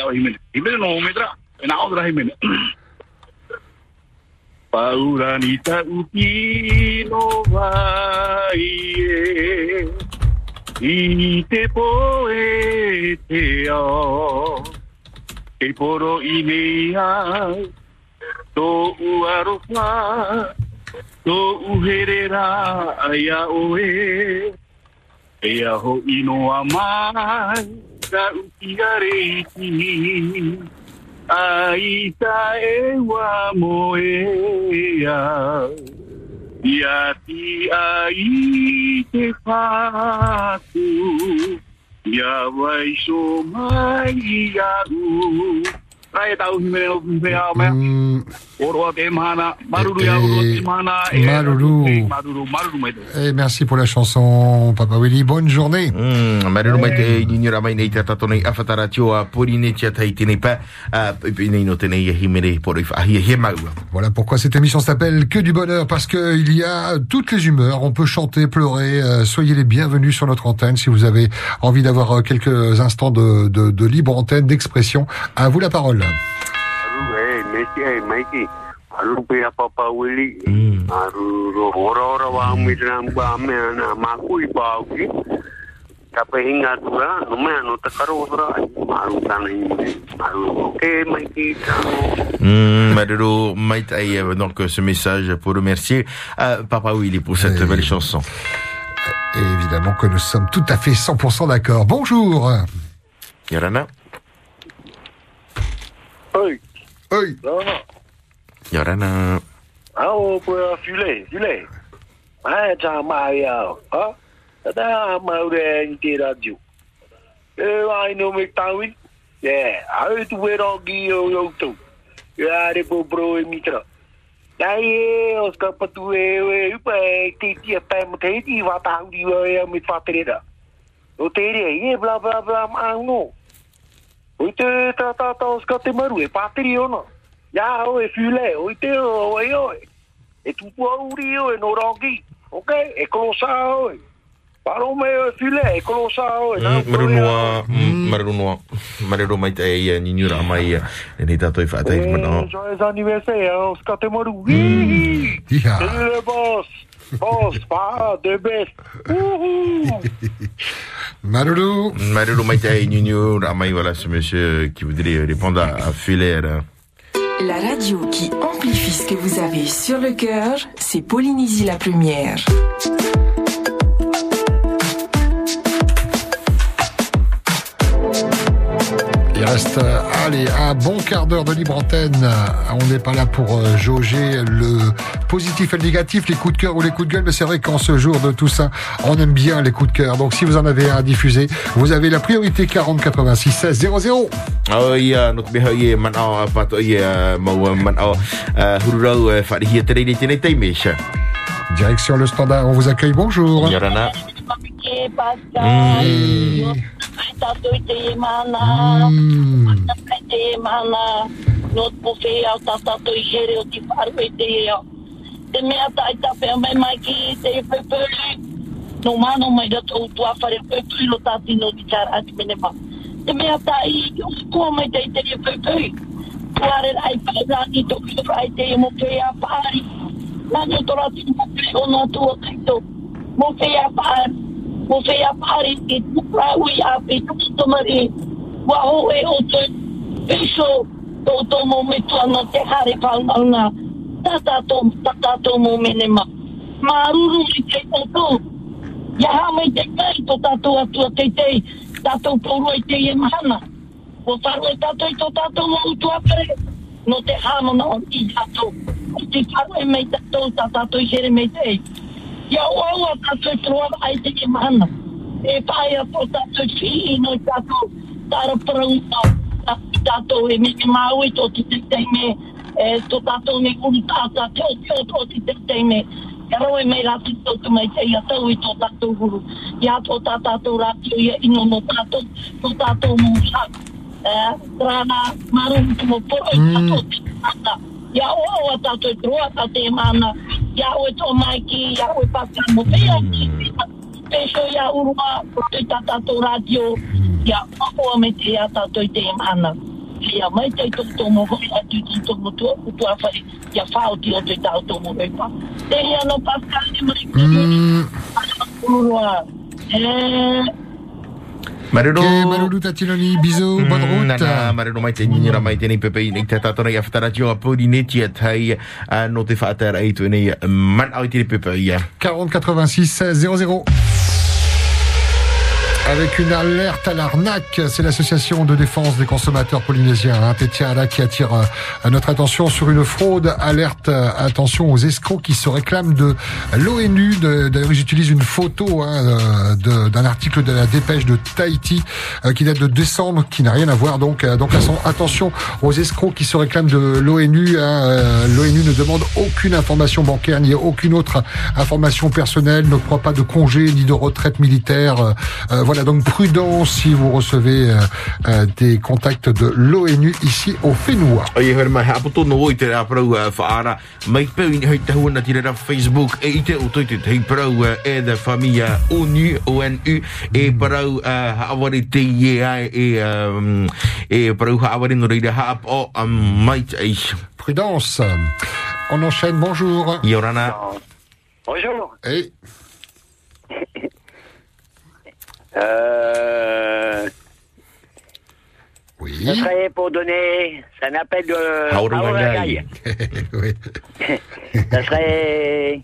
au himene. Himene no metra, e na outra himene. Paura ni ta uki no vai e I te poe te ao Ke poro i nei ai Tō uarofa Tō uherera ai a oe E aho inoa mai Ka uki areiti Ai ta e wa moea Ia ti ai te whātu Ia wai so mai ia u Rai tau hime o whiwhea o mea Oroa te mana Maruru ia oroa te mana e Maruru. e Maruru, maruru mai te Et merci pour la chanson, Papa Willy. Bonne journée. Mm, mai nei tio a tia tai pa. Nei no a he maua. Voilà pourquoi cette émission s'appelle Que du bonheur, parce que il y a toutes les humeurs. On peut chanter, pleurer. euh, soyez les bienvenus sur notre antenne si vous avez envie d'avoir euh, quelques instants de, de, de libre antenne, d'expression. À vous la parole. Hey, Messi, hey, Mikey. Papa wa hinga Mikey donc ce message pour remercier euh, Papa Willy pour cette belle chanson. Et évidemment que nous sommes tout à fait 100% d'accord. Bonjour. Yorana. Oi. Oi. Rana. Yorana. Au pour filet, filet. Ah, ça m'a ya. Ah. Tada mau de inte radio. Eh, ai no me tawin. Yeah, ai tu vero gi yo yo tu. Ya de po bro e mitra. Dai os ka patu e e pa ti ti pa mo te ti va ta di e mi fa treda. O te re e bla bla bla ma no. O te ta ta ta os ka te maru e e e. E tu po uri o e no rogi. Ok, e colosa o. Paro me e fule, e colosa o. Marunua, marunua. Marunua mai te ia ni nyura mai ia. E ni tato i whaatai mana. Joyeux anniversaire, os ka te maru. Hihi. Iha. Salut le boss. Pa, de best. Wouhou. Maruru. Maruru mai te ni nyura mai voilà ce monsieur qui voudrait répondre à, à Fuller. La radio qui amplifie ce que vous avez sur le cœur, c'est Polynésie la première. Il reste, euh, allez, un bon quart d'heure de libre antenne. Euh, On n'est pas là pour euh, jauger le positif et le négatif, les coups de cœur ou les coups de gueule, mais c'est vrai qu'en ce jour de tout ça, on aime bien les coups de cœur. Donc si vous en avez un à diffuser, vous avez la priorité 40 86 16 00. Oh ia, no te meha ia man au a pato ia mau man au hururau wharihia tere ni tēnei teimesha. Direction le standard, on vous accueille, bonjour. Yorana. mamike paska. Tato ite e mana. Tato ite e mana. No te pofe au ta tato i here o te whare e te eo. Te mea ta i tape o mai mai ki te e pepuri. No mano mai da tau tua whare e pepuri lo ta tino di tara ati mene ma. Te mea ta i o skua mai te i te e pepuri. Tuare rai pera ni to kira te e mo pe a pari. Nani o tora tino pepuri o no atua kaito. Tato mo fe ya pa mo fe ya pa ri ki tu pra pe tu wa ho e o to e so to to mo me to na te ha ri pa na na ta ta to ta ta to te o to ya ha me te kai to ta to atu te te ta to po te e ma na o ta ru ta to to ta to mo tu no te ha mo na o ti ta to ti pa me ta to ta i here me te ia ʻoaua tatou toaga ai ki mahana. E paia po tatou fiino i tatou taraparauma tatou e mege maui to te teiteime e to tatou me ulutata teoteo to te teime e rau e mei rati tōtu mai te ia tau i tō tātou huru. Ia tō tā tātou rati ia ino no tātou, tō tātou mō sāk. Rāna maru mō poro i tātou. Ia o o a tato i troa ta te mana. Ia o e to mai ki, ia o e pata mo pea ki. Pesho ia urua, o te tato radio. Ia o o me te ia tato i te mana. Ia mai te to to mo hoi atu ki to mo tu o tu a whare. Ia whao ti o te tau to mo hoi pa. Te hea no Pascal ni mari ki. Urua. Eh, Maruru. Ok, Maruru Tatiloni, bisous, bonne route. Nana, maruru mai te nyira mai tēnei pepe i nei te tātona i awhataratio a Polineti a tai a no te whaatara i tu nei man au i tēnei pepe i a. 40 86 16 00. Avec une alerte à l'arnaque, c'est l'association de défense des consommateurs polynésiens, hein, Tetiara, qui attire euh, notre attention sur une fraude. Alerte, euh, attention aux escrocs qui se réclament de l'ONU. D'ailleurs, ils utilisent une photo hein, euh, d'un article de la dépêche de Tahiti qui date de décembre, qui n'a rien à voir. Donc, donc atten- attention aux escrocs qui se réclament de l'ONU. hein. L'ONU ne demande aucune information bancaire ni aucune autre information personnelle, n'octroie pas de congé ni de retraite militaire. Voilà, donc prudence si vous recevez euh, euh, des contacts de l'ONU ici au Fénois. Facebook ONU, ONU, e parau te e, e parau no reira haap o mai. Prudence. On enchaîne, bonjour. Yorana. Bonjour. Hey. Euh, oui. Ça serait pour donner un appel de Haurungagai. oui. Ça serait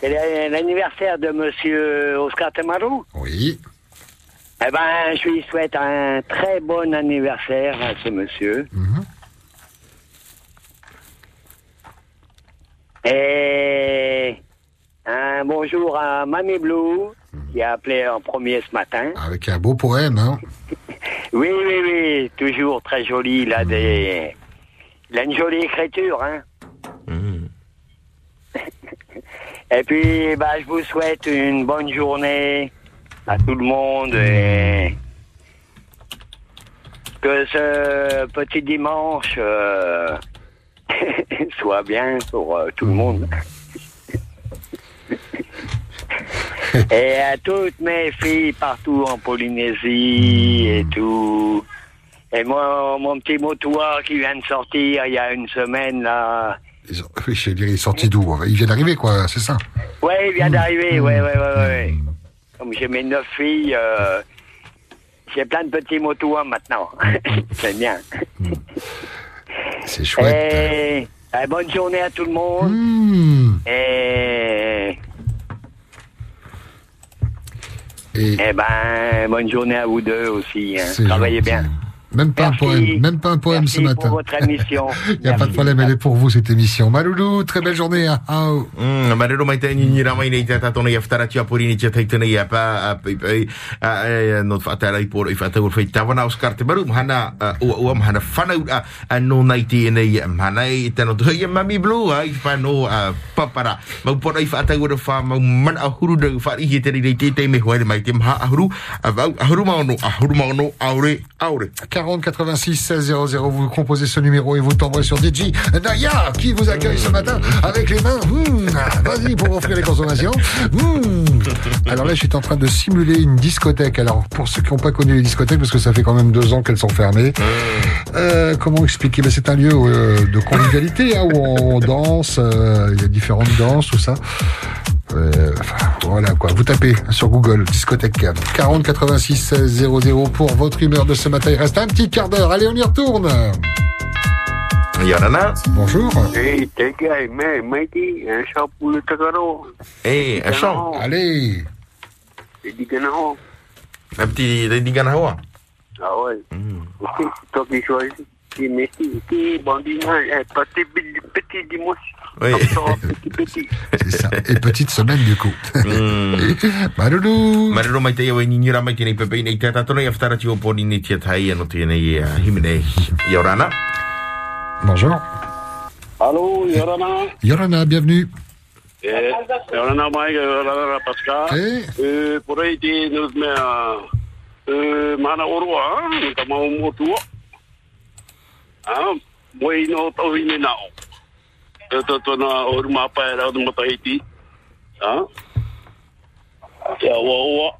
c'est la- l'anniversaire de Monsieur Oscar Temarou. Oui. Eh ben, je lui souhaite un très bon anniversaire à ce monsieur. Et un bonjour à Mamie Blue, qui a appelé en premier ce matin. Avec un beau poème, hein Oui, oui, oui, toujours très joli. Il a des. Il a une jolie écriture, hein. Et puis, bah, je vous souhaite une bonne journée à tout le monde et que ce petit dimanche euh, soit bien pour euh, tout le monde. Et à toutes mes filles partout en Polynésie et tout. Et moi, mon petit motoir qui vient de sortir il y a une semaine, là. Oui, je veux dire, il est sorti d'où Il vient d'arriver, quoi, c'est ça? Ouais, il vient d'arriver, ouais, ouais, ouais. Comme j'ai mes neuf filles, euh, j'ai plein de petits motoirs maintenant. C'est bien. C'est chouette. Et, euh, bonne journée à tout le monde. Hmm. Et... Et... Eh ben, bonne journée à vous deux aussi. hein. Travaillez gentil. bien. Même pas un poème, même pas un poème ce matin. pour votre émission. Il n'y a pas de problème, elle est pour vous cette émission. Maloulou, très belle journée. Hein. Ah, oh. Mm, marero mai te ni ra mai nei te tatona ia ftara tia pori ni te taitana ia pa a pe pe a e no fata rai por i fata ur fei tawana os karte maru hana o o hana fana a no nei te nei hana i te no ia mami blue ai fa no papara mau por ai fata ur fa mau man a huru de fa i te nei te te me hoe mai te ha a huru a vau a huru mau no a huru mau no aure aure 40 86 16 00, vous composez ce numéro et vous tomberez sur DJ Naya qui vous accueille ce matin avec les mains. Mmh, Vas-y pour offrir les consommations. Mmh. Alors là, je suis en train de simuler une discothèque. Alors pour ceux qui n'ont pas connu les discothèques, parce que ça fait quand même deux ans qu'elles sont fermées, euh, comment expliquer? Ben, C'est un lieu euh, de convivialité hein, où on danse, euh, il y a différentes danses, tout ça. Euh, enfin, voilà quoi. Vous tapez sur Google discothèque 40 86 16 00 pour votre humeur de ce matin. Il reste un petit quart d'heure. Allez, on y retourne. Yorana. Bonjour. Me mai ki eh. Eh, chant. Allez. Un petit di gana hoa. Ah ouais. Ok, toi qui choisis. Eh, petit petit dimanche. Oui. Petit petit. C'est ça. Et petite semaine du coup. Mai te ni mai te nei pepe nei te tatona ia ftara tia pori ni te tai ano te nei uh, himene Yorana. Bonjour. Allô, Yorana Yorana, bienvenue. Eh, Yorana mai, Yorana Pascal. Eh. Eh, por aí te nos mea, eh, mana orua, Ah, moi no tau hine nao. Te to to na oru mapa era o. Ah. Ya wa wa.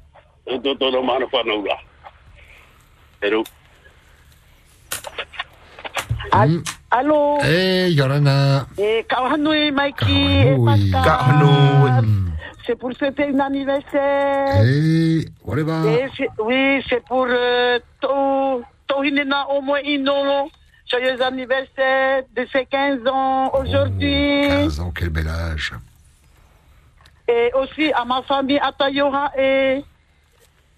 Te to to na mana whanaura. Pero. Allô? Eh, Yorana. Kahanui, Mikey et Pascal. C'est pour fêter un anniversaire. Eh, whatever. C'est- oui, c'est pour euh, To- Tohinena Omoino. Joyeux anniversaire de ses 15 ans aujourd'hui. 15 ans, quel bel âge. Et aussi à ma famille, à Tayoha et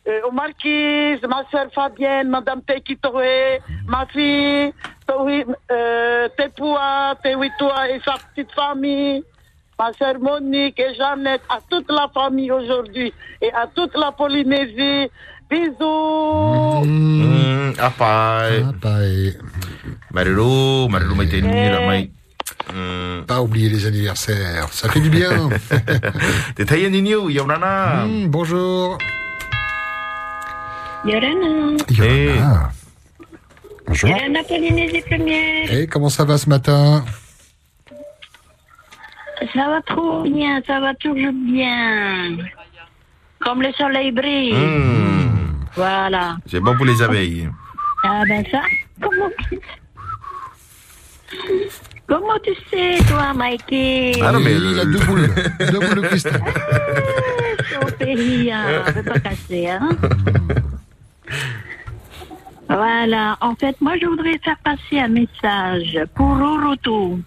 euh, aux marquises, ma soeur Fabienne, Madame Tekitoé, ma fille, euh, Tepua, Tewitua et sa petite famille, ma soeur Monique et Jeannette, à toute la famille aujourd'hui et à toute la Polynésie. Bisous! Mm? Apa Marero, marero mai te ni ra mai. Pas oublier les anniversaires, ça fait du bien. Te tai ni niu Yorana. Hmm, bonjour. Yorana. Yorana. Bonjour. Yorana Polynésie première. Eh, comment ça va ce matin? Ça va trop bien, ça va toujours bien. Comme le soleil brille. Mm. Voilà. C'est bon pour les abeilles. Ah ben ça, comment. Comment tu sais, toi, Mikey Ah non, mais Il a deux boules. deux boules de cristal. Ton pays, hein, on peut pas casser, hein Voilà. En fait, moi, je voudrais faire passer un message pour Rurutu.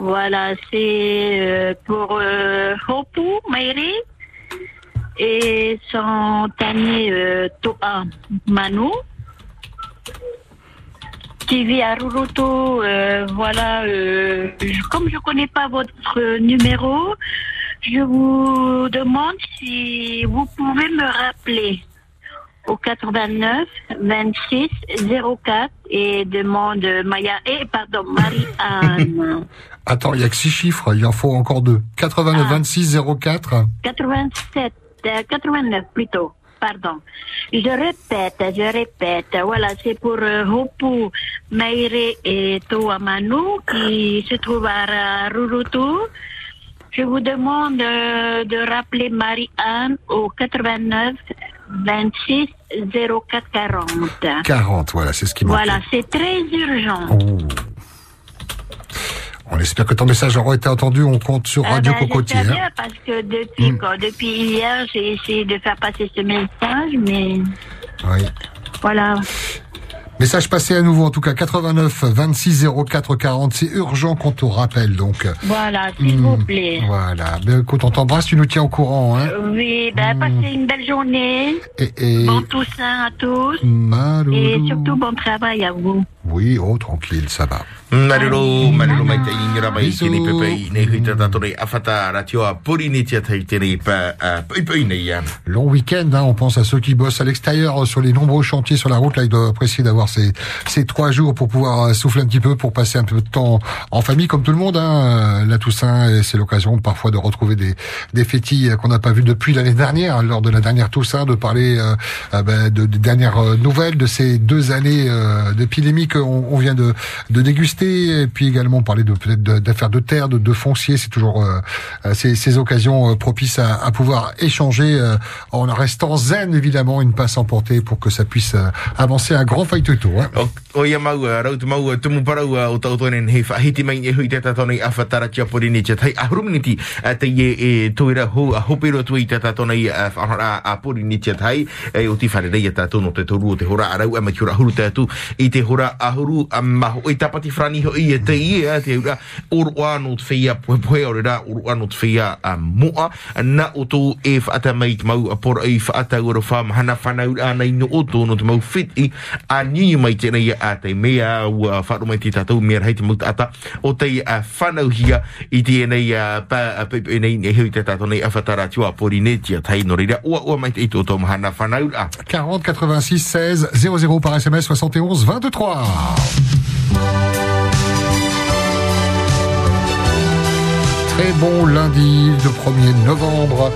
Voilà, c'est euh, pour euh, Hopu, Mairi, et son tanier euh, Toa Manu. Qui vit à Ruruto. Euh, voilà, euh, je- comme je connais pas votre numéro, je vous demande si vous pouvez me rappeler au 89 26 04 et demande Maya et pardon Marie-Anne. Attends, il y a que six chiffres, il en faut encore deux. 89 26 04. 87, euh, 89 plutôt. Pardon. Je répète, je répète. Voilà, c'est pour euh, Hopu, Meire et Toamanu qui se trouvent à Rurutu. Je vous demande euh, de rappeler Marie-Anne au 89 26 04 40. 40, voilà, c'est ce qui manque. Voilà, c'est très urgent. Oh. On espère que ton message aura été entendu. On compte sur Ah Radio ben, Cocotier. hein. bien parce que depuis, Mm. quoi, depuis hier, j'ai essayé de faire passer ce message, mais Oui. voilà. Message passé à nouveau, en tout cas 89 26 04 40. C'est urgent qu'on te rappelle, donc. Voilà, s'il Mm. vous plaît. Voilà. Ben, écoute, on t'embrasse, tu nous tiens au courant, hein. Oui, ben, passez une belle journée. Et, et... Bon Toussaint à tous. Maloulou. Et surtout bon travail à vous. Oui, oh, tranquille, ça va. Marilo, marilo mai te ingira mai tini pepe ne hui tata tore afata ratio a puri ni tia tai tini pa pui pui nei. Long week-end, hein, on pense à ceux qui bossent à l'extérieur euh, sur les nombreux chantiers sur la route. Là, ils doivent apprécier d'avoir ces, ces trois jours pour pouvoir euh, souffler un petit peu, pour passer un peu de temps en famille, comme tout le monde. Hein. Euh, La Toussaint, et c'est l'occasion parfois de retrouver des, des euh, qu'on n'a pas vues depuis l'année dernière, hein, lors de la dernière Toussaint, de parler euh, ben, de, des dernières nouvelles de ces deux années euh, d'épidémie qu'on on vient de, de déguster, et puis également parler de peut-être de- d'affaires de terre, de, de foncier. C'est toujours euh, ces, ces occasions propices à, à pouvoir échanger en restant zen évidemment, une passe emportée pour que ça puisse avancer un grand fight toto. Hein. O ia maua, rau te maua, tumu paraua o tau tonen he whahiti mai e hui tata tonei a whatara tia pori ni tia tai ahurumniti te ie e tuira hu a hopero tui tata tone i whanara a pori ni tia tai e o ti whare a tata no te toru o te hora arau a makiura huru tatu i te hora ahuru a maho E tapati whrani ho i e te ie, e te ura uru anu te whia poe poe o rera uru anu te whia a moa na o tō e whaata mai te mau a pora i whaata ura whamahana whanau anai no o tōno te mau fiti a mea ua wharu mai mea i tēnei a te tātou nei a whatara tua pori ne tia tai no reira ua ua mai te i tō tō mahana whanau a 40 86 16 00 par SMS 71 23. Très bon lundi de 1er novembre.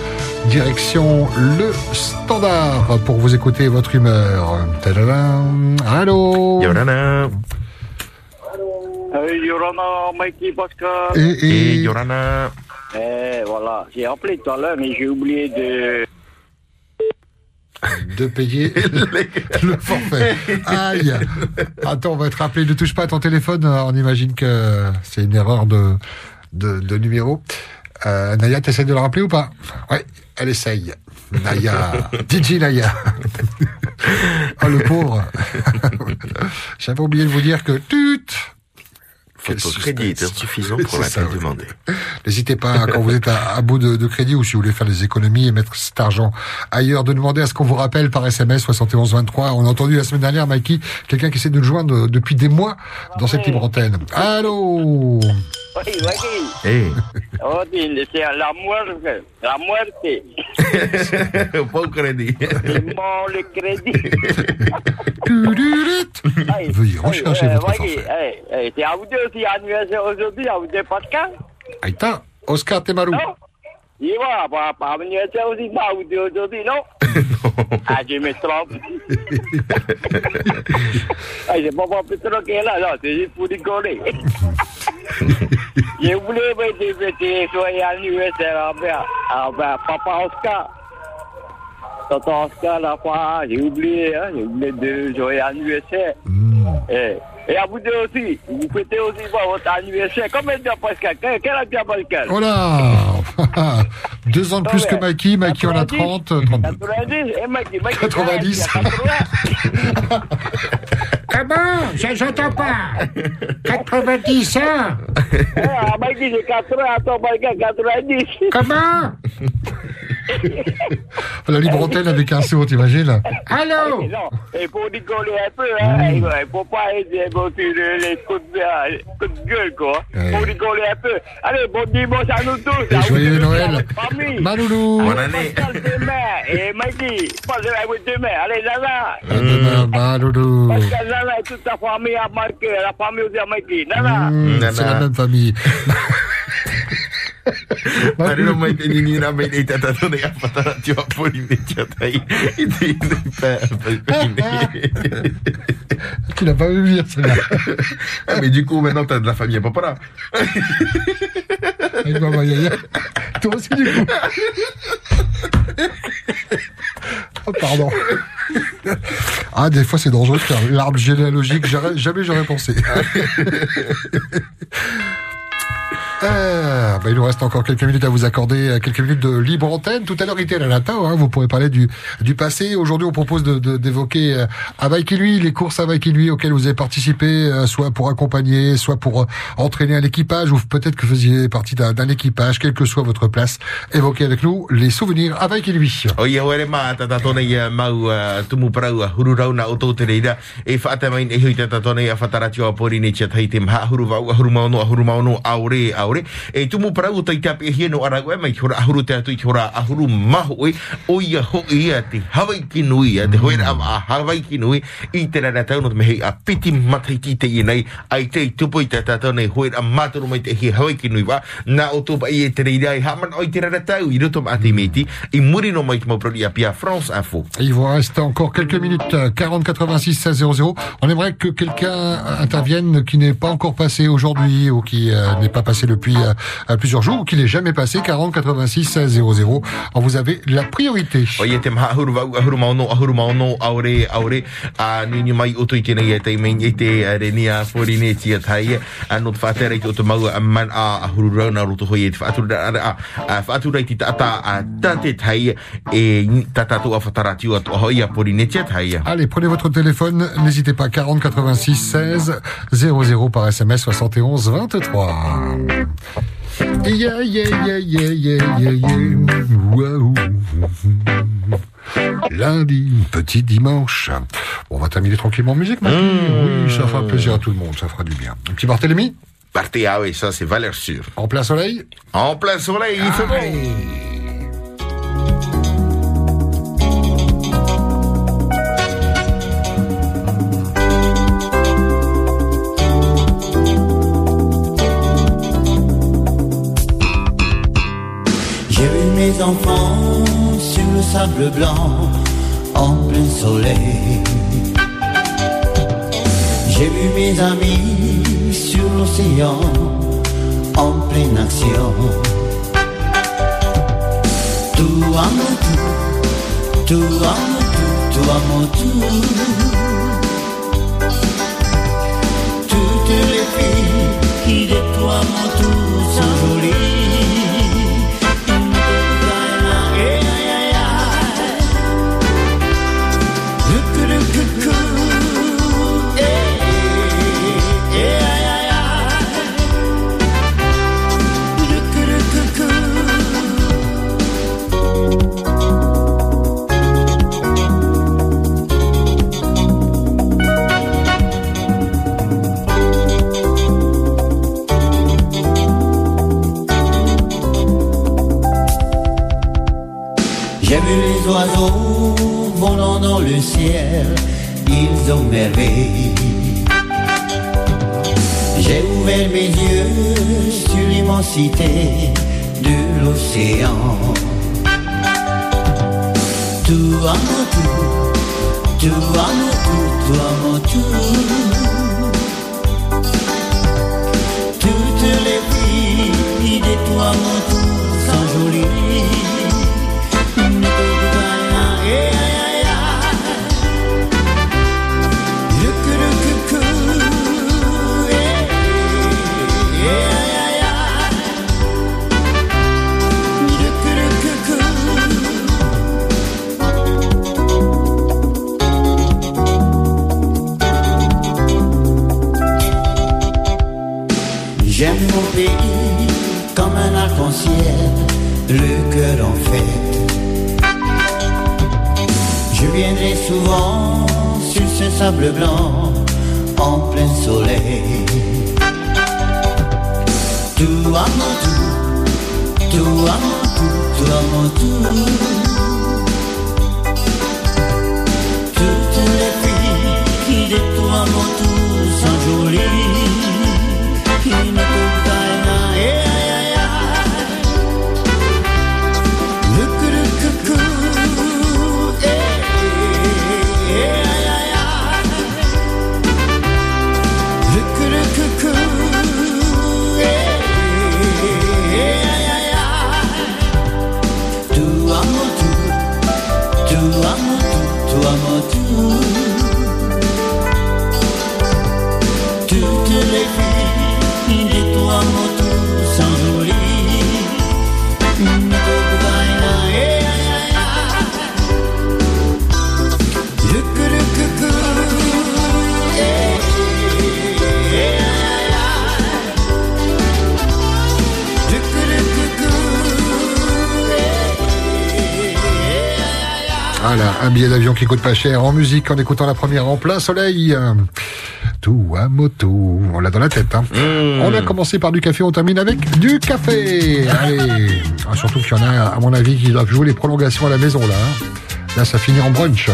Direction le standard pour vous écouter votre humeur. Tadadam. Allô Yorana. Hey, Yorana, Mikey Pascal. Et, et... Yorana. Eh, voilà. J'ai appelé tout à l'heure, mais j'ai oublié de... de payer le forfait. Aïe Attends, on va être rappelé, ne touche pas à ton téléphone, on imagine que c'est une erreur de, de, de numéro. Euh, Naya, t'essaies de le rappeler ou pas? Ouais, elle essaye. Naya, DJ Naya. oh le pauvre. J'avais oublié de vous dire que tut Votre crédit est insuffisant pour la ça, oui. demandée. N'hésitez pas, quand vous êtes à, à bout de, de crédit ou si vous voulez faire des économies et mettre cet argent ailleurs, de demander à ce qu'on vous rappelle par SMS 71 23. On a entendu la semaine dernière, Mikey, quelqu'un qui essaie de nous joindre depuis des mois dans cette libre antenne. Allô? Oui, Mikey. Hey. Oh, dis, c'est la muerte. La muerte. Pas crédit. Mon le crédit. Veuillez rechercher votre forfait. c'est à vous deux aussi anniversaire aujourd'hui, à vous deux Pascal. Aïta, Oscar Temarou. Non Il va, pas anniversaire aussi, pas à vous deux aujourd'hui, non Ah, je me trompe. ah, c'est pas Petro qui est là, non, c'est juste pour rigoler. J'ai oublié de fêter joyeux anniversaire envers, envers papa Oscar. Tonton Oscar, la fois, j'ai oublié, hein, j'ai oublié de joyeux anniversaire. Eh, Et à vous deux aussi, vous fêtez aussi pas votre anniversaire. Combien de temps, Pascal? Quel âge tu Pascal? Oh là Deux ans de plus que Mikey, Mikey en a 30, 32. 90 Et Mikey, Mikey, 90. Comment Je- J'entends pas. 90 ans Ah, Mikey, j'ai 80, attends, Pascal, 90. Comment? La libre antenne avec un sourd, t'imagines? Allô? Non, il faut rigoler un peu, hein. Il faut pas aider les les coups de, gueule, quoi. Il faut rigoler un peu. Allez, bon dimanche à nous tous. Et joyeux Noël. Famille. Maloulou. Bonne année. demain. Et Mikey, passe demain. Allez, Nana. À demain, Maloulou. Pascal Nana et toute sa famille a marqué. La famille aussi a. Nana. Mmh, C'est la même famille. Tu l'as pas vu venir, celle-là. Ah, mais du coup, maintenant, t'as de la famille à Papara. Avec Maman Yaya. Toi aussi, du coup. Oh, pardon. Ah, des fois, c'est dangereux faire l'arbre généalogique. Jamais j'aurais pensé. Euh, il nous reste encore quelques minutes à vous accorder, euh, quelques minutes de libre antenne. Tout à l'heure, il était à la hein, vous pourrez parler du, du passé. Aujourd'hui, on propose de, de- d'évoquer euh, à Vaikilui, les courses à Vaikilui auxquelles vous avez participé, euh, soit pour accompagner, soit pour euh, entraîner un équipage, ou peut-être que vous faisiez partie d'un, équipage, quelle que soit votre place. Évoquez avec nous les souvenirs à Vaikilui. O ia wale ma ta ta tona ia mau tumu parau a huru rau na o tō te reira e whaata mai hui ta ta tona ia whataratio a pori ne tia tai te mha huru vau a huru maono a huru maono aore aore tumu parau tai tape hieno arago e mai hora ahuru te atu i hora ahuru maho e o ia ho ia te Hawaii ki nui a te hoera a Hawaii ki nui i te rana tau no te mehe a piti matai ki te i nei ai te i tupu i te ta tona i hoera a maturu mai te hi Hawaii ki nui wa. Na o tupa i e te reira i haman o i te rana tau i roto ma ate meti i muri no mai te mauprodi a pia France Info. Il vous reste encore quelques minutes, euh, 40 86 16 00. On aimerait que quelqu'un intervienne qui n'est pas encore passé aujourd'hui ou qui euh, n'est pas passé depuis euh, plusieurs jours ou qui n'est jamais passé, 40 86 16 00. Alors vous avez la priorité. Allez, prenez votre téléphone, n'hésitez pas, 40 86 16 00 par SMS 71 23. Yeah, yeah, yeah, yeah, yeah, yeah, yeah. Waouh. Lundi, petit dimanche. On va terminer tranquillement en musique maintenant. Oui, ça fera plaisir à tout le monde, ça fera du bien. Un petit Barthélemy Partez, ah oui, ça c'est valeur sûre. En plein soleil En plein soleil, il fait bon. Mes enfants sur le sable blanc en plein soleil. J'ai vu mes amis sur l'océan en pleine action. Tout à mon tout, tout à mon tout, tout à mon tout. Toutes les filles qui tout vu les oiseaux volant dans le ciel, ils ont merveillé. J'ai ouvert mes yeux sur l'immensité de l'océan. Tout à mon tout, tout à mon tout, tout à mon tout. Toutes les filles de toi mon tout ce sable blanc en plein soleil. Tout à mon tout, tout à mon tout, tout à mon tout. Un billet d'avion qui coûte pas cher en musique en écoutant la première en plein soleil. Tout à moto, on l'a dans la tête. Hein. On a commencé par du café, on termine avec du café. Allez, Ah, surtout qu'il y en a, à mon avis, qui doivent jouer les prolongations à la maison là. hein. Là, ça finit en brunch.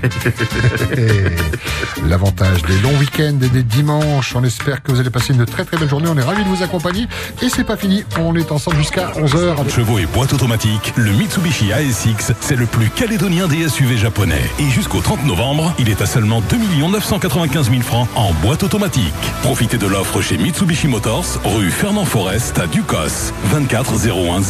L'avantage des longs week-ends et des dimanches. On espère que vous allez passer une très très belle journée. On est ravis de vous accompagner. Et c'est pas fini. On est ensemble jusqu'à 11h. Chevaux et boîte automatique, le Mitsubishi ASX, c'est le plus calédonien des SUV japonais. Et jusqu'au 30 novembre, il est à seulement 2 995 000 francs en boîte automatique. Profitez de l'offre chez Mitsubishi Motors, rue Fernand Forest à Ducos, 24 01